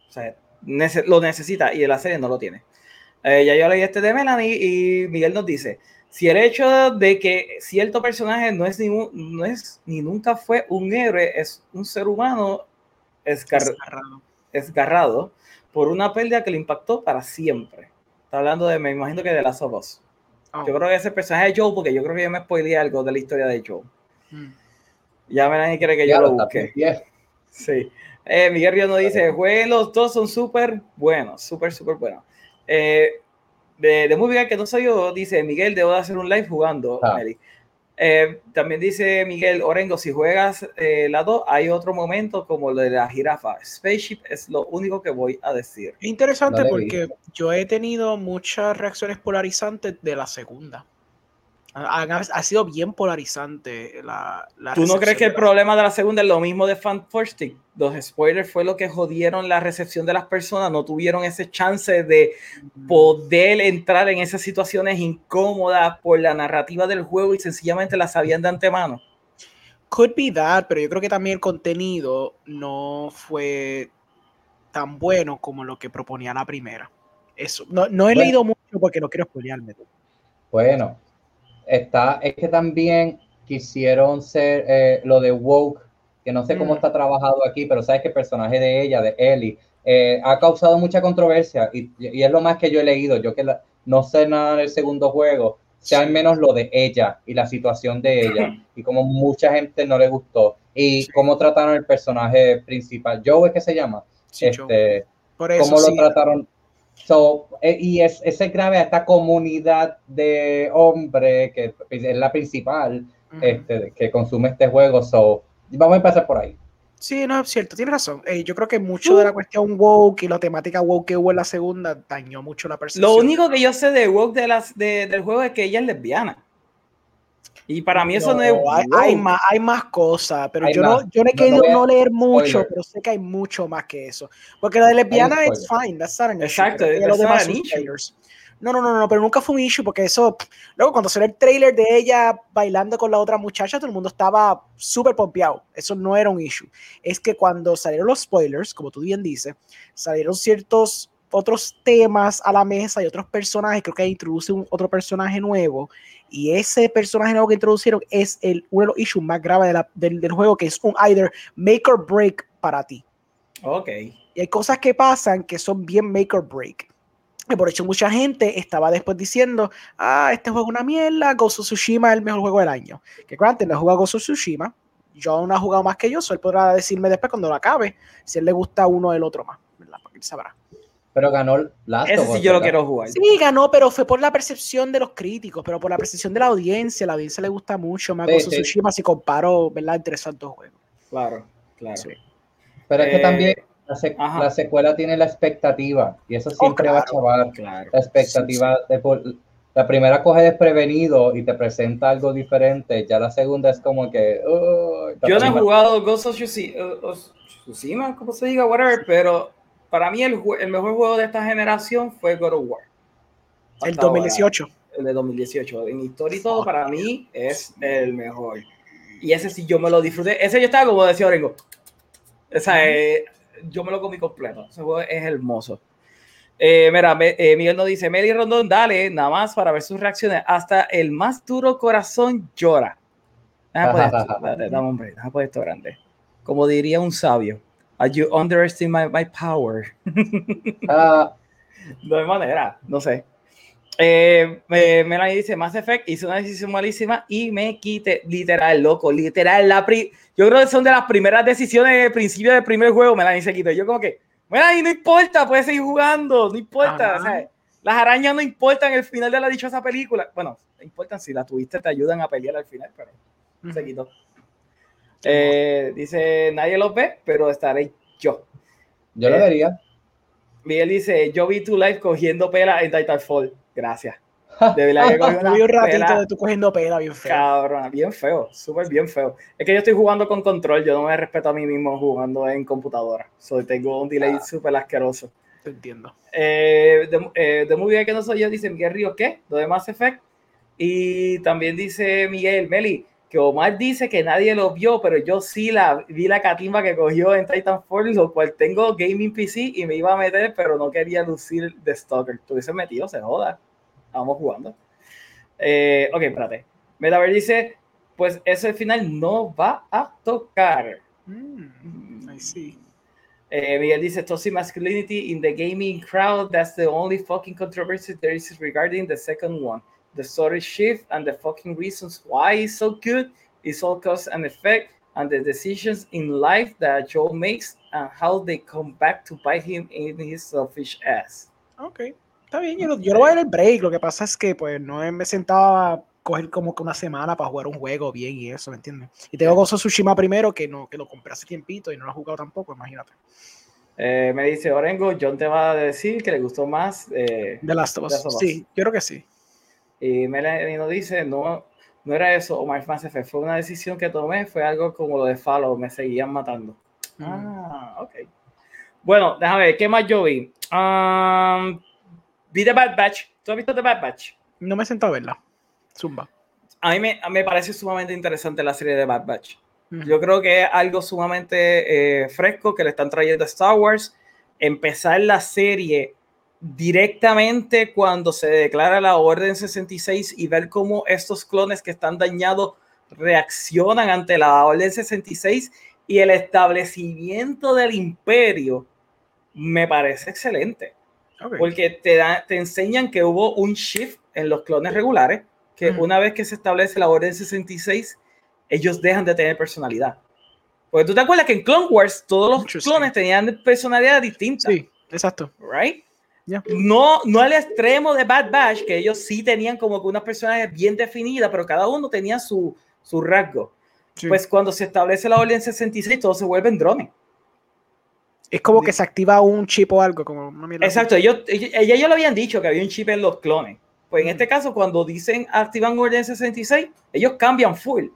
O sea, lo necesita y la serie no lo tiene. Eh, ya yo leí este de Melanie y Miguel nos dice, si el hecho de que cierto personaje no es ni, no es, ni nunca fue un héroe, es un ser humano esgarrado. por una pérdida que le impactó para siempre. Está hablando de, me imagino que de las ojos. Oh. Yo creo que ese personaje es Joe, porque yo creo que yo me spoileé algo de la historia de Joe. Ya me nadie quiere que yo lo busque. Sí. Eh, Miguel Río nos dice, jueguen los dos, son súper buenos, súper, súper buenos. Eh, de, de Movie que no soy yo, dice Miguel, debo de hacer un live jugando, ah. eh, también dice Miguel Orengo, si juegas eh, la 2, hay otro momento como lo de la jirafa. Spaceship es lo único que voy a decir. Interesante porque yo he tenido muchas reacciones polarizantes de la segunda ha, sido bien polarizante la, ¿Tú no crees que el problema de la segunda es lo mismo de Fan First Los spoilers fue lo que jodieron la recepción de las personas, no tuvieron ese chance de poder entrar en esas situaciones incómodas por la narrativa del juego y sencillamente las sabían de antemano. Could be that, pero yo creo que también el contenido no fue tan bueno como lo que proponía la primera. Eso, no, he leído mucho porque no quiero spoilearme. Bueno, está, es que también quisieron ser eh, lo de Woke, que no sé cómo mm. está trabajado aquí, pero sabes que el personaje de ella, de Ellie, eh, ha causado mucha controversia y, es lo más que yo he leído. Yo que no sé nada del segundo juego, sea al menos lo de ella y la situación de ella y como mucha gente no le gustó y cómo trataron el personaje principal. Joe es que se llama. este, cómo lo trataron So, eh, y es, ese grave a esta comunidad de hombres que es la principal este, que consume este juego. So, vamos a empezar por ahí. Sí, no, es cierto, tienes razón. Eh, yo creo que mucho de la uh. cuestión woke y la temática woke que hubo en la segunda dañó mucho la percepción. Lo único que yo sé de woke de las, de, del juego es que ella es lesbiana. Y para mí eso no, es. Hay, más, hay más cosas, pero yo, no, yo no he querido no, leer mucho, pero sé que hay mucho más que eso. Porque la de lesbiana es fine, that's not an Exacto, no, no, no, no, pero nunca fue un issue porque eso. Luego, cuando salió el trailer de ella bailando con la otra muchacha, todo el mundo estaba súper pompeado. Eso no era un issue. Es que cuando salieron los spoilers, como tú bien dices, salieron ciertos otros temas a la mesa y otros personajes. Creo que introduce un, otro personaje nuevo y ese personaje nuevo que introducieron es el, uno de los issues más graves del, del, juego, que es un either make or break para ti. Ok. Y hay cosas que pasan que son bien make or break. Y por hecho, mucha gente estaba después diciendo, ah, este juego es una mierda, Ghost of Tsushima es el mejor juego del año. Que Grant no ha jugado Ghost of Tsushima, yo aún no ha jugado más que yo, so él podrá decirme después cuando lo acabe si él le gusta uno o el otro más, ¿verdad? Porque él sabrá. Pero ganó Last Ese sí yo lo quiero jugar. Sí, ganó, pero fue por la percepción de los críticos, pero por la percepción de la audiencia. La audiencia le gusta mucho más sí, Tsushima si comparo, ¿verdad? Entre esos dos juegos. Claro, claro. Pero es que eh, también la, secuela tiene la expectativa y eso oh, siempre va a chavar. La expectativa de la primera coge desprevenido y te presenta algo diferente. Ya la segunda es como que. yo no he jugado Ghost of Tsushima, como se diga, whatever, pero para mí el, el, mejor juego de esta generación fue God of War. el 2018. el de 2018. En historia y todo, para mí es el mejor. Y ese sí yo me lo disfruté. Ese yo estaba como decía Orengo. Esa, eh, yo me lo comí completo. Ese juego es hermoso. Eh, mira, eh, Miguel nos dice, Meli Rondón, dale, nada más para ver sus reacciones. Hasta el más duro corazón llora. Esto, esto grande. Como diría un sabio. You underestimate my, power. Ah. No hay manera, no sé. Eh, me, me dice Mass Effect hizo una decisión malísima y me quite literal, loco, literal. La yo creo que son de las primeras decisiones de principio del primer juego. Me la dice quito. Yo, como que, y no importa, puedes seguir jugando, no importa. las arañas no importan el final de la dichosa película. Bueno, importan si las tuviste, te ayudan a pelear al final, pero se quitó. Eh, dice, nadie lo ve, pero estaré yo. Yo lo eh, vería. Miguel dice, yo vi tu live cogiendo pela en Titanfall. Gracias. De verdad que un ratito de tú cogiendo pela bien feo. Cabrón, bien feo, súper bien feo. Es que yo estoy jugando con control, yo no me respeto a mí mismo jugando en computadora. So, tengo un delay ah. súper asqueroso. Te entiendo. Eh, de, muy bien que no soy yo, dice Miguel Río, ¿qué? Lo de Mass Effect. Y también dice Miguel, Meli, que Omar dice que nadie lo vio, pero yo sí la vi la catimba que cogió en Titanfall, lo cual tengo gaming PC y me iba a meter, pero no quería lucir de Stalker. Tuviese metido, se joda. Vamos jugando. Eh, ok, espérate. Metaver dice, pues ese final no va a tocar. Mm, Eh, Miguel dice, toxic masculinity in the gaming crowd, that's the only fucking controversy there is regarding the second one. The story shift and the fucking reasons why it's so good is all cause and effect and the decisions in life that Joe makes and how they come back to bite him in his selfish ass. Ok, está bien, yo, yo lo voy a dar el break, lo que pasa es que pues no me sentaba coger como que una semana para jugar un juego bien y eso, ¿me entiendes? Y tengo Gozo Tsushima primero, que no que lo compré hace tiempito y no lo he jugado tampoco, imagínate. Eh, me dice Orengo, John te va a decir que le gustó más eh, The Last of Us. Sí, yo creo que sí. Y Melanie nos dice, no, no era eso, o My Fans fue una decisión que tomé, fue algo como lo de Follow, me seguían matando. Mm. Ah, ok. Bueno, déjame ver, ¿qué más yo vi? Um, vi The Bad Batch. ¿Tú has visto The Bad Batch? No me he sentado a verla. Zumba. A mí me, me parece sumamente interesante la serie de Bad Batch. Yo creo que es algo sumamente eh, fresco que le están trayendo a Star Wars. Empezar la serie directamente cuando se declara la Orden 66 y ver cómo estos clones que están dañados reaccionan ante la Orden 66 y el establecimiento del imperio me parece excelente. Porque te, te enseñan que hubo un shift en los clones regulares que una vez que se establece la Orden 66, ellos dejan de tener personalidad. Porque tú te acuerdas que en Clone Wars todos los clones tenían personalidad distinta. Sí, exacto. Right? No, no al extremo de Bad Batch, que ellos sí tenían como que una personalidad bien definida, pero cada uno tenía su, su rasgo. Pues cuando se establece la Orden 66, todos se vuelven drones. Es como que se activa un chip o algo. Como Exacto, ellos, ellos, ellos, lo habían dicho que había un chip en los clones. Pues en este caso, cuando dicen activan orden 66, ellos cambian full.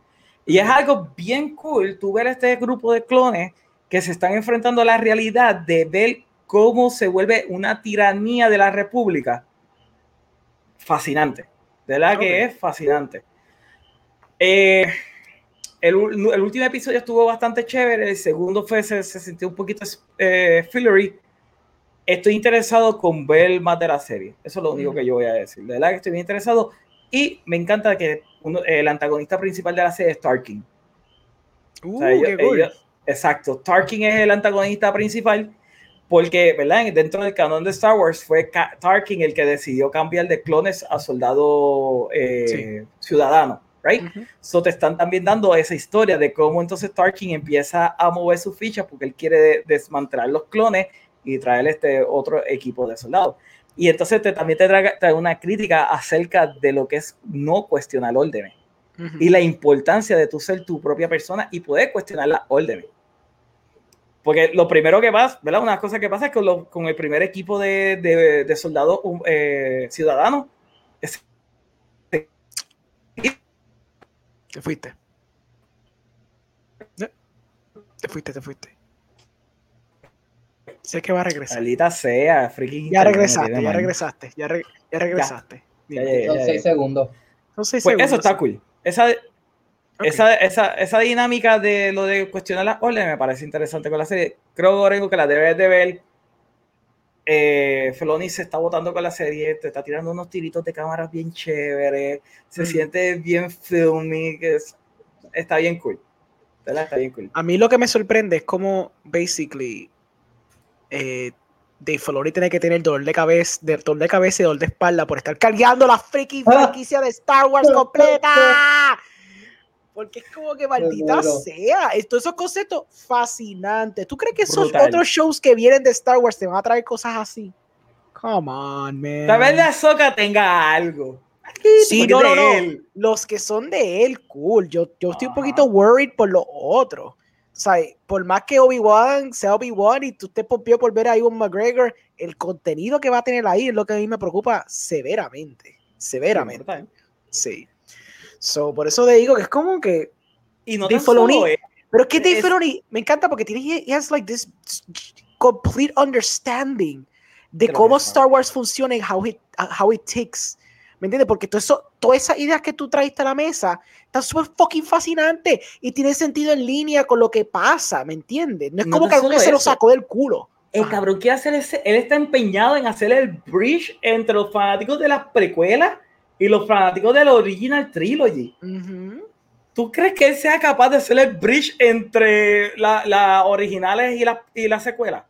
Y es algo bien cool tú ver este grupo de clones que se están enfrentando a la realidad de ver cómo se vuelve una tiranía de la república. Fascinante. De verdad que es fascinante. Eh, el, el, último episodio estuvo bastante chévere. El segundo fue, se, se sintió un poquito eh, fillery estoy interesado con ver más de la serie. Eso es lo único que yo voy a decir. De verdad que estoy bien interesado. Y me encanta que el antagonista principal de la serie es Tarkin. Uh, exacto. Tarkin es el antagonista principal porque, ¿verdad? Dentro del canon de Star Wars fue Tarkin el que decidió cambiar de clones a soldado eh, ciudadano, right? So te están también dando esa historia de cómo entonces Tarkin empieza a mover sus fichas porque él quiere desmantelar los clones y traer este otro equipo de soldados. Y entonces te, también te trae, una crítica acerca de lo que es no cuestionar el orden y la importancia de tú ser tu propia persona y poder cuestionar la orden. Porque lo primero que pasa, ¿verdad? Una cosa que pasa es que con, con el primer equipo de, de, de soldados eh, ciudadanos, te fuiste. Te fuiste, te fuiste. Sé que va a regresar. Maldita sea, freaking. Ya regresaste, ya regresaste, ya, regresaste. Son seis segundos. Son seis pues Eso está cool. Esa, esa, esa, esa, dinámica de lo de cuestionar las órdenes me parece interesante con la serie. Creo, Orengo, que la debes de ver. Eh, Feloni se está votando con la serie, te está tirando unos tiritos de cámaras bien chéveres, se mm. siente bien filmy, que está bien cool. Está bien cool. A mí lo que me sorprende es como, basically, eh, Dave Filoni tiene que tener dolor de cabeza, de, dolor de cabeza y dolor de espalda por estar cargando la freaking ah. franquicia de Star Wars completa. Porque es como que maldita sea. Todos esos conceptos fascinantes. ¿Tú crees que esos otros shows que vienen de Star Wars te van a traer cosas así? Come on, man. Tal vez la Soca tenga algo. Sí, no, no, no. Los que son de él, cool. Yo, yo estoy un poquito worried por los otros. O sea, por más que Obi-Wan sea Obi-Wan y tú estés pompido por ver a Iwan McGregor, el contenido que va a tener ahí es lo que a mí me preocupa severamente. Severamente. Sí. So, por eso te digo que es como que. Y no Dave Filoni, Pero es que Dave Filoni me encanta porque tiene he has like this complete understanding de cómo Star Wars funciona y how it, how it takes ¿Me entiendes? Porque todo eso, todas esas ideas que tú traiste a la mesa están súper fucking fascinantes y tienen sentido en línea con lo que pasa, ¿me entiendes? No es como que algo se lo sacó del culo. El cabrón quiere hacer ese, él está empeñado en hacer el bridge entre los fanáticos de las precuelas y los fanáticos de la original trilogy. ¿Tú crees que él sea capaz de hacer el bridge entre las la originales y las y la secuela?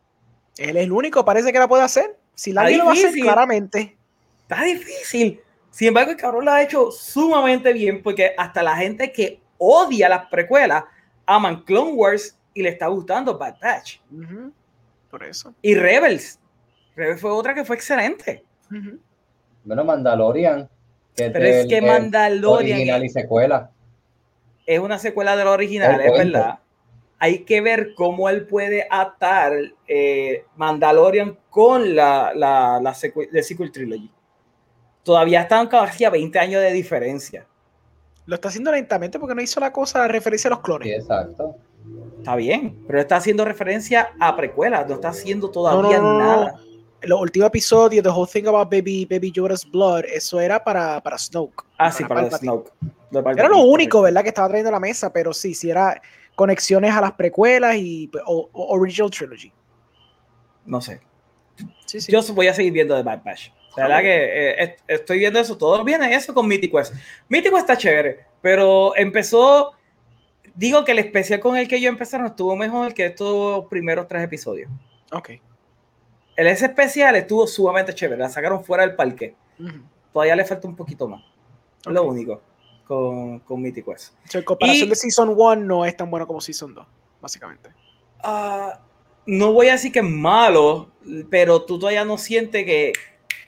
Él es el único, parece que la puede hacer. Si la lo va a hacer, claramente. Está difícil. Sin embargo, el cabrón lo ha hecho sumamente bien porque hasta la gente que odia las precuelas aman Clone Wars y le está gustando Bad Batch. Por eso. Y Rebels. Rebels fue otra que fue excelente. Bueno, Mandalorian. Que Pero es que Mandalorian. Original y secuela. Es una secuela de la original, es verdad. Hay que ver cómo él puede atar eh, Mandalorian con la, la, la de sequel trilogy. Todavía están casi a 20 años de diferencia. Lo está haciendo lentamente porque no hizo la cosa a referencia a los clones. exacto. Está bien, pero está haciendo referencia a precuelas, no está haciendo todavía nada. Los últimos episodios, The Whole Thing About Baby, Baby Yoda's Blood, eso era para, para Snoke. Ah, sí, para Snoke. Era lo único, ¿verdad? Que estaba trayendo a la mesa, pero sí, sí era conexiones a las precuelas y o, Original Trilogy. No sé. Sí, sí. Yo voy a seguir viendo The Bad Batch. La verdad que eh, estoy viendo eso, todo viene eso con Mythic Quest. Mythic Quest está chévere, pero empezó, digo que el especial con el que yo empezaron estuvo mejor que estos primeros tres episodios. Ok. El ese especial estuvo sumamente chévere, la sacaron fuera del parque. Todavía le falta un poquito más. Lo único con, con Mythic Quest. O comparación de Season 1 no es tan bueno como Season 2, básicamente. Ah, no voy a decir que es malo, pero tú todavía no sientes que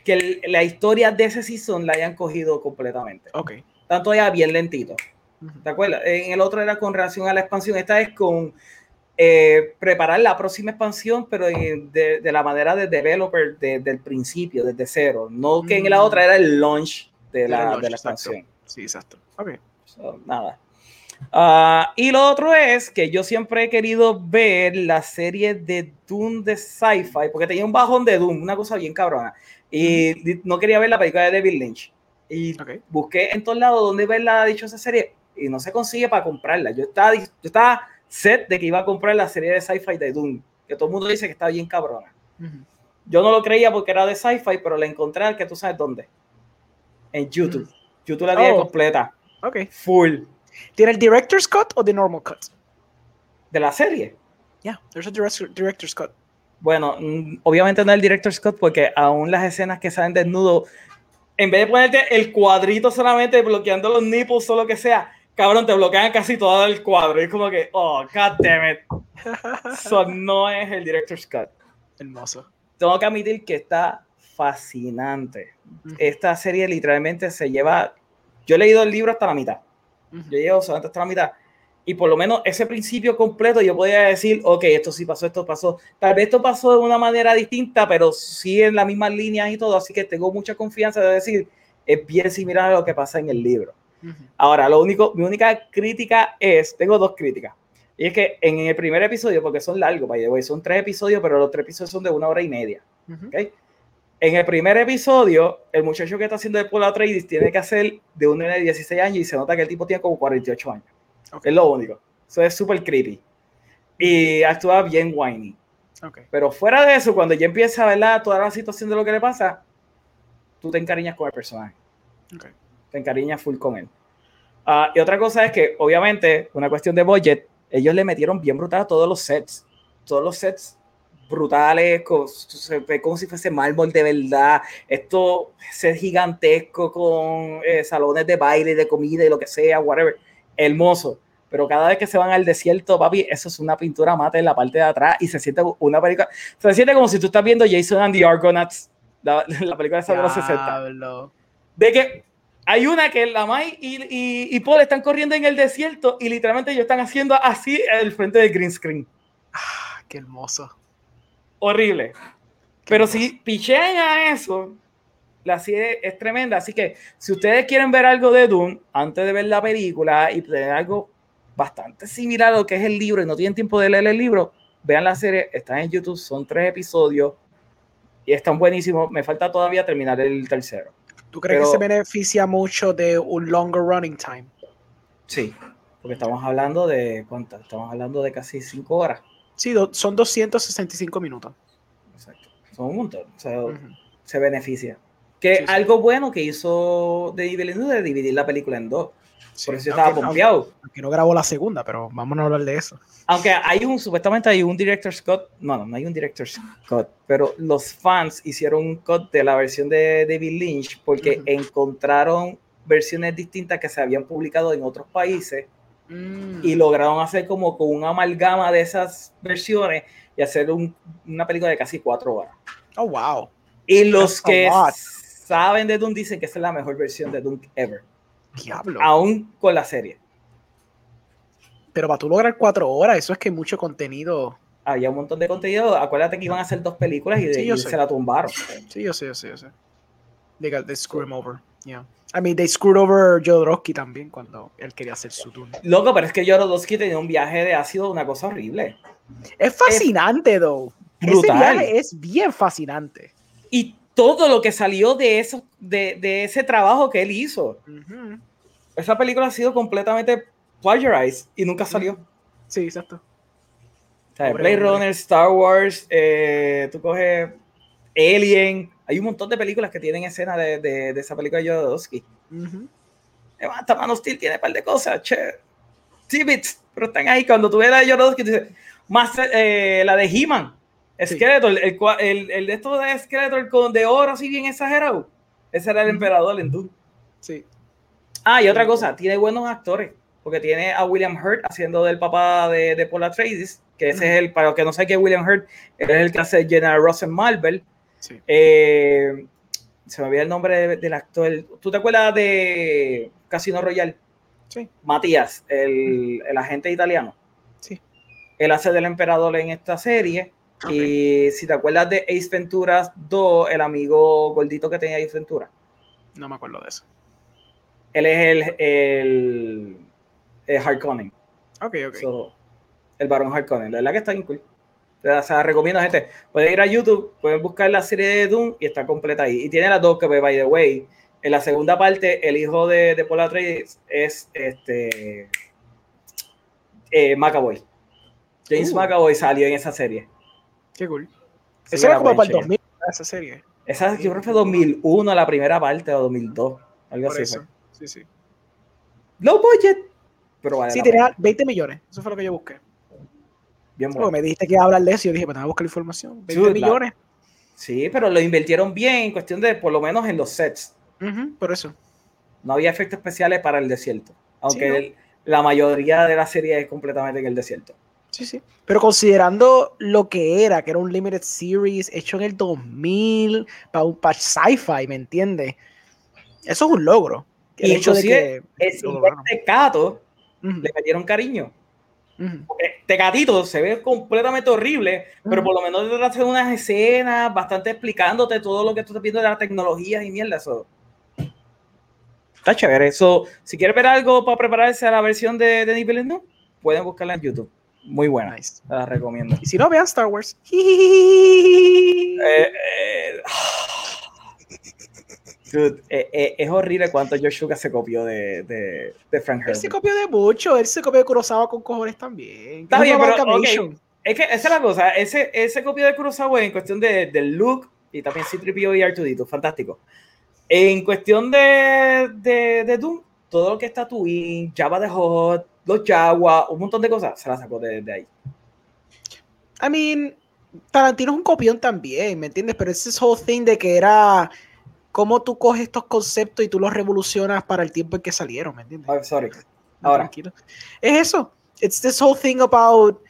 que la historia de ese season la hayan cogido completamente. Ok. Tanto ya bien lentito. ¿Te acuerdas? En el otro era con relación a la expansión. Esta es con eh, preparar la próxima expansión, pero de, de la manera de developer desde el principio, desde cero. No que en la otra era el launch de la, de la expansión. Sí, exacto. Ok. nada. Ah, y lo otro es que yo siempre he querido ver la serie de Doom de sci-fi, porque tenía un bajón de Doom, una cosa bien cabrona. Y no quería ver la película de David Lynch. Y busqué en todos lados dónde verla dichosa serie y no se consigue para comprarla. Yo estaba, yo estaba set de que iba a comprar la serie de sci-fi de Doom, que todo el mundo dice que está bien cabrona. Yo no lo creía porque era de sci-fi, pero la encontré que tú sabes dónde. En YouTube. YouTube la tiene oh. completa. Ok. Full. ¿Tiene el director's cut o the normal cut? De la serie. Yeah, there's a director's cut. Bueno, mm, obviamente no el director Scott, porque aún las escenas que salen desnudo, en vez de ponerte el cuadrito solamente bloqueando los nipples o lo que sea, cabrón, te bloquean casi todo el cuadro. Y es como que, oh, god damn it. Eso no es el director Scott. Hermoso. Tengo que admitir que está fascinante. Esta serie literalmente se lleva. Yo he leído el libro hasta la mitad. Yo llevo solamente hasta la mitad y por lo menos ese principio completo yo podía decir, ok, esto sí pasó, esto pasó. Tal vez esto pasó de una manera distinta, pero sí en las mismas líneas y todo, así que tengo mucha confianza de decir, es bien similar a lo que pasa en el libro. Ahora, lo único, mi única crítica es, tengo dos críticas. Y es que en el primer episodio, porque son largos, son tres episodios, pero los tres episodios son de una hora y media. En el primer episodio, el muchacho que está haciendo el Polar Trading tiene que hacer de un nene de 16 años y se nota que el tipo tiene como 48 años. Es lo único. Eso es súper creepy. Y actúa bien whiny. Pero fuera de eso, cuando ya empieza a ver toda la situación de lo que le pasa, tú te encariñas con el personaje. Te encariñas full con él. Ah, y otra cosa es que, obviamente, una cuestión de budget, ellos le metieron bien brutal a todos los sets. Todos los sets brutales, se ve como si fuese mármol de verdad. Esto es gigantesco con eh, salones de baile, de comida y lo que sea, whatever hermoso. Pero cada vez que se van al desierto, papi, eso es una pintura mate en la parte de atrás y se siente una película. Se siente como si tú estás viendo Jason and the Argonauts, la, película de los 60. De que hay una que la Mai y, y, y, Paul están corriendo en el desierto y literalmente ellos están haciendo así el frente del green screen. Ah, qué hermoso. Horrible. Pero si pichean a eso, la serie es tremenda. Así que si ustedes quieren ver algo de Doom antes de ver la película y tener algo bastante similar a lo que es el libro y no tienen tiempo de leer el libro, vean la serie. Está en YouTube, son tres episodios y están buenísimos. Me falta todavía terminar el tercero. ¿Tú crees que se beneficia mucho de un longer running time? Sí, porque estamos hablando de cuántas, estamos hablando de casi cinco horas. Sí, son 265 minutos. Exacto, son un montón. O sea, se beneficia. Que algo bueno que hizo de Villeneuve de dividir la película en dos. Por eso estaba pompeado. Aunque, no grabó la segunda, pero vamos a hablar de eso. Aunque hay un, supuestamente hay un director Scott, no, no, no hay un director Scott, pero los fans hicieron un cut de la versión de David Lynch porque encontraron versiones distintas que se habían publicado en otros países mm. y lograron hacer como con una amalgama de esas versiones y hacer una película de casi cuatro horas. Oh, wow. Y los que saben de Doom dicen que esa es la mejor versión de Doom ever. Diablo. Aún con la serie. Pero para tú lograr cuatro horas, eso es que mucho contenido. Había un montón de contenido. Acuérdate que iban a hacer dos películas y, de, se la tumbaron. Sí, yo sé, yo sé, yo sé. They, got, they screw him over. Yeah. I mean, they screwed over Jodorowsky también cuando él quería hacer su turno. Loco, pero es que Jodorowsky tenía un viaje de ácido, una cosa horrible. Es fascinante, though. Ese viaje es bien fascinante. Y todo lo que salió de, eso, de, de ese trabajo que él hizo. Esa película ha sido completamente plagiarized y nunca salió. Sí, exacto. O sea, Blade Runner, Star Wars, eh, tú coges Alien, hay un montón de películas que tienen escena de, de, de esa película de Jodorowsky. Uh Hasta Man of Steel tiene un par de cosas, che. Tidbits, pero están ahí. Cuando tú ves la de Jodorowsky, dices, más eh, la de He-Man, Skeletor, el, el, el, de esto de Skeletor con de oro así bien exagerado. Ese era el emperador en Doom. Sí. Ah, y otra cosa, tiene buenos actores, porque tiene a William Hurt haciendo del papá de, de Paul Atreides, que ese es el, para los que no saben que es William Hurt, él es el que hace General Ross en Marvel. Sí. Eh, se me olvidó el nombre del actor. ¿Tú te acuerdas de Casino Royale? Sí. Matías, el, el agente italiano. Sí. Él hace del emperador en esta serie. Y si te acuerdas de Ace Ventura 2, el amigo gordito que tenía Ace Ventura. No me acuerdo de eso. Él es el, el, el Harkonnen. Ok, ok. el varón Harkonnen. La verdad que está bien cool. O sea, recomiendo a gente. Pueden ir a YouTube, pueden buscar la serie de Doom y está completa ahí. Y tiene las dos que, by the way, en la segunda parte, el hijo de, de Paul Atreides es este eh, McAvoy. James uh. McAvoy salió en esa serie. Qué cool. Esa era como para el 2000, esa serie. Esa yo creo que fue 2001, la primera parte, o 2002. Algo así. Sí, sí. Low budget. Pero sí, tenía 20 millones. Eso fue lo que yo busqué. Bien bueno. me dijiste que iba a hablar de eso y yo dije, pues tengo que buscar información. 20 millones. Sí, pero lo invirtieron bien en cuestión de, por lo menos en los sets. por eso. No había efectos especiales para el desierto. Aunque la mayoría de la serie es completamente en el desierto. Sí, sí. Pero considerando lo que era, que era un limited series hecho en el 2000 para un patch sci-fi, ¿me entiendes? Eso es un logro. El y hecho de que el Cato le metieron cariño. Este gatito se ve completamente horrible, pero por lo menos te hace unas escenas bastante explicándote todo lo que tú estás viendo de las tecnologías y mierda. Eso. Está chévere. Eso, si quieres ver algo para prepararse a la versión de Denis Villeneuve, pueden buscarla en YouTube. Muy buena. La recomiendo. Y si no, vean Star Wars. Eh, eh, eh, es horrible cuánto George Lucas se copió de, de, de Frank Herbert. Él se copió de mucho. Él se copió de Kurosawa con cojones también. Está bien, pero, Es que esa es la cosa. Ese, ese copió de Kurosawa en cuestión de, del look y también C-3PO y R2D2. Fantástico. En cuestión de, de, de Doom, todo lo que está Twin, Java de Hot, los Jaguars, un montón de cosas, se las sacó de, de ahí. I mean, Tarantino es un copión también, ¿me entiendes? Pero ese whole thing de que era cómo tú coges estos conceptos y tú los revolucionas para el tiempo en que salieron, ¿me entiendes? Oh, sorry. Ahora. Tranquilo. Es eso. It's this whole thing about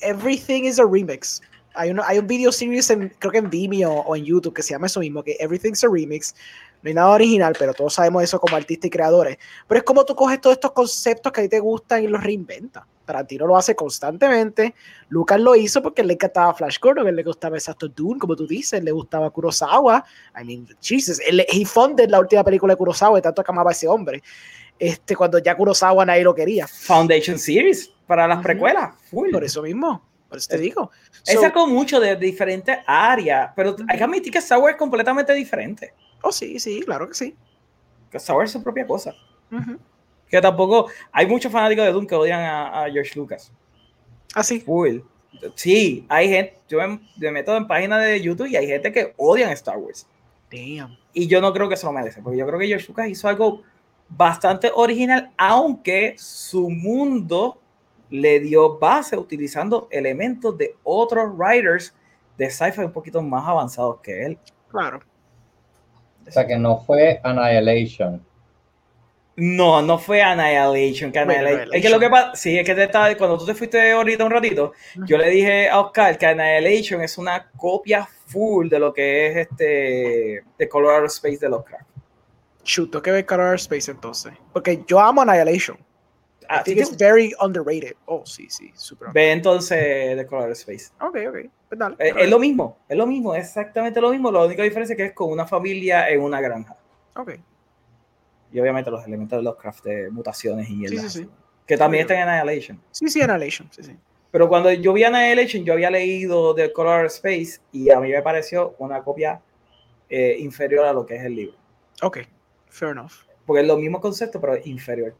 everything is a remix. Hay, hay un video series, en, creo que en Vimeo o en YouTube, que se llama eso mismo, que Everything's a Remix no hay nada original, pero todos sabemos eso como artistas y creadores. Pero es como tú coges todos estos conceptos que a ti te gustan y los reinventas. Tarantino lo hace constantemente. Lucas lo hizo porque le encantaba Flash Gordon, él le gustaba exacto Dune, como tú dices, le gustaba Kurosawa. I mean, Jesus, él, he funded la última película de Kurosawa, de tanto que amaba a ese hombre. Este, cuando ya Kurosawa nadie lo quería. Foundation Series para las precuelas. Por eso mismo. Por eso te digo. Él sacó mucho de diferentes áreas, pero hay que admitir que Star es completamente diferente. Oh, sí, sí, claro que sí. Que saber su propia cosa. Que tampoco. Hay muchos fanáticos de Doom que odian a, George Lucas. Ah, sí. Sí, hay gente. Yo me, meto en páginas de YouTube y hay gente que odian Star Wars. Damn. Y yo no creo que se lo merece, porque yo creo que George Lucas hizo algo bastante original, aunque su mundo le dio base utilizando elementos de otros writers de sci-fi un poquito más avanzados que él. Claro. O sea que no fue Annihilation. No, no fue Annihilation. Que Annihilation. Es que lo que pasa, sí, es que te estaba, cuando tú te fuiste ahorita un ratito, yo le dije a Oscar que Annihilation es una copia full de lo que es este de Color Space de Lovecraft. Chuto que ver Color Space entonces. Porque yo amo Annihilation. I think it's very underrated. Oh, sí, sí, super. Ve entonces The Color Space. Ok, ok. Pues es, es, lo mismo, es lo mismo, exactamente lo mismo. La única diferencia es que es con una familia en una granja. Ok y obviamente los elementos de Lovecraft de mutaciones y el que también están en Annihilation. Sí, sí, Annihilation, sí, sí. Pero cuando yo vi Annihilation, yo había leído The Color Space y a mí me pareció una copia eh, inferior a lo que es el libro. Ok, fair enough. Porque es lo mismo concepto, pero inferior.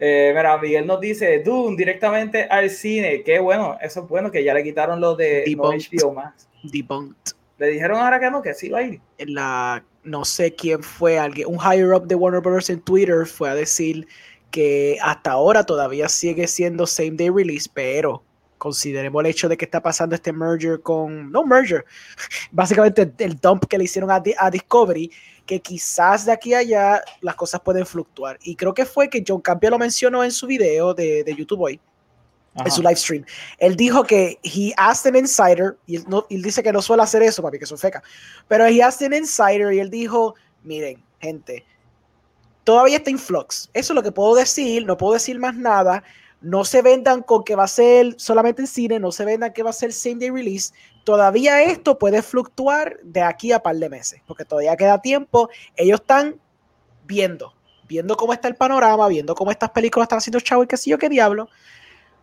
Eh, mira, Miguel nos dice, Dune directamente al cine. Qué bueno, eso es bueno que ya le quitaron lo de HBO más. Debunked. Le dijeron ahora que no, que sí va a ir. En la no sé quién fue, alguien, un higher up de Warner Bros. en Twitter fue a decir que hasta ahora todavía sigue siendo same day release, pero consideremos el hecho de que está pasando este merger con, no merger, básicamente el dump que le hicieron a, Discovery, que quizás de aquí a allá las cosas pueden fluctuar. Y creo que fue que John Campbell lo mencionó en su video de, de YouTube hoy, en su live stream. Él dijo que he asked an insider, y él, no, él, dice que no suele hacer eso, papi, que son feca, pero he asked an insider y él dijo, miren, gente, todavía está en flux. Eso es lo que puedo decir, no puedo decir más nada. No se vendan con que va a ser solamente en cine, no se vendan que va a ser same day release. Todavía esto puede fluctuar de aquí a par de meses, porque todavía queda tiempo. Ellos están viendo, viendo cómo está el panorama, viendo cómo estas películas están haciendo chavo y qué sé yo qué diablo.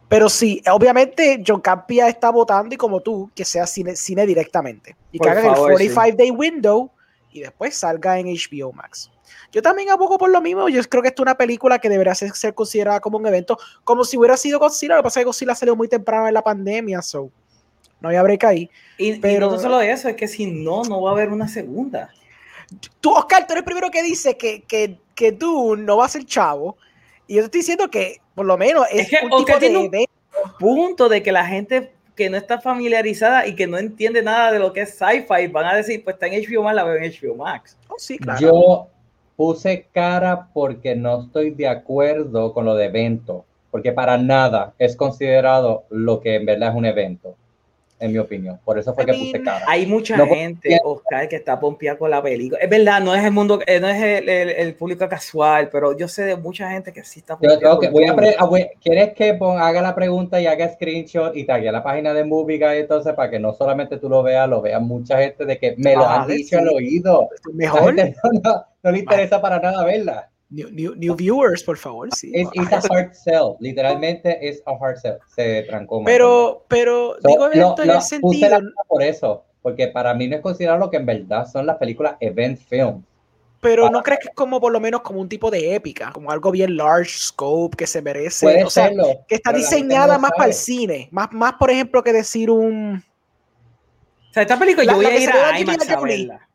Pero sí, obviamente John Campia está votando y como tú, que sea cine, cine directamente. Y que hagan el 45 day window y después salga en HBO Max. Yo también abogo por lo mismo. Yo creo que es una película que debería ser, considerada como un evento, como si hubiera sido Godzilla. Lo que pasa es que Godzilla salió muy temprano en la pandemia, so no había break ahí. Y, pero, no solo eso, es que si no, no va a haber una segunda. Tú, Oscar, tú eres el primero que dice que, que, que tú no vas a ser chavo. Y yo te estoy diciendo que por lo menos es, que un tipo tiene un punto de que la gente que no está familiarizada y que no entiende nada de lo que es sci-fi van a decir, pues está en HBO Max, la veo en HBO Max. Oh, sí, claro. Yo puse cara porque no estoy de acuerdo con lo de evento, porque para nada es considerado lo que en verdad es un evento en mi opinión. Por eso fue que puse cara. Hay mucha gente, Oscar, que está pompeada con la película. Es verdad, no es el mundo, eh, no es el, el, público casual, pero yo sé de mucha gente que sí está pompeada. ¿Quieres que haga la pregunta y haga screenshot y tague la página de Movie Guy entonces para que no solamente tú lo veas, lo vea mucha gente de que me lo ah, han dicho al oído? Mejor. No, le interesa para nada verla. New, new, viewers, por favor, sí. Es a hard sell, literalmente es a hard sell, se trancó. Pero, pero, digo evento en el sentido... Por eso, porque para mí no es considerado lo que en verdad son las películas event film. Pero no crees que es como por lo menos como un tipo de épica, como algo bien large scope que se merece, o sea, que está diseñada más para el cine, más, más por ejemplo que decir un... O sea, esta película yo voy a ir a IMAX a verla.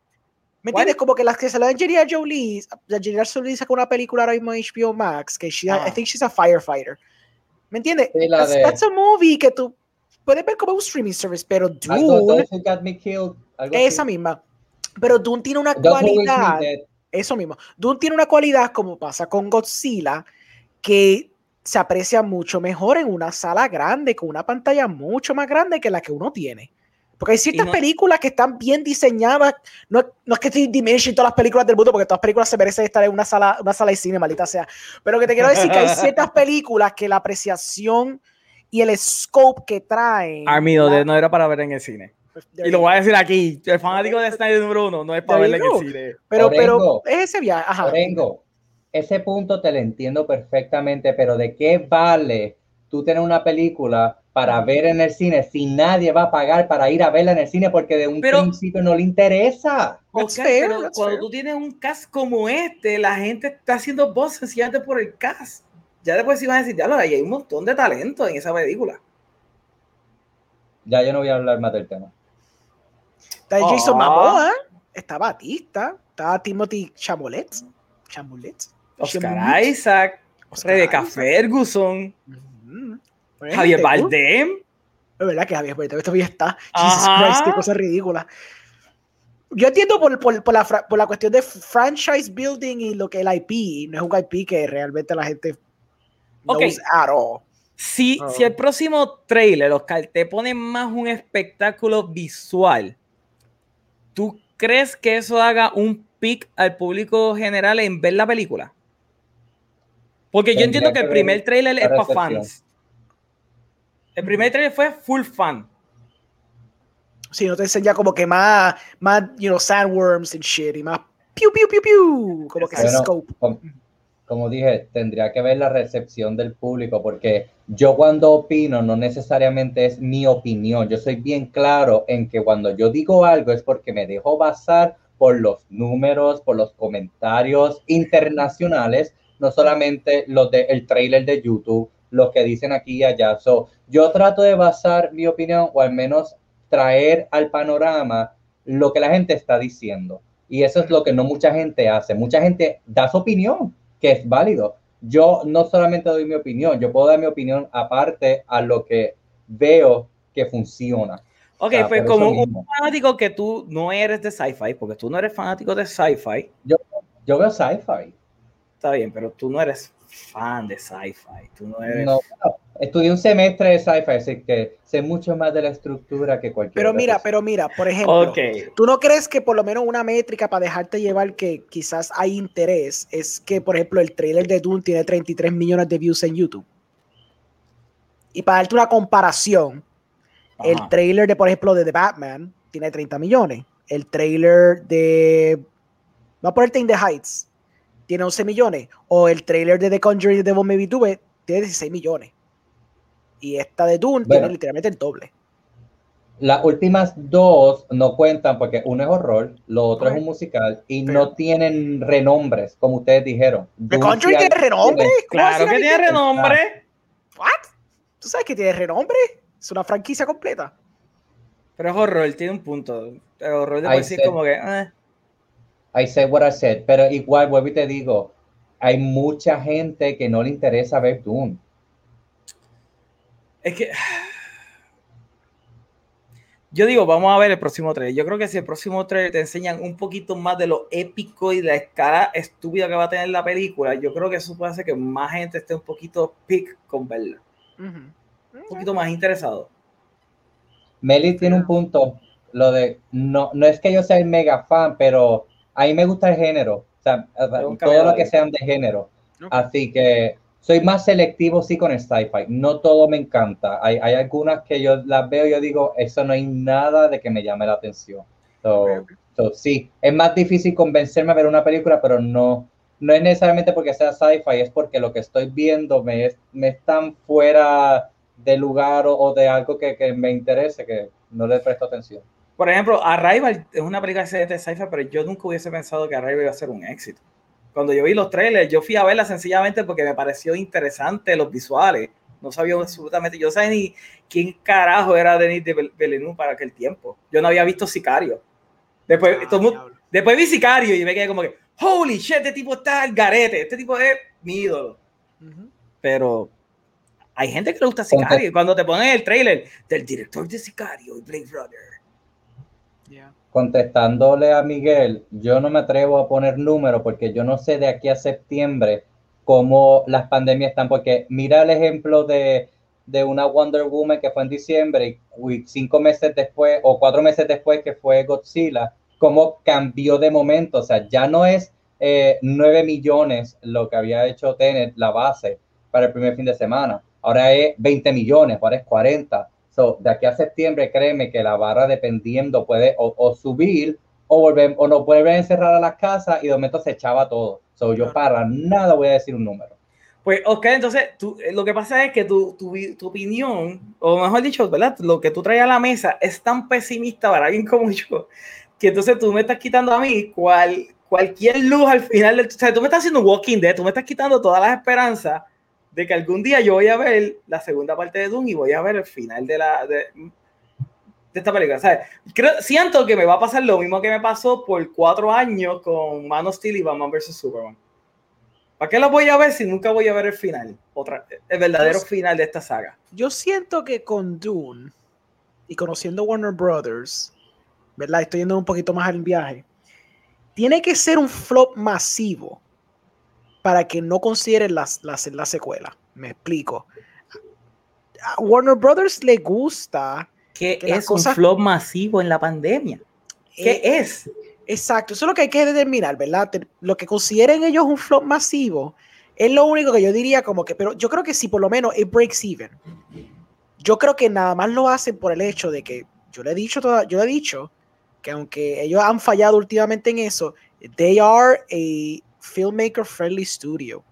¿Me entiendes? Como que las que se la Angelina Jolie, Angelina Jolie sacó una película ahora mismo en HBO Max, que she, I ah. think she's a firefighter. ¿Me entiendes? Sí, that's, de... that's, a movie que tú puedes ver como un streaming service, pero Dune... Got Me Killed, esa misma. Pero Dune tiene una cualidad... Eso mismo. Dune tiene una cualidad, como pasa con Godzilla, que se aprecia mucho mejor en una sala grande, con una pantalla mucho más grande que la que uno tiene. Porque hay ciertas películas que están bien diseñadas. No, no es que estoy dimension todas las películas del mundo, porque todas las películas se merecen estar en una sala, una sala de cine, maldita sea. Pero que te quiero decir que hay ciertas películas que la apreciación y el scope que traen. Armido, no era para ver en el cine. Pues, y lo voy a decir aquí, el fanático de Snyder número uno no es para verlo en el cine. Pero, pero es ese viaje. Ajá. ese punto te lo entiendo perfectamente, pero ¿de qué vale tú tener una película para ver en el cine si nadie va a pagar para ir a verla en el cine porque de un principio no le interesa. pero cuando tú tienes un cast como este, la gente está haciendo voz sencillamente por el cast. Ya después iban a decir, ya lo hay un montón de talento en esa película. Ya yo no voy a hablar más del tema. Está Jason ah. Momoa, está Batista, está Timothy Chamolet. Chamolet. Oscar Isaac, Rebecca Ferguson, Javier Bardem. Es verdad que Javier Bardem todavía está. Jesus Christ, qué cosa ridícula. Yo entiendo por, por, por, la, por, la, cuestión de franchise building y lo que el IP, no es un IP que realmente la gente knows at all. Si, oh. si el próximo trailer, Oscar, te pone más un espectáculo visual, ¿tú crees que eso haga un pick al público general en ver la película? Porque yo entiendo que el primer trailer es para fans. El primer trailer fue full fan. Si no te enseña como que más, más, you know, sandworms and shit, y más piu, piu, piu, piu, como que ese scope. Como, dije, tendría que ver la recepción del público, porque yo cuando opino no necesariamente es mi opinión. Yo soy bien claro en que cuando yo digo algo es porque me dejo basar por los números, por los comentarios internacionales, no solamente los del trailer de YouTube, lo que dicen aquí y allá. So, yo trato de basar mi opinión, o al menos traer al panorama lo que la gente está diciendo. Y eso es lo que no mucha gente hace. Mucha gente da su opinión, que es válido. Yo no solamente doy mi opinión, yo puedo dar mi opinión aparte a lo que veo que funciona. Ok, pues como un fanático que tú no eres de sci-fi, porque tú no eres fanático de sci-fi. Yo, yo veo sci-fi. Está bien, pero tú no eres fan de sci-fi. Tú no eres. No, estudié un semestre de sci-fi, así que sé mucho más de la estructura que cualquier Pero mira, pero mira, por ejemplo, ¿tú no crees que por lo menos una métrica para dejarte llevar que quizás hay interés es que, por ejemplo, el trailer de Dune tiene 33 millones de views en YouTube? Y para darte una comparación, el trailer de, por ejemplo, de The Batman tiene 30 millones. El trailer de... Va a ponerte In the Heights tiene 11 millones. O el trailer de The Conjuring de Devil Maybe Do tiene 16 millones. Y esta de Dune tiene literalmente el doble. Las últimas dos no cuentan porque uno es horror, lo otro es un musical y no tienen renombres, como ustedes dijeron. ¿The Conjuring tiene renombre? Claro que tiene renombre. ¿What? ¿Tú sabes que tiene renombre? Es una franquicia completa. Pero es horror, tiene un punto. El horror de decir como que. Eh. I said what I said, pero igual vuelvo y te digo, hay mucha gente que no le interesa ver Dune. Es que yo digo, vamos a ver el próximo trailer. Yo creo que si el próximo trailer te enseñan un poquito más de lo épico y la escala estúpida que va a tener la película, yo creo que eso puede hacer que más gente esté un poquito pick con verla. Un poquito más interesado. Meli tiene un punto, lo de, no, no es que yo sea el mega fan, pero a mí me gusta el género, o sea, todo lo que sean de género. Así que soy más selectivo sí con el sci-fi. No todo me encanta. Hay, hay, algunas que yo las veo y yo digo, eso no hay nada de que me llame la atención. So, sí, es más difícil convencerme a ver una película, pero no, no es necesariamente porque sea sci-fi, es porque lo que estoy viendo me es, me tan fuera de lugar o, o de algo que, que, me interese que no le presto atención. Por ejemplo, Arrival es una película de sci-fi, pero yo nunca hubiese pensado que Arrival iba a ser un éxito. Cuando yo vi los trailers, yo fui a verla sencillamente porque me pareció interesante los visuales. No sabía absolutamente, yo no sabía ni quién carajo era Denis de Villeneuve para aquel tiempo. Yo no había visto Sicario. Después, ah, después vi Sicario y me quedé como que, holy shit, este tipo está al garete, este tipo es mi ídolo. Pero hay gente que le gusta Sicario. Cuando te ponen el trailer del director de Sicario y Blade Runner, contestándole a Miguel, yo no me atrevo a poner números porque yo no sé de aquí a septiembre cómo las pandemias están, porque mira el ejemplo de, de una Wonder Woman que fue en diciembre y cinco meses después o cuatro meses después que fue Godzilla, cómo cambió de momento, o sea, ya no es eh, 9 millones lo que había hecho Tenet, la base, para el primer fin de semana, ahora es 20 millones, ahora es 40, So, de aquí a septiembre, créeme que la barra, dependiendo, puede o, subir o volver o no a encerrar a las casas y de momento se echaba todo. So, yo para nada voy a decir un número. Pues, ok, entonces tú, eh, lo que pasa es que tu, tu, tu, opinión, o mejor dicho, ¿verdad? Lo que tú traes a la mesa es tan pesimista para alguien como yo, que entonces tú me estás quitando a mí cual, cualquier luz al final del. O sea, tú me estás haciendo Walking Dead, tú me estás quitando todas las esperanzas de que algún día yo voy a ver la segunda parte de Doom y voy a ver el final de la de, esta película. ¿sabes? Creo, siento que me va a pasar lo mismo que me pasó por cuatro años con Man of Steel y Batman vs. Superman. ¿Para qué lo voy a ver si nunca voy a ver el final? Otra, el verdadero final de esta saga. Yo siento que con Dune y conociendo Warner Brothers, ¿verdad? Estoy yendo un poquito más al viaje. Tiene que ser un flop masivo para que no consideren la, la, la secuela. Me explico. A Warner Brothers le gusta. que es un flop masivo en la pandemia? ¿Qué eh, es? Exacto, eso es lo que hay que determinar, ¿verdad? Lo que consideren ellos un flop masivo es lo único que yo diría como que, pero yo creo que si por lo menos it breaks even. Yo creo que nada más lo hacen por el hecho de que yo le he dicho toda, yo le he dicho que aunque ellos han fallado últimamente en eso, they are a filmmaker friendly studio.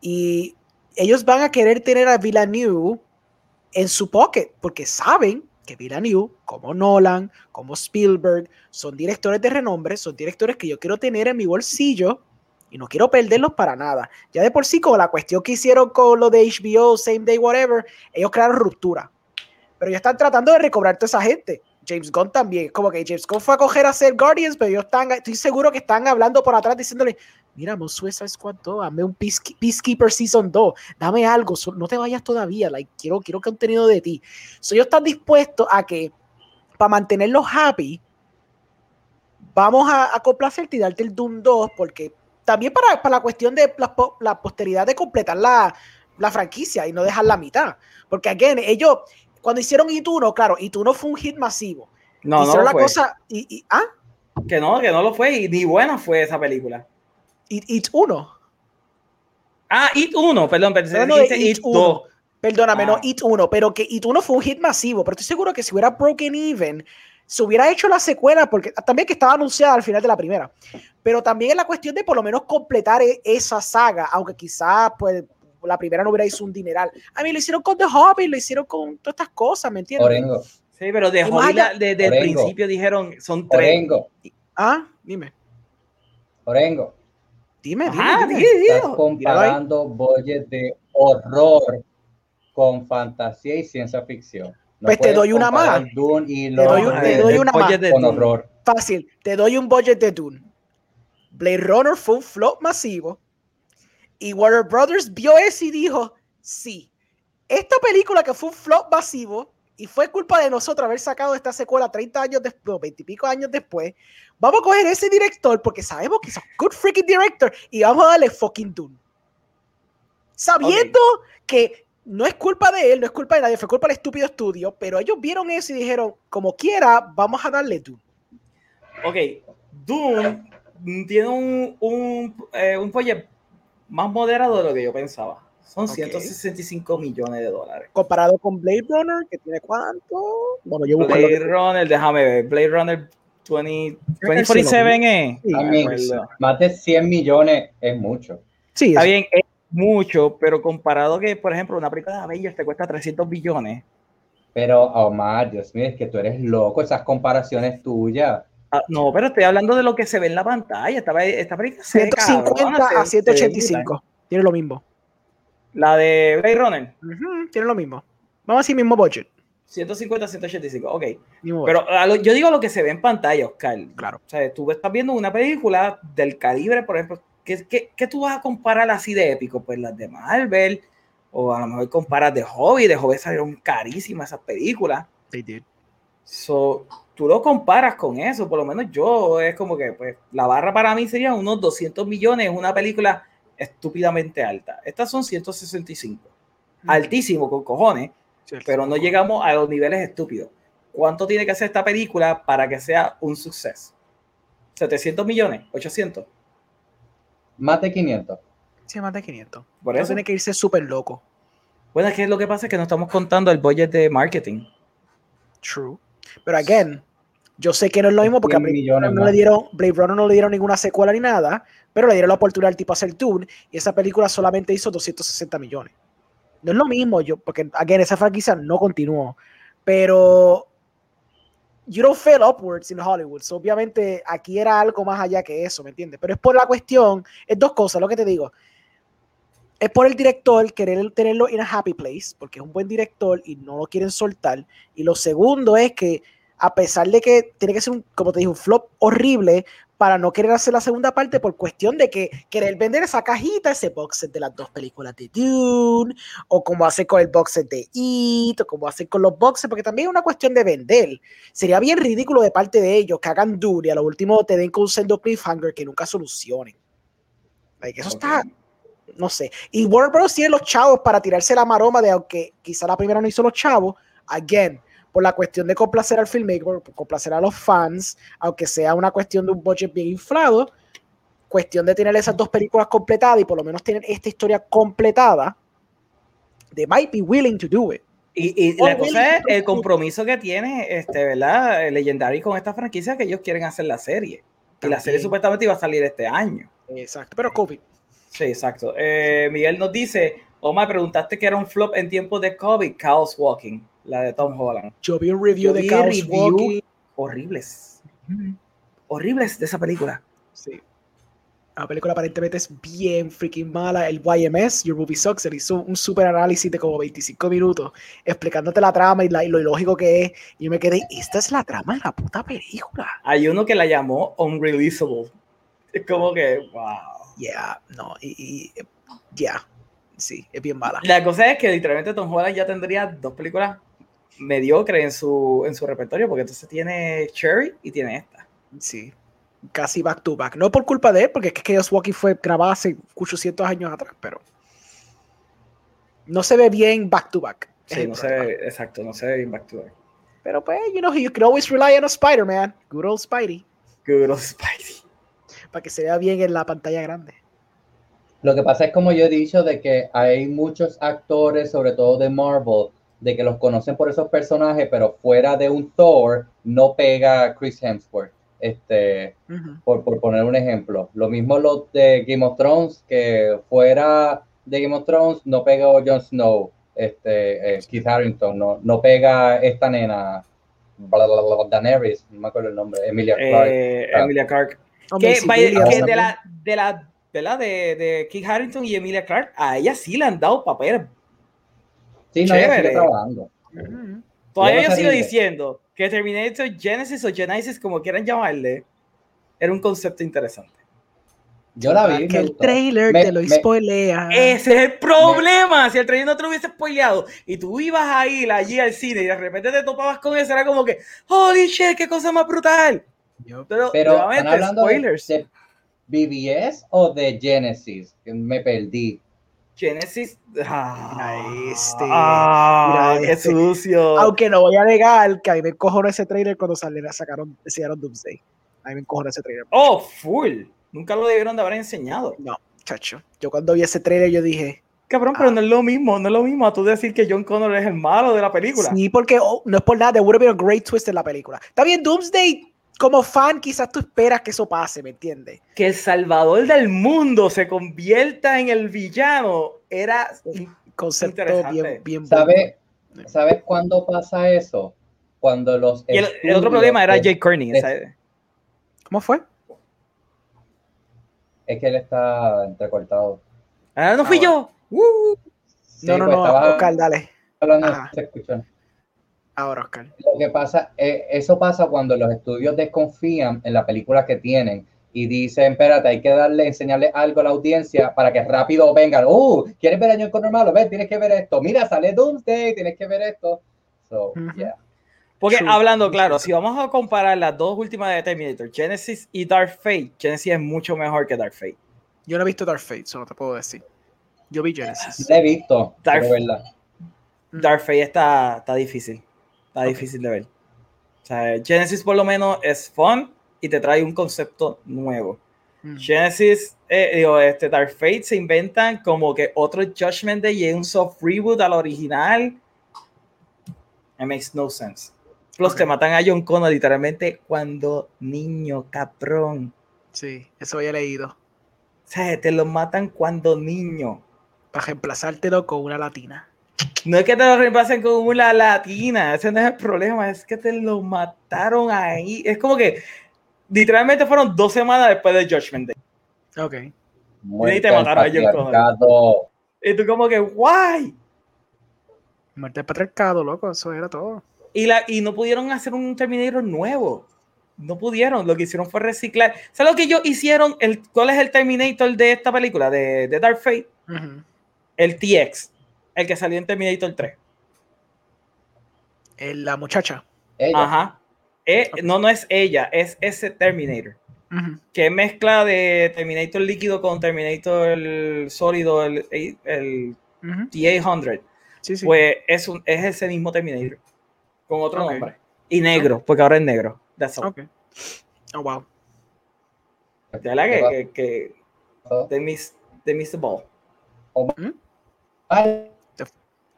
Y ellos van a querer tener a Villeneuve en su pocket porque saben que Villeneuve, como Nolan, como Spielberg, son directores de renombre, son directores que yo quiero tener en mi bolsillo y no quiero perderlos para nada. Ya de por sí, con la cuestión que hicieron con lo de HBO, Same Day, whatever, ellos crearon ruptura. Pero ya están tratando de recobrar toda esa gente. James Gunn también. Como que James Gunn fue a coger a hacer Guardians, pero ellos están, estoy seguro que están hablando por atrás diciéndole, mira, Suicide Squad 2, dame un Peacekeeper Season 2, dame algo, no te vayas todavía, like, quiero, quiero contenido de ti. So, ellos están dispuestos a que, para mantenerlos happy, vamos a, a complacerte y darte el Doom 2, porque también para, para la cuestión de la, la posteridad de completar la, la, franquicia y no dejar la mitad. Porque, again, ellos, cuando hicieron It 1, claro, It 1 fue un hit masivo. No, hicieron no la cosa. Y, y, ¿ah? Que no, que no lo fue, y ni buena fue esa película. It, 1. Ah, It 1, perdón, pensé no, It, It 2. Perdóname, no, ah. It 1, pero que It 1 fue un hit masivo, pero estoy seguro que si hubiera Broken Even, se hubiera hecho la secuela, porque también que estaba anunciada al final de la primera, pero también es la cuestión de por lo menos completar e, esa saga, aunque quizás pues la primera no hubiera hecho un dineral. A mí lo hicieron con The Hobbit, lo hicieron con todas estas cosas, ¿me entiendes? Orengo. Sí, pero The Hobbit desde el principio dijeron son tres. Orengo. Ah, dime. Orengo. Dime, dime, Estás comparando budget de horror con fantasía y ciencia ficción. pues te doy una más. te doy, una más. Con horror. Fácil, te doy un budget de Dune. Blade Runner fue un flop masivo. Y Warner Brothers vio eso y dijo: Sí, esta película que fue un flop masivo y fue culpa de nosotros haber sacado esta secuela 30 años después, 20 y pico años después. Vamos a coger ese director porque sabemos que es un good freaking director y vamos a darle fucking Dune. Sabiendo que no es culpa de él, no es culpa de nadie, fue culpa del estúpido estudio, pero ellos vieron eso y dijeron, como quiera, vamos a darle Dune. Ok, Dune tiene un, un, eh, un más moderado de lo que yo pensaba. Son 165 millones de dólares. Comparado con Blade Runner, que tiene cuánto? Bueno, yo Blade Runner, déjame ver. Blade Runner 20, 2047 es. más de 100 millones es mucho. Sí, está bien, es mucho, pero comparado que, por ejemplo, una película de Avengers te cuesta 300 billones. Pero, Omar, Dios mío, es que tú eres loco, esas comparaciones tuyas. Ah, no, pero estoy hablando de lo que se ve en la pantalla. Esta, esta película 150 a 185. Tiene lo mismo. La de Blade Runner. tiene lo mismo. Vamos a decir mismo budget. 150, 185, ok. Pero yo digo lo que se ve en pantalla, Oscar. Claro. O sea, tú estás viendo una película del calibre, por ejemplo, ¿qué, qué, tú vas a comparar así de épico? Pues las de Marvel, o a lo mejor comparas de Hobby, de Hobby salieron carísimas esas películas. They did. So, tú lo comparas con eso, por lo menos yo, es como que, pues, la barra para mí sería unos 200 millones, una película estúpidamente alta. Estas son 165. Altísimo con cojones, pero no llegamos a los niveles estúpidos. ¿Cuánto tiene que hacer esta película para que sea un suceso? ¿700 millones? ¿800? Más de 500. Sí, más de 500. Por eso tiene que irse súper loco. Bueno, es que lo que pasa es que no estamos contando el budget de marketing. True. Pero again, yo sé que no es lo mismo porque a Blade Runner, no le dieron, Blade Runner no le dieron ninguna secuela ni nada, pero le dieron la oportunidad al tipo a hacer Dune y esa película solamente hizo 260 millones. No es lo mismo, yo, porque, again, esa franquicia no continuó, pero you don't fail upwards in Hollywood. obviamente aquí era algo más allá que eso, ¿me entiendes? Pero es por la cuestión, es dos cosas, lo que te digo. Es por el director querer tenerlo en a happy place, porque es un buen director y no lo quieren soltar. Y lo segundo es que a pesar de que tiene que ser, un, como te dije, un flop horrible, para no querer hacer la segunda parte por cuestión de que querer vender esa cajita, ese box set de las dos películas de Dune, o como hacer con el box set de It, o como hacer con los boxes, porque también es una cuestión de vender. Sería bien ridículo de parte de ellos que hagan Dune y a lo último te den con un sendo cliffhanger que nunca solucionen. eso está, no sé. Y Warner Bros. tiene los chavos para tirarse la maroma de aunque quizá la primera no hizo los chavos, again, por la cuestión de complacer al filmmaker, complacer a los fans, aunque sea una cuestión de un budget bien inflado, cuestión de tener esas dos películas completadas y por lo menos tener esta historia completada, they might be willing to do it. Y, la cosa es el compromiso que tiene, este, ¿verdad? Legendary con esta franquicia que ellos quieren hacer la serie. Y la serie supuestamente iba a salir este año. Exacto, pero COVID. Sí, exacto. Eh, Miguel nos dice, Omar, preguntaste que era un flop en tiempos de COVID, Chaos Walking la de Tom Holland. Yo vi un review de Chaos Walking. Horribles. Horribles de esa película. Sí. La película aparentemente es bien freaking mala. El YMS, Your Movie Sucks, hizo un super análisis de como 25 minutos explicándote la trama y, lo ilógico que es. Y yo me quedé, esta es la trama de la puta película. Hay uno que la llamó Unreleasable. Es como que, wow. Yeah, no, y, ya, sí, es bien mala. La cosa es que literalmente Tom Holland ya tendría dos películas mediocre en su, en su repertorio, porque entonces tiene Cherry y tiene esta. Sí, casi back to back. No por culpa de él, porque es que Chaos Walking fue grabada hace 800 años atrás, pero no se ve bien back to back. Sí, no se ve, exacto, no se ve bien back to back. Pero pues, you know, you can always rely on a Spider-Man. Good old Spidey. Good old Spidey. Para que se vea bien en la pantalla grande. Lo que pasa es, como yo he dicho, de que hay muchos actores, sobre todo de Marvel, de que los conocen por esos personajes, pero fuera de un Thor no pega Chris Hemsworth. Este, por, poner un ejemplo. Lo mismo los de Game of Thrones, que fuera de Game of Thrones no pega Jon Snow, este, eh, Keith Harrington, no, no pega esta nena, Daenerys, no me acuerdo el nombre, Emilia eh, Clark. Emilia Clark. que, de la, de la, de la de, de Keith Harrington y Emilia Clark, a ella sí le han dado papeles Sí, no, sigue trabajando. Todavía yo, sigo diciendo que Terminator Genesis o Genesis, como quieran llamarle, era un concepto interesante. Yo la vi. Que el trailer te lo spoilea. Ese es el problema. Si el trailer no te lo hubiese spoileado y tú ibas a ir allí al cine y de repente te topabas con eso, era como que, holy shit, qué cosa más brutal. Pero, Pero hablando spoilers. De, BBS o de Genesis? Me perdí. Genesis. Ah, este. Ah, qué este. sucio. Aunque no voy a negar que a mí me encojonó ese trailer cuando saliera, sacaron, enseñaron Doomsday. A mí me encojonó ese trailer. Oh, full. Nunca lo debieron de haber enseñado. No, chacho. Yo cuando vi ese trailer, yo dije. Cabrón, pero ah". no es lo mismo, no es lo mismo a tú decir que John Connor es el malo de la película. Sí, porque oh, no es por nada, there would have been a great twist en la película. Está bien, Doomsday como fan, quizás tú esperas que eso pase, ¿me entiendes? Que el salvador del mundo se convierta en el villano era concepto bien, bien ¿Sabe, ¿Sabes cuándo pasa eso? Cuando los. Y el, otro problema era Jake Kearney. ¿Cómo fue? Es que él está entrecortado. Ah, no fui ah, yo. Uh. no, no, pues no, Oscar, dale. Hablando, se escuchó. Ahora, Oscar. Lo que pasa, eh, eso pasa cuando los estudios desconfían en la película que tienen y dicen, espérate, hay que darle, enseñarle algo a la audiencia para que rápido vengan. Uh, ¿quieres ver Año con Normal? Ven, tienes que ver esto. Mira, sale Doomsday, tienes que ver esto. So, yeah. Porque hablando claro, si vamos a comparar las dos últimas de Terminator, Genesis y Dark Fate, Genesis es mucho mejor que Dark Fate. Yo no he visto Dark Fate, solo te puedo decir. Yo vi Genesis. La he visto, Dark, verdad. Dark Fate está, está difícil difícil de ver. O sea, Genesis por lo menos es fun y te trae un concepto nuevo. Mm. Genesis, eh, digo, este Dark Fate se inventan como que otro Judgment Day y un soft reboot al original. It makes no sense. Plus te matan a John Connor literalmente cuando niño, cabrón. Sí, eso había leído. O sea, te lo matan cuando niño. Para reemplazártelo con una latina. No es que te lo reemplacen con una latina, ese no es el problema, es que te lo mataron ahí. Es como que literalmente fueron dos semanas después de Judgment Day. Ok. y te mataron a John Y tú como que, guay. Muerte patriarcado, loco, eso era todo. Y, la, y no pudieron hacer un Terminator nuevo. no pudieron, lo que hicieron fue reciclar. ¿Sabes lo que ellos hicieron? El, ¿Cuál es el Terminator de esta película, de, de Dark Fate? El TX, el que salió en Terminator 3. la muchacha. Ajá. Eh, no, no es ella, es ese Terminator. Que mezcla de Terminator líquido con Terminator sólido, el, el, T-800. Pues es, un, es ese mismo Terminator, con otro nombre. Y negro, porque ahora es negro. That's all. Okay. Oh, wow. Ya la que, que, que they, miss, they miss the ball. ¿Mm?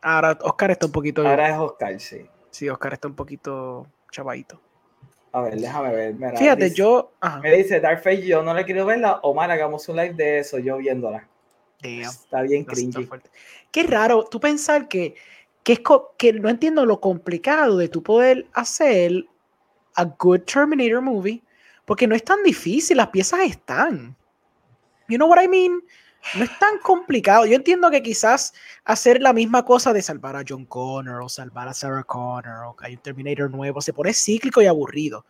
Ahora Oscar está un poquito. Ahora es Oscar, sí. Sí, Oscar está un poquito chavadito. A ver, déjame ver. Fíjate, yo. Me dice Dark yo no le quiero verla. Omar, hagamos un live de eso, yo viéndola. Está bien cringy. Qué raro, tú pensar que, que, es que no entiendo lo complicado de tu poder hacer a good Terminator movie, porque no es tan difícil, las piezas están. You know what I mean? No es tan complicado. Yo entiendo que quizás hacer la misma cosa de salvar a John Connor o salvar a Sarah Connor o que hay un Terminator nuevo se pone cíclico y aburrido.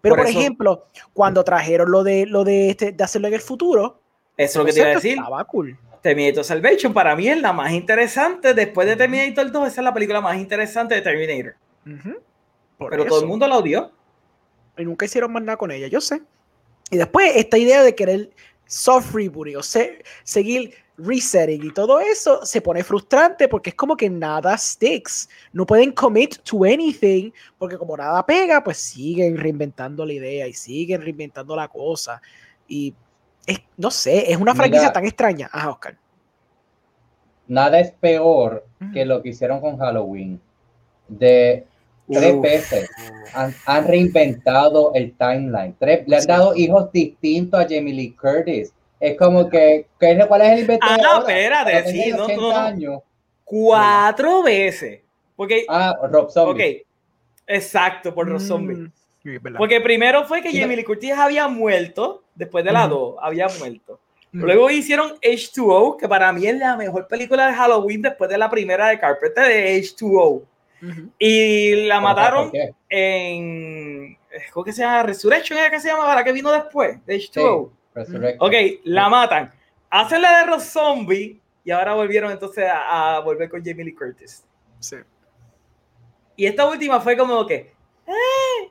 Pero por, ejemplo, cuando trajeron lo de lo de, este, de hacerlo en el futuro, eso es lo que te iba a decir. cool. Terminator Salvation para mí es la más interesante después de Terminator 2, esa es la película más interesante de Terminator. Pero todo el mundo la odió. Y nunca hicieron más nada con ella, yo sé. Y después esta idea de querer soft rebooting o seguir resetting y todo eso se pone frustrante porque es como que nada sticks. No pueden commit to anything porque como nada pega, pues siguen reinventando la idea y siguen reinventando la cosa. Y es, no sé, es una franquicia tan extraña. Ajá, Oscar. Nada es peor que lo que hicieron con Halloween. De tres veces han, reinventado el timeline. le han dado hijos distintos a Jamie Lee Curtis. Es como que, ¿cuál es el invento? Ah, no, espérate, sí, no, no, Cuatro veces. Porque, ah, Rob Zombie. Ok, exacto, por Rob mm, Zombie. Porque primero fue que Jamie Lee Curtis había muerto, después de la 2, había muerto. Luego hicieron H2O, que para mí es la mejor película de Halloween después de la primera de Carpenter de H2O. Y la mataron en. ¿Cómo que se llama? Resurrection, ¿es que se llama? ¿La que vino después? De H2O. ok, la matan. Hacen la de los zombies y ahora volvieron entonces a, volver con Jamie Lee Curtis. Sí. Y esta última fue como que. Eh,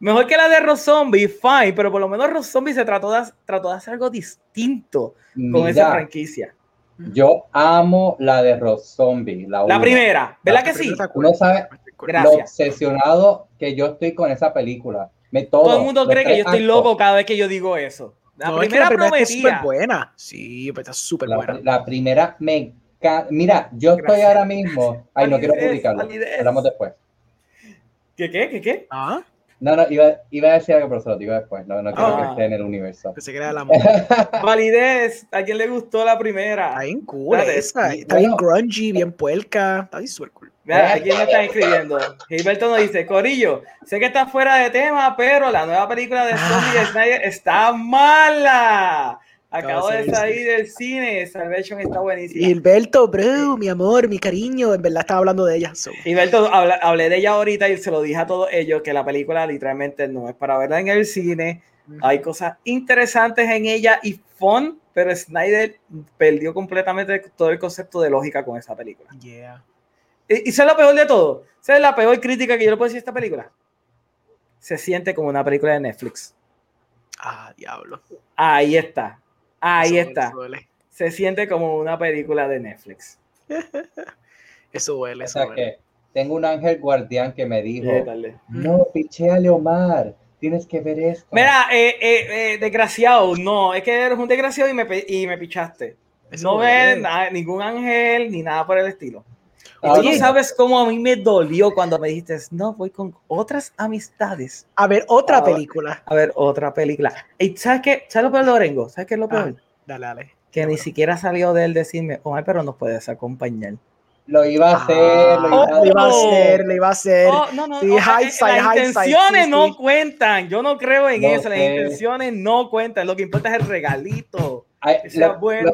mejor que la de Rob Zombie, fine, pero por lo menos Rob Zombie se trató de, trató de hacer algo distinto con esa franquicia. Yo amo la de Rob Zombie. La, la primera, ¿verdad que sí? Uno sabe lo obsesionado que yo estoy con esa película. Me, todo, el mundo cree que yo estoy loco cada vez que yo digo eso. La primera, es súper buena. Sí, pues está súper buena. La primera me Mira, yo estoy ahora mismo. Ay, no quiero publicarlo. Hablamos después. ¿Qué, qué, qué, qué? Ah. No, no, iba, iba, a decir algo, pero se lo digo después. No, no quiero que ah. esté en el universo. Que se crea la moda. Validez. ¿A quién le gustó la primera? Está bien cool esa. Está bien grungy, bien puerca. Está bien super cool. Mira, ¿a quién me está escribiendo? Gilberto nos dice, Corillo, sé que está fuera de tema, pero la nueva película de Zombie ah. Snyder está mala. Acabo de salir del cine, Salvation está buenísima. Gilberto, bro, mi amor, mi cariño, en verdad estaba hablando de ella. Gilberto, hablé de ella ahorita y se lo dije a todos ellos que la película literalmente no es para verla en el cine. Hay cosas interesantes en ella y fun, pero Snyder perdió completamente todo el concepto de lógica con esa película. Yeah. Y, y es lo peor de todo. ¿Sabes la peor crítica que yo le puedo decir a esta película? Se siente como una película de Netflix. Ah, diablo. Ahí está. Ahí está. Se siente como una película de Netflix. eso duele. O sea que tengo un ángel guardián que me dijo: No, a Leomar, tienes que ver esto. Mira, eh, eh, eh, desgraciado, no, es que eres un desgraciado y me, y me pichaste. no ves ningún ángel ni nada por el estilo. Y tú sabes cómo a mí me dolió cuando me dijiste, no, voy con otras amistades. A ver, otra película. A ver, otra película. ¿Y sabes qué? ¿Sabes lo peor, Lorengo? ¿Sabes qué es lo peor? Ah, dale, dale. Que ni siquiera salió de él decirme, oh, pero nos puedes acompañar. Lo iba a hacer, lo, iba, a hacer, lo iba a hacer. Oh, no, no, sí, no, las intenciones no cuentan. Yo no creo en eso. Las intenciones no cuentan. Lo que importa es el regalito. que sea bueno.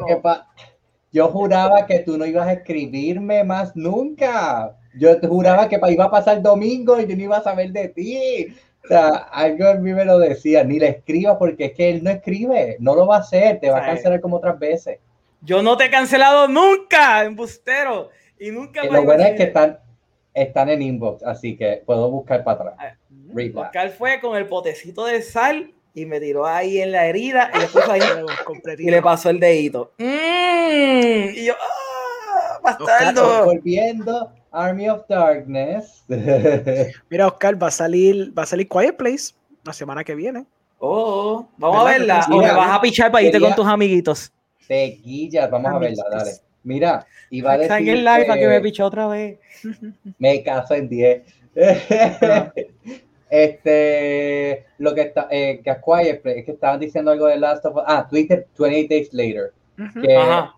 Yo juraba que tú no ibas a escribirme más nunca. Yo te juraba que iba a pasar domingo y yo no iba a saber de ti. O sea, algo a mí me lo decía, ni le escriba porque es que él no escribe, no lo va a hacer, te va a cancelar como otras veces. Yo no te he cancelado nunca, embustero. Y nunca. lo bueno es que están, están en inbox, así que puedo buscar para atrás. Ah, buscar fue con el potecito de sal y me tiró ahí en la herida y le puso ahí y le pasó el dedito. Mm, y yo, ¡ah! Bastardo. Volviendo Army of Darkness. Mira, Oscar, va a salir, va a salir Quiet Place la semana que viene. Oh, vamos a verla. O me vas a pichar para irte con tus amiguitos. Tequillas, vamos a verla, dale. Mira, iba a decir. el live para que me piche otra vez. Me caso en 10. Este, lo que está, eh, que Quiet Place, es que estaban diciendo algo de Last of Us. Ah, Twitter 28 Days Later. que, a,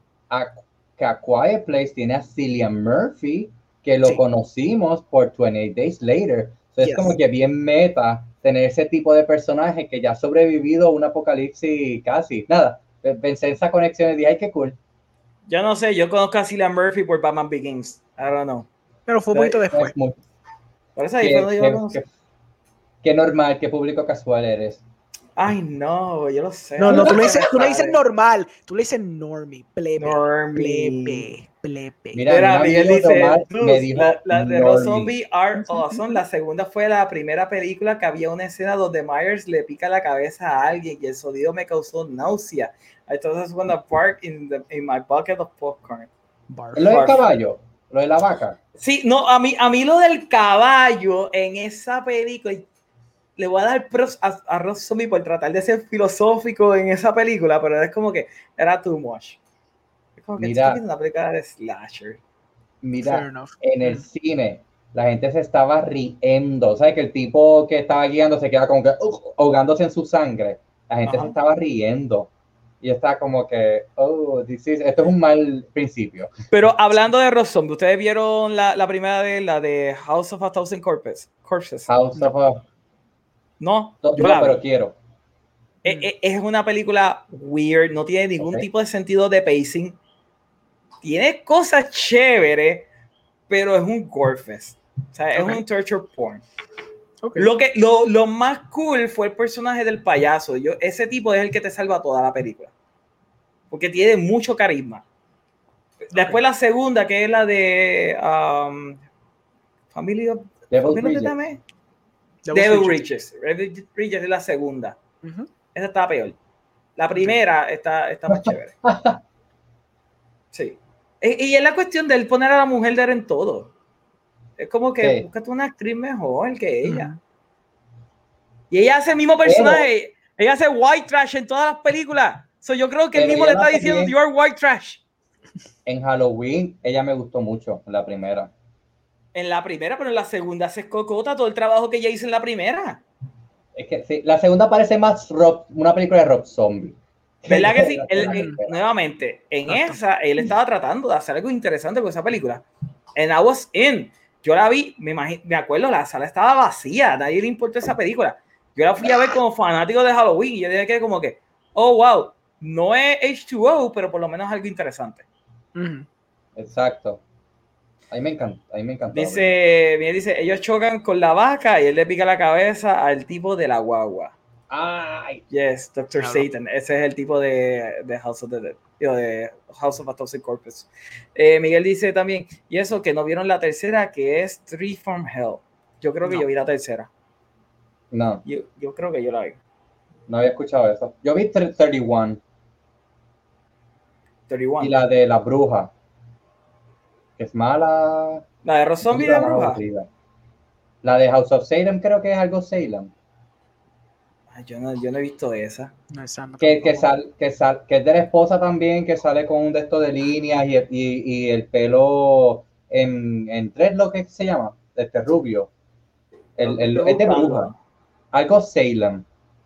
que a Quiet Place tiene a Cillian Murphy que lo conocimos por 28 Days Later. es como que bien meta tener ese tipo de personaje que ya ha sobrevivido a un apocalipsis casi. Nada, pensé en esa conexión y dije, ay, qué cool. Yo no sé, yo conozco a Cillian Murphy por Batman Begins. I don't know. Pero fue un poquito después. Por eso ahí qué, qué normal, qué público casual eres. Ay, no, yo lo sé. No, no, tú le dices, tú le dices normal, tú le dices normie, plebe, plebe, plebe. Mira, Miguel dice, me dijo la, de los zombies are awesome. La segunda fue la primera película que había una escena donde Myers le pica la cabeza a alguien y el sonido me causó náusea. Entonces, cuando park in, the, in my bucket of popcorn. Lo del caballo, lo de la vaca. Sí, no, a mí, a mí lo del caballo en esa película, le voy a dar pros a, a Rob Zombie por tratar de ser filosófico en esa película, pero es como que era too much. Es como que mira, una película de slasher. Mira, en el cine la gente se estaba riendo. ¿Sabes? Que el tipo que estaba guiando se queda como que uh, ahogándose en su sangre. La gente se estaba riendo. Y está como que, oh, this esto es un mal principio. Pero hablando de Rob Zombie, ¿ustedes vieron la, la primera de la de House of a Thousand Corpses? House of a no, yo pero quiero. Es, e, es, una película weird, no tiene ningún tipo de sentido de pacing. Tiene cosas chéveres, pero es un gorefest. O sea, es un torture porn. Lo, que, lo, lo, más cool fue el personaje del payaso. Yo, ese tipo es el que te salva toda la película. Porque tiene mucho carisma. Después la segunda, que es la de um, Family of, Devil Riches. Riches es la segunda. Esa está peor. La primera está, está más chévere. Sí. Y, es la cuestión de él poner a la mujer de él en todo. Es como que sí. una actriz mejor que ella. Y ella hace el mismo personaje. Ella hace white trash en todas las películas. So yo creo que el mismo le está diciendo, you are white trash. En Halloween, ella me gustó mucho, la primera en la primera, pero en la segunda se escocota todo el trabajo que ella hizo en la primera. Es que sí, la segunda parece más rock, una película de rock zombie. ¿Verdad que sí? nuevamente, en esa, él estaba tratando de hacer algo interesante con esa película. En I Was In, yo la vi, me, me acuerdo, la sala estaba vacía, a nadie le importó esa película. Yo la fui a ver como fanático de Halloween y yo dije que como que, oh, wow, no es H2O, pero por lo menos algo interesante. Exacto. A mí me encanta, a mí me encanta. Dice, bien, dice, ellos chocan con la vaca y él le pica la cabeza al tipo de la guagua. Ay. Yes, Dr. Satan. Ese es el tipo de, de House of the Dead, de House of a Corpus. Eh, Miguel dice también, y eso que no vieron la tercera, que es Three from Hell. Yo creo que yo vi la tercera. No. Yo, yo, creo que yo la vi. No había escuchado eso. Yo vi 31. 31. Y la de la bruja es mala. La de Rozombie de Bruja. La de House of Salem creo que es algo Salem. yo, no, yo no he visto esa. que, que, sal, que, sal, que es de la esposa también, que sale con un de estos de líneas y, y, y el pelo en, en tres, lo que se llama, este rubio. El, el, es de bruja. Algo Salem.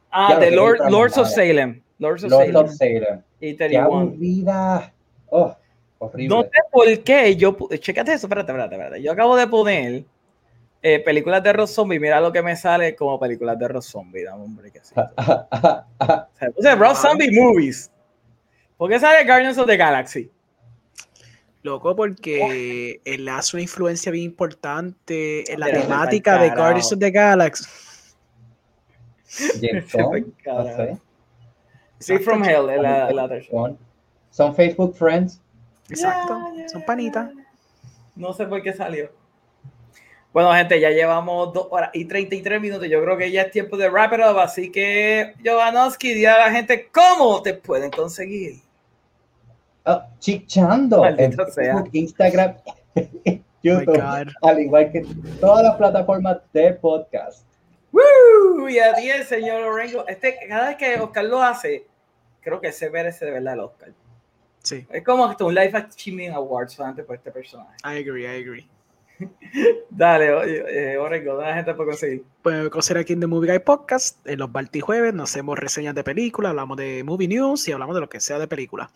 Ah, de Lord, Lords of Salem. Lords of Salem. Of Salem. Y Qué aburrida. Oh. No sé por qué yo. Chécate eso, espérate, espérate, espérate. Yo acabo de poner eh, películas de Ross Zombie. Mira lo que me sale como películas de Ross Zombie. Dame un break así. o sea, Ross Zombie Movies. ¿Por qué sale Guardians of the Galaxy? Loco, porque él hace una influencia bien importante en la temática de Guardians of the Galaxy. James Bond, Sí, from Hell, la, la Son Facebook friends. Exacto, son panitas. No sé por qué salió. Bueno, gente, ya llevamos dos horas y 33 minutos. Yo creo que ya es tiempo de wrap it up. Así que, Jovanovski, di a la gente cómo te pueden conseguir. Oh, chichando en Facebook, Instagram, YouTube, al igual que todas las plataformas de podcast. ¡Woo! Y a ti, señor Orengo. Este, cada vez que Oscar lo hace, creo que se merece de verdad el Oscar. Sí. Es como un Life Achievement Award solamente por este personaje. I agree, I agree. Dale, eh, Orengo, ¿dónde la gente puede conseguir? Puede conseguir aquí en The Movie Guy Podcast. En los Jueves nos hacemos reseñas de películas, hablamos de movie news y hablamos de lo que sea de película.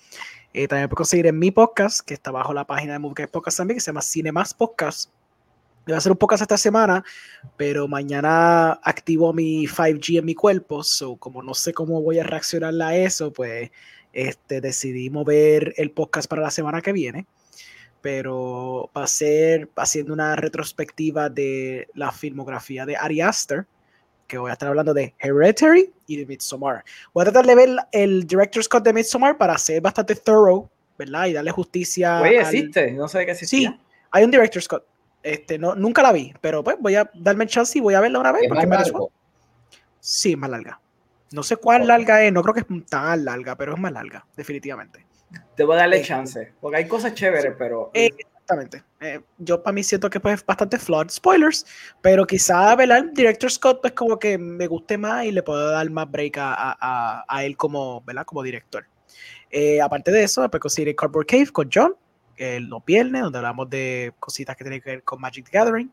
Eh, también puede conseguir en mi podcast, que está bajo la página de Movie Guy Podcast también, que se llama Cinemas Podcast. Voy a hacer un podcast esta semana, pero mañana activo mi 5G en mi cuerpo, so como no sé cómo voy a reaccionar a eso, pues este, decidí mover el podcast para la semana que viene pero va a ser haciendo una retrospectiva de la filmografía de Ari Aster, que voy a estar hablando de Hereditary y de Midsommar. Voy a tratar de ver el Director's Cut de Midsommar para ser bastante thorough, ¿verdad? Y darle justicia. Oye, existe, no sé qué existía. Sí, hay un Director's Cut. Este, no, nunca la vi, pero pues voy a darme el chance y voy a verla una vez. porque me Sí, es más larga. No sé cuál larga es, no creo que es tan larga, pero es más larga, definitivamente. Te voy a darle chance, porque hay cosas chéveres, pero... Exactamente. Eh, yo para mí siento que pues, es bastante flawed. Spoilers, pero quizá el director Scott pues como que me guste más y le puedo dar más break a, a, a él como, ¿verdad? como director. Eh, aparte de eso, puedes conseguir Cardboard Cave con John, el los viernes, donde hablamos de cositas que tienen que ver con Magic the Gathering.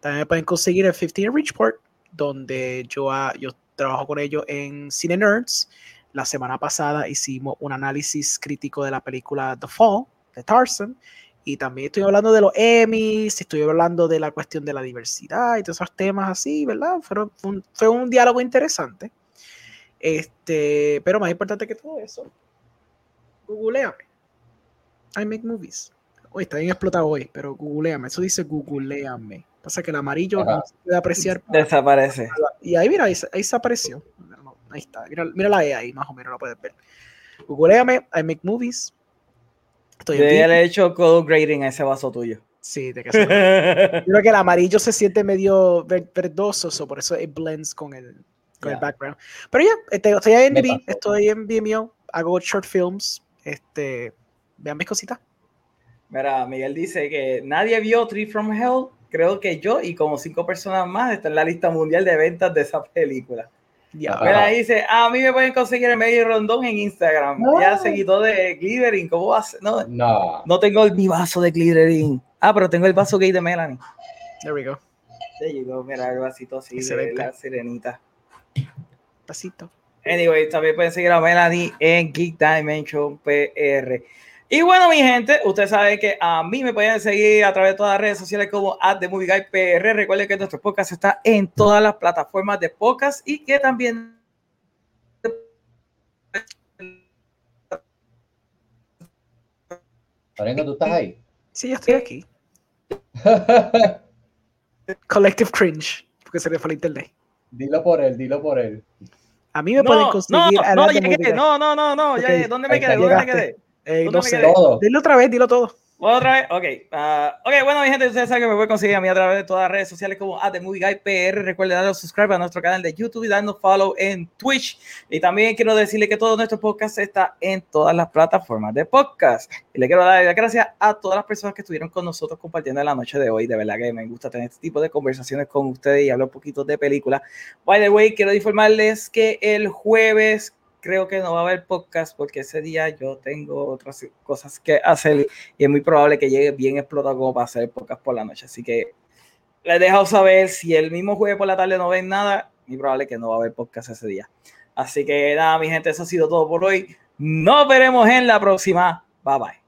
También pueden conseguir el 15 en Richport, donde yo, yo trabajo con ellos en Cine Nerds la semana pasada hicimos un análisis crítico de la película The Fall de Tarzan. Y también estoy hablando de los Emmys, estoy hablando de la cuestión de la diversidad y todos esos temas así, ¿verdad? fue, un, fue un diálogo interesante. Este, pero más importante que todo eso, googleame. I make movies. Hoy está bien explotado hoy, pero googleame. Eso dice googleame. Pasa que el amarillo no se puede apreciar. Desaparece. Y ahí, mira, ahí, ahí se apareció. Ahí está. Mira, la E ahí, más o menos, lo puedes ver. Googleame, I make movies. Estoy Yo ya le he hecho color grading a ese vaso tuyo. Sí, de que se Creo que el amarillo se siente medio verdoso, por eso it blends con el, con el background. Pero ya, este, estoy en MV, estoy en Vimeo, hago short films. Este, vean mis cositas. Mira, Miguel dice que nadie vio Tree from Hell. Creo que yo y como cinco personas más están en la lista mundial de ventas de esa película. Ya. dice, a mí me pueden conseguir el medio rondón en Instagram. Ya seguido de glittering, ¿cómo vas? No, no. no tengo mi vaso de glittering. Ah, pero tengo el vaso gay de Melanie. There we go. There you go, mira el vasito así de la sirenita. Pasito. Anyway, también pueden seguir a Melanie en Geek Dimension PR. Y bueno, mi gente, usted sabe que a mí me pueden seguir a través de todas las redes sociales como @themovieguy_pr. Recuerden que nuestro podcast está en todas las plataformas de podcast y que también ¿tú estás ahí? Sí, yo estoy aquí. Collective cringe, porque se le fue el internet. Dilo por él, dilo por él. A mí me pueden conseguir. No, no, no, no, no, no, ¿dónde me quedé? ¿Dónde me quedé? Eh, no sé. Dilo otra vez, dilo todo. Otra vez, ok. Uh, ok, bueno, mi gente, ustedes saben que me pueden conseguir a mí a través de todas las redes sociales como a The Movie Guy PR. Recuerden darle subscribe a nuestro canal de YouTube y darnos follow en Twitch. Y también quiero decirle que todo nuestro podcast está en todas las plataformas de podcast. Y le quiero dar las gracias a todas las personas que estuvieron con nosotros compartiendo la noche de hoy. De verdad que me gusta tener este tipo de conversaciones con ustedes y hablar un poquito de película. By the way, quiero informarles que el jueves creo que no va a haber podcast porque ese día yo tengo otras cosas que hacer y es muy probable que llegue bien explotado como para hacer podcast por la noche. Así que les dejo saber si el mismo jueves por la tarde no ven nada, muy probable que no va a haber podcast ese día. Así que nada, mi gente, eso ha sido todo por hoy. Nos veremos en la próxima. Bye bye.